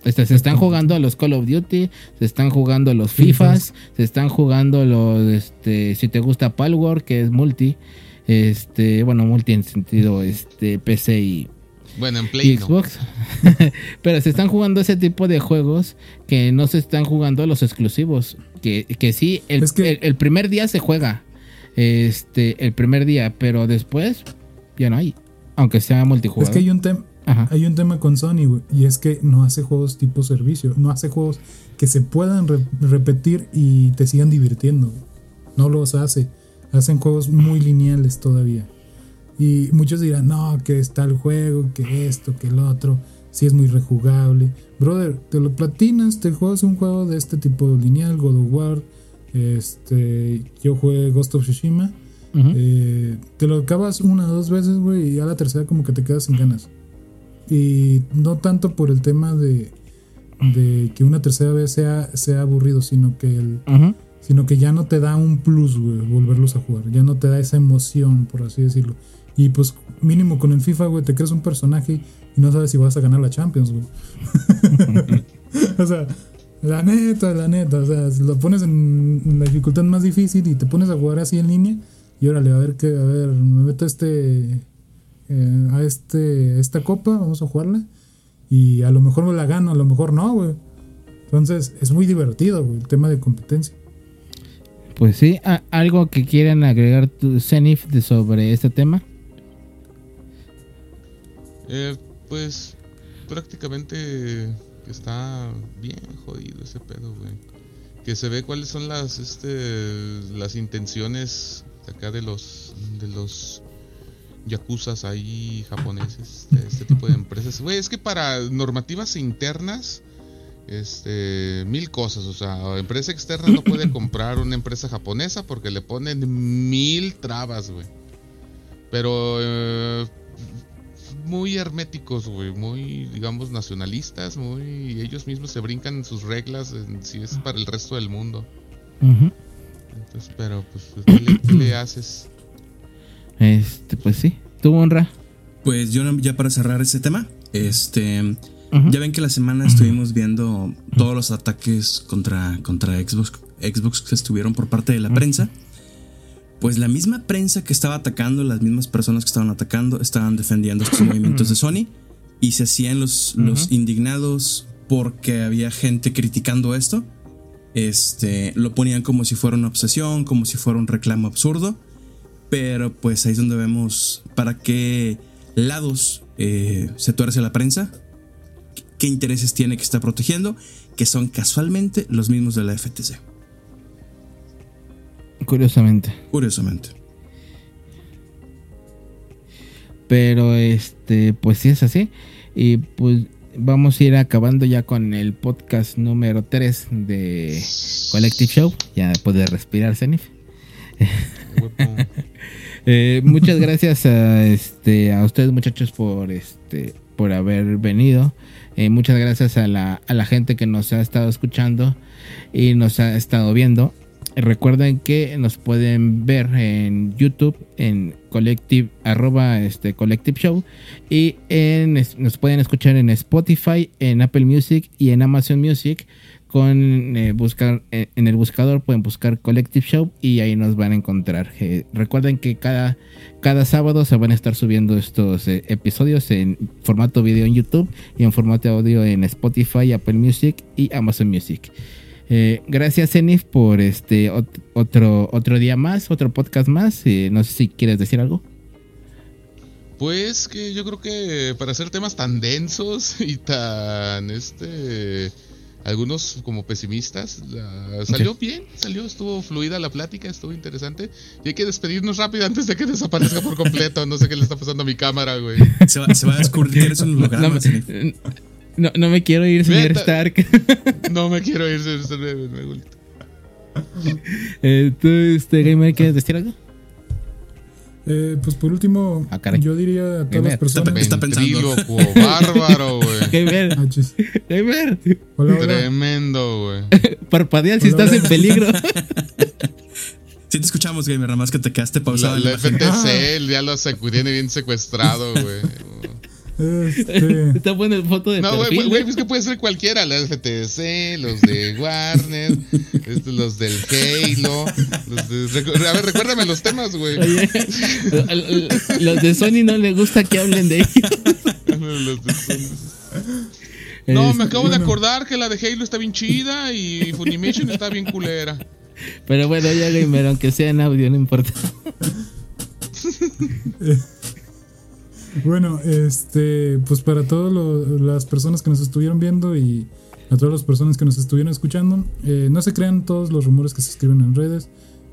Este, se están jugando los Call of Duty, se están jugando los FIFAs, se están jugando los, este, si te gusta Palworld, que es multi, este, bueno, multi en sentido, este, PC y, Bueno, en y Play no. Xbox. Pero se están jugando ese tipo de juegos que no se están jugando los exclusivos. Que, que sí, el, Es que- el- el primer día se juega. Este, el primer día, pero después ya no hay. Aunque sea Es multijugador. que hay un, tem- Ajá. hay un tema con Sony, güey. Y es que no hace juegos tipo servicio. No hace juegos que se puedan re- repetir y te sigan divirtiendo. No los hace. Hacen juegos muy lineales todavía. Y muchos dirán, no, que está el juego, que esto, que el otro. Si es muy rejugable. Brother, te lo platinas, te juegas un juego de este tipo lineal, God of War. Este, yo jugué Ghost of Tsushima. Eh, te lo acabas una o dos veces, güey, y a la tercera como que te quedas sin ganas. Y no tanto por el tema de, de que una tercera vez sea, sea aburrido, sino que el, sino que ya no te da un plus, güey, volverlos a jugar. Ya no te da esa emoción, por así decirlo. Y pues mínimo con el FIFA, güey, te creas un personaje y no sabes si vas a ganar la Champions, güey. o sea, la neta, la neta, o sea, lo pones en la dificultad más difícil y te pones a jugar así en línea y órale, a ver qué, a ver, me meto a este eh, a este esta copa, vamos a jugarla y a lo mejor me la gano, a lo mejor no, güey. Entonces, es muy divertido, güey, el tema de competencia. Pues sí, algo que quieran agregar tu Zenith sobre este tema. Eh, pues prácticamente está bien jodido ese pedo, güey. Que se ve cuáles son las este las intenciones acá de los de los yakuzas ahí japoneses, de este tipo de empresas. Güey, es que para normativas internas este mil cosas, o sea, empresa externa no puede comprar una empresa japonesa porque le ponen mil trabas, güey. Pero eh, muy herméticos, güey, muy, digamos, nacionalistas, muy... Ellos mismos se brincan sus reglas en si es para el resto del mundo. Entonces, pero, pues, ¿qué le, qué le haces? Este, pues sí. ¿Tu honra? Pues yo ya para cerrar ese tema, este, ya ven que la semana estuvimos viendo todos los ataques contra, contra Xbox, Xbox que estuvieron por parte de la prensa. Pues la misma prensa que estaba atacando, las mismas personas que estaban atacando, estaban defendiendo estos movimientos de Sony y se hacían los, los indignados porque había gente criticando esto. Este, lo ponían como si fuera una obsesión, como si fuera un reclamo absurdo. Pero pues ahí es donde vemos para qué lados eh, se tuerce la prensa, qué intereses tiene que está protegiendo, que son casualmente los mismos de la FTC. Curiosamente. Curiosamente. Pero este, pues sí es así. Y pues vamos a ir acabando ya con el podcast número 3 de Collective Show. Ya puede respirar, Zenith. Eh, muchas gracias a este a ustedes muchachos por este por haber venido. Eh, muchas gracias a la, a la gente que nos ha estado escuchando y nos ha estado viendo. Recuerden que nos pueden ver en YouTube en Collective arroba este Collective Show y en, nos pueden escuchar en Spotify, en Apple Music y en Amazon Music con eh, buscar eh, en el buscador pueden buscar Collective Show y ahí nos van a encontrar. Eh, recuerden que cada, cada sábado se van a estar subiendo estos episodios en formato video en YouTube y en formato audio en Spotify, Apple Music y Amazon Music. Eh, gracias Zenith por este ot- otro otro día más, otro podcast más. Eh, no sé si quieres decir algo. Pues que yo creo que para hacer temas tan densos y tan este algunos como pesimistas, salió bien, salió, estuvo fluida la plática, estuvo interesante. Y hay que despedirnos rápido antes de que desaparezca por completo. No sé qué le está pasando a mi cámara, güey. Se va, se va a descubrir. No, me- no, no me quiero ir, señor. Stark. No me quiero ir, se- se- me- me gusta. Eh, ¿Tú, este, gamer, quieres decir algo? Eh, pues por último, Ah, yo diría a todas Gamer, las personas. Está pensando. Bárbaro, güey. Gamer, Ah, gamer, Hola, hola. Tremendo, güey. parpadea si Hola, estás hola. en peligro. Sí te escuchamos, gamer, nada más que te quedaste pausado. la la. FTC ya lo tiene bien secuestrado, güey. Este, Está buena foto de No, güey, perfil. güey, güey, es que puede ser cualquiera, la FTC, los de Warner, este, los del Halo, los de, a ver, recuérdame los temas, güey. Los de Sony no les gusta que hablen de ellos. Los de Sony. No, Este, me acabo de acordar que la de Halo está bien chida y Funimation está bien culera. Pero bueno, ya gamer, aunque sea en audio, no importa. Bueno, este, pues para todas las personas que nos estuvieron viendo y a todas las personas que nos estuvieron escuchando, eh, no se crean todos los rumores que se escriben en redes.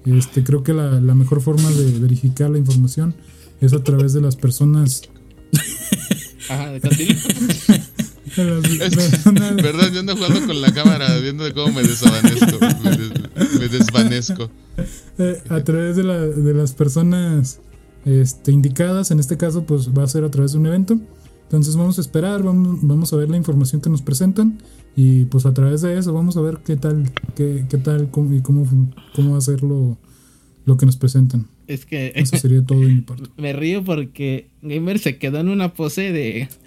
Este, creo que la, la mejor forma de verificar la información es a través de las personas. Ajá, de Perdón, yo ando jugando con la cámara, viendo de cómo me desvanezco. Me, des- me desvanezco. eh, a través de, la- de las personas este, indicadas, en este caso, pues va a ser a través de un evento. Entonces vamos a esperar, vamos, vamos a ver la información que nos presentan y pues a través de eso vamos a ver qué tal, qué, qué tal cómo, y cómo, cómo va a ser lo, lo que nos presentan. Es que Eso sería todo de mi parte. me río porque Gamer se quedó en una pose de.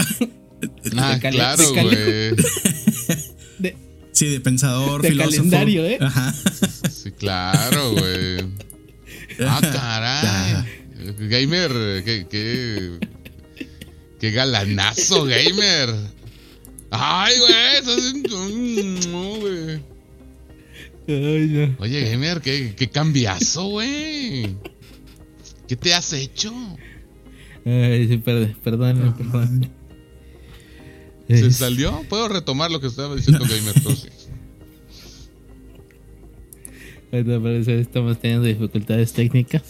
Ah, De cali- claro, de cali- güey. de Sí, de pensador, De filósofo. calendario, ¿eh? Ajá. Sí, claro, güey. Ah, caray. Gamer, qué, qué, qué galanazo, gamer. Ay, güey, eso es un- no, güey. Ay, no. Oye, gamer, qué, qué cambiazo, güey. ¿Qué te has hecho? Ay, sí, perdón, perdón, perdón. ¿Se salió? Puedo retomar lo que estaba diciendo gamer, sí. Bueno, parece estamos teniendo dificultades técnicas.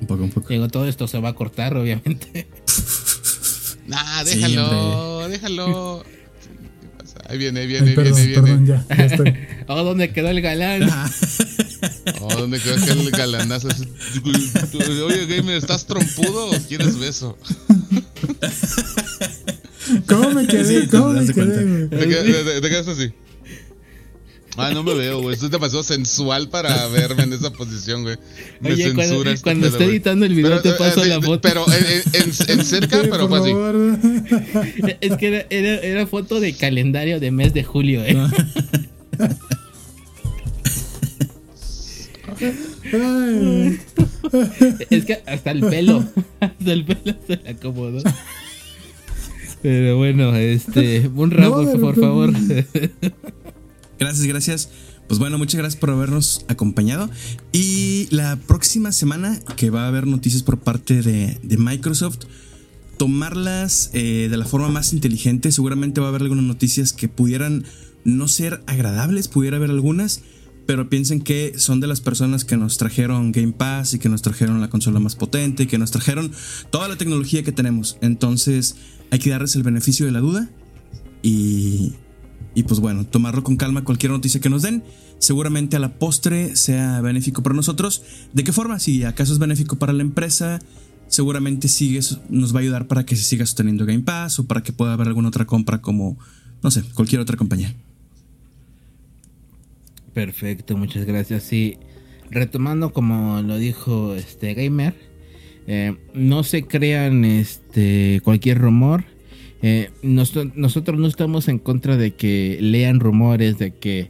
Un poco, un poco. Digo, todo esto se va a cortar, obviamente. Nah, Sí, déjalo, déjalo. ¿Qué pasa? Ahí viene, ahí viene, Ay, ahí perdón, viene, perdón, viene. ya, ya estoy. Oh, ¿dónde quedó el galán? Oh, ¿dónde quedó aquel galanazo? Oye, gamer, ¿estás trompudo o quieres beso? ¿Cómo me quedé? ¿Cómo me quedé? te quedas así? Ah, no me veo, güey. Esto es demasiado sensual para verme en esa posición, güey. Me Oye, cuando, censura cuando esté editando el video te Pero, paso eh, la foto. Pero en, en- en cerca, Sí, pero fue así. Es que era, era, era foto de calendario de mes de julio, ¿eh? Ay, Es que hasta el pelo, hasta el pelo se le acomodó. Pero bueno, este, un rabo, No, por favor. Gracias, gracias. Pues bueno, muchas gracias por habernos acompañado. Y la próxima semana que va a haber noticias por parte de, Microsoft, tomarlas eh, de la forma más inteligente. Seguramente va a haber algunas noticias que pudieran no ser agradables, pudiera haber algunas, pero piensen que son de las personas que nos trajeron Game Pass y que nos trajeron la consola más potente, que nos trajeron toda la tecnología que tenemos. Entonces hay que darles el beneficio de la duda y, y pues bueno, tomarlo con calma cualquier noticia que nos den. Seguramente a la postre sea benéfico para nosotros. ¿De qué forma? Si acaso es benéfico para la empresa, seguramente sigue, nos va a ayudar para que se siga sosteniendo Game Pass o para que pueda haber alguna otra compra como, no sé, cualquier otra compañía. Perfecto, muchas gracias. Sí, retomando como lo dijo este gamer, eh, no se crean este cualquier rumor. Eh, nos- nosotros no estamos en contra de que lean rumores, de que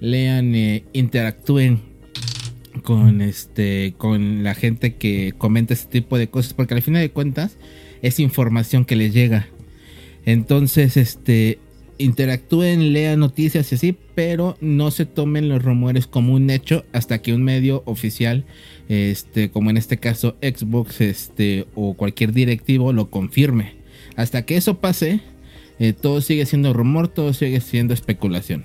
lean, eh, interactúen con este, con la gente que comenta este tipo de cosas, porque al final de cuentas es información que les llega. Entonces, este, interactúen, lean noticias y así, pero no se tomen los rumores como un hecho hasta que un medio oficial, este, como en este caso Xbox, este, o cualquier directivo lo confirme. Hasta que eso pase, eh, todo sigue siendo rumor, todo sigue siendo especulación.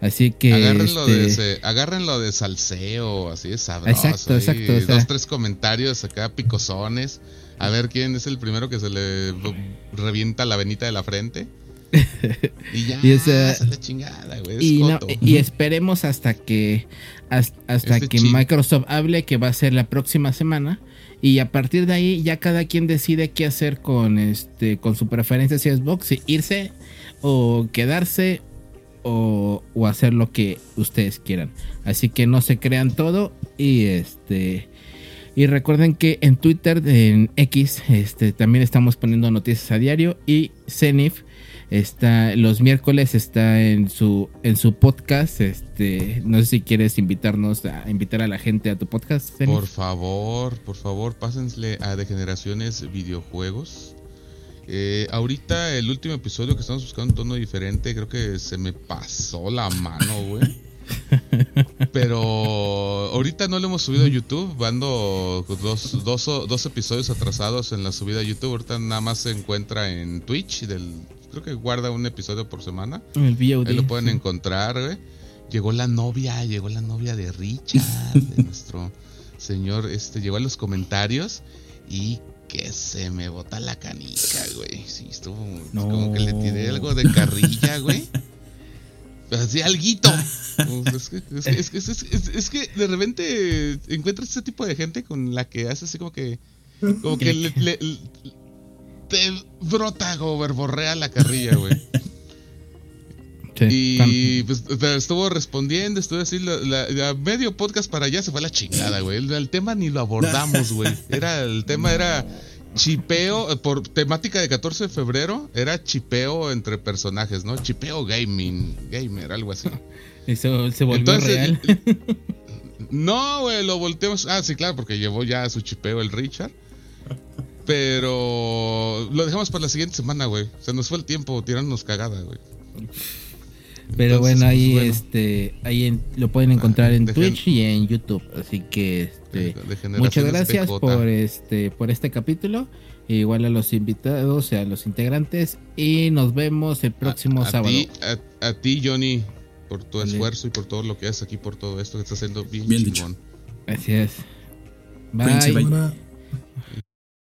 Así que. Agárrenlo, este... de, agárrenlo de salseo, así de sabroso. Exacto, exacto. dos, tres comentarios acá picosones. A ver quién es el primero que se le revienta la venita de la frente. y ya, y la chingada, güey. Y, esperemos hasta que hasta, que Microsoft hable que va a ser la próxima semana. Y a partir de ahí ya cada quien decide qué hacer con este con su preferencia si es Xbox, si irse o quedarse o, o, hacer lo que ustedes quieran. Así que no se crean todo y este y recuerden que en Twitter en X este también estamos poniendo noticias a diario y Zenif Está los miércoles está en su en su podcast. Este, no sé si quieres invitarnos a invitar a la gente a tu podcast. Por favor, por favor, pásenle a Degeneraciones Videojuegos. Eh, ahorita el último episodio que estamos buscando un tono diferente, creo que se me pasó la mano, güey. Pero ahorita no lo hemos subido a YouTube. Ando dos, dos, dos, episodios atrasados en la subida a YouTube. Ahorita nada más se encuentra en Twitch del creo que guarda un episodio por semana. El VOD, Ahí lo pueden encontrar, güey. Llegó la novia, llegó la novia de Richard, de nuestro señor, este, llegó a los comentarios y que se me bota la canica, güey. Sí, estuvo como que le tiré algo de carrilla, güey. Así alguito. Es que, es, que, es, que, de repente encuentras ese tipo de gente con la que haces así como que. Como que le, te brota o verborrea la carrilla, güey. y pues estuvo respondiendo, estuve así, la, medio podcast para allá se fue a la chingada, güey. El, tema ni lo abordamos, güey. Era, el tema era chipeo, por temática de 14 de febrero, era chipeo entre personajes, ¿no? Chipeo gaming, gamer, algo así. Eso se volvió real. no, güey, lo volteamos. Ah, sí, claro, porque llevó ya su chipeo el Richard. Pero lo dejamos para la siguiente semana, güey. Se nos fue el tiempo tirándonos cagada, güey. Pero bueno, ahí pues, este ahí lo pueden encontrar en Twitch y en YouTube, así que este, muchas gracias por este por este capítulo, igual a los invitados, a los integrantes y nos vemos el próximo sábado. a, ti Johnny por tu esfuerzo y por todo lo que haces aquí por todo esto que estás haciendo bien, bien chingón. Gracias. Bye.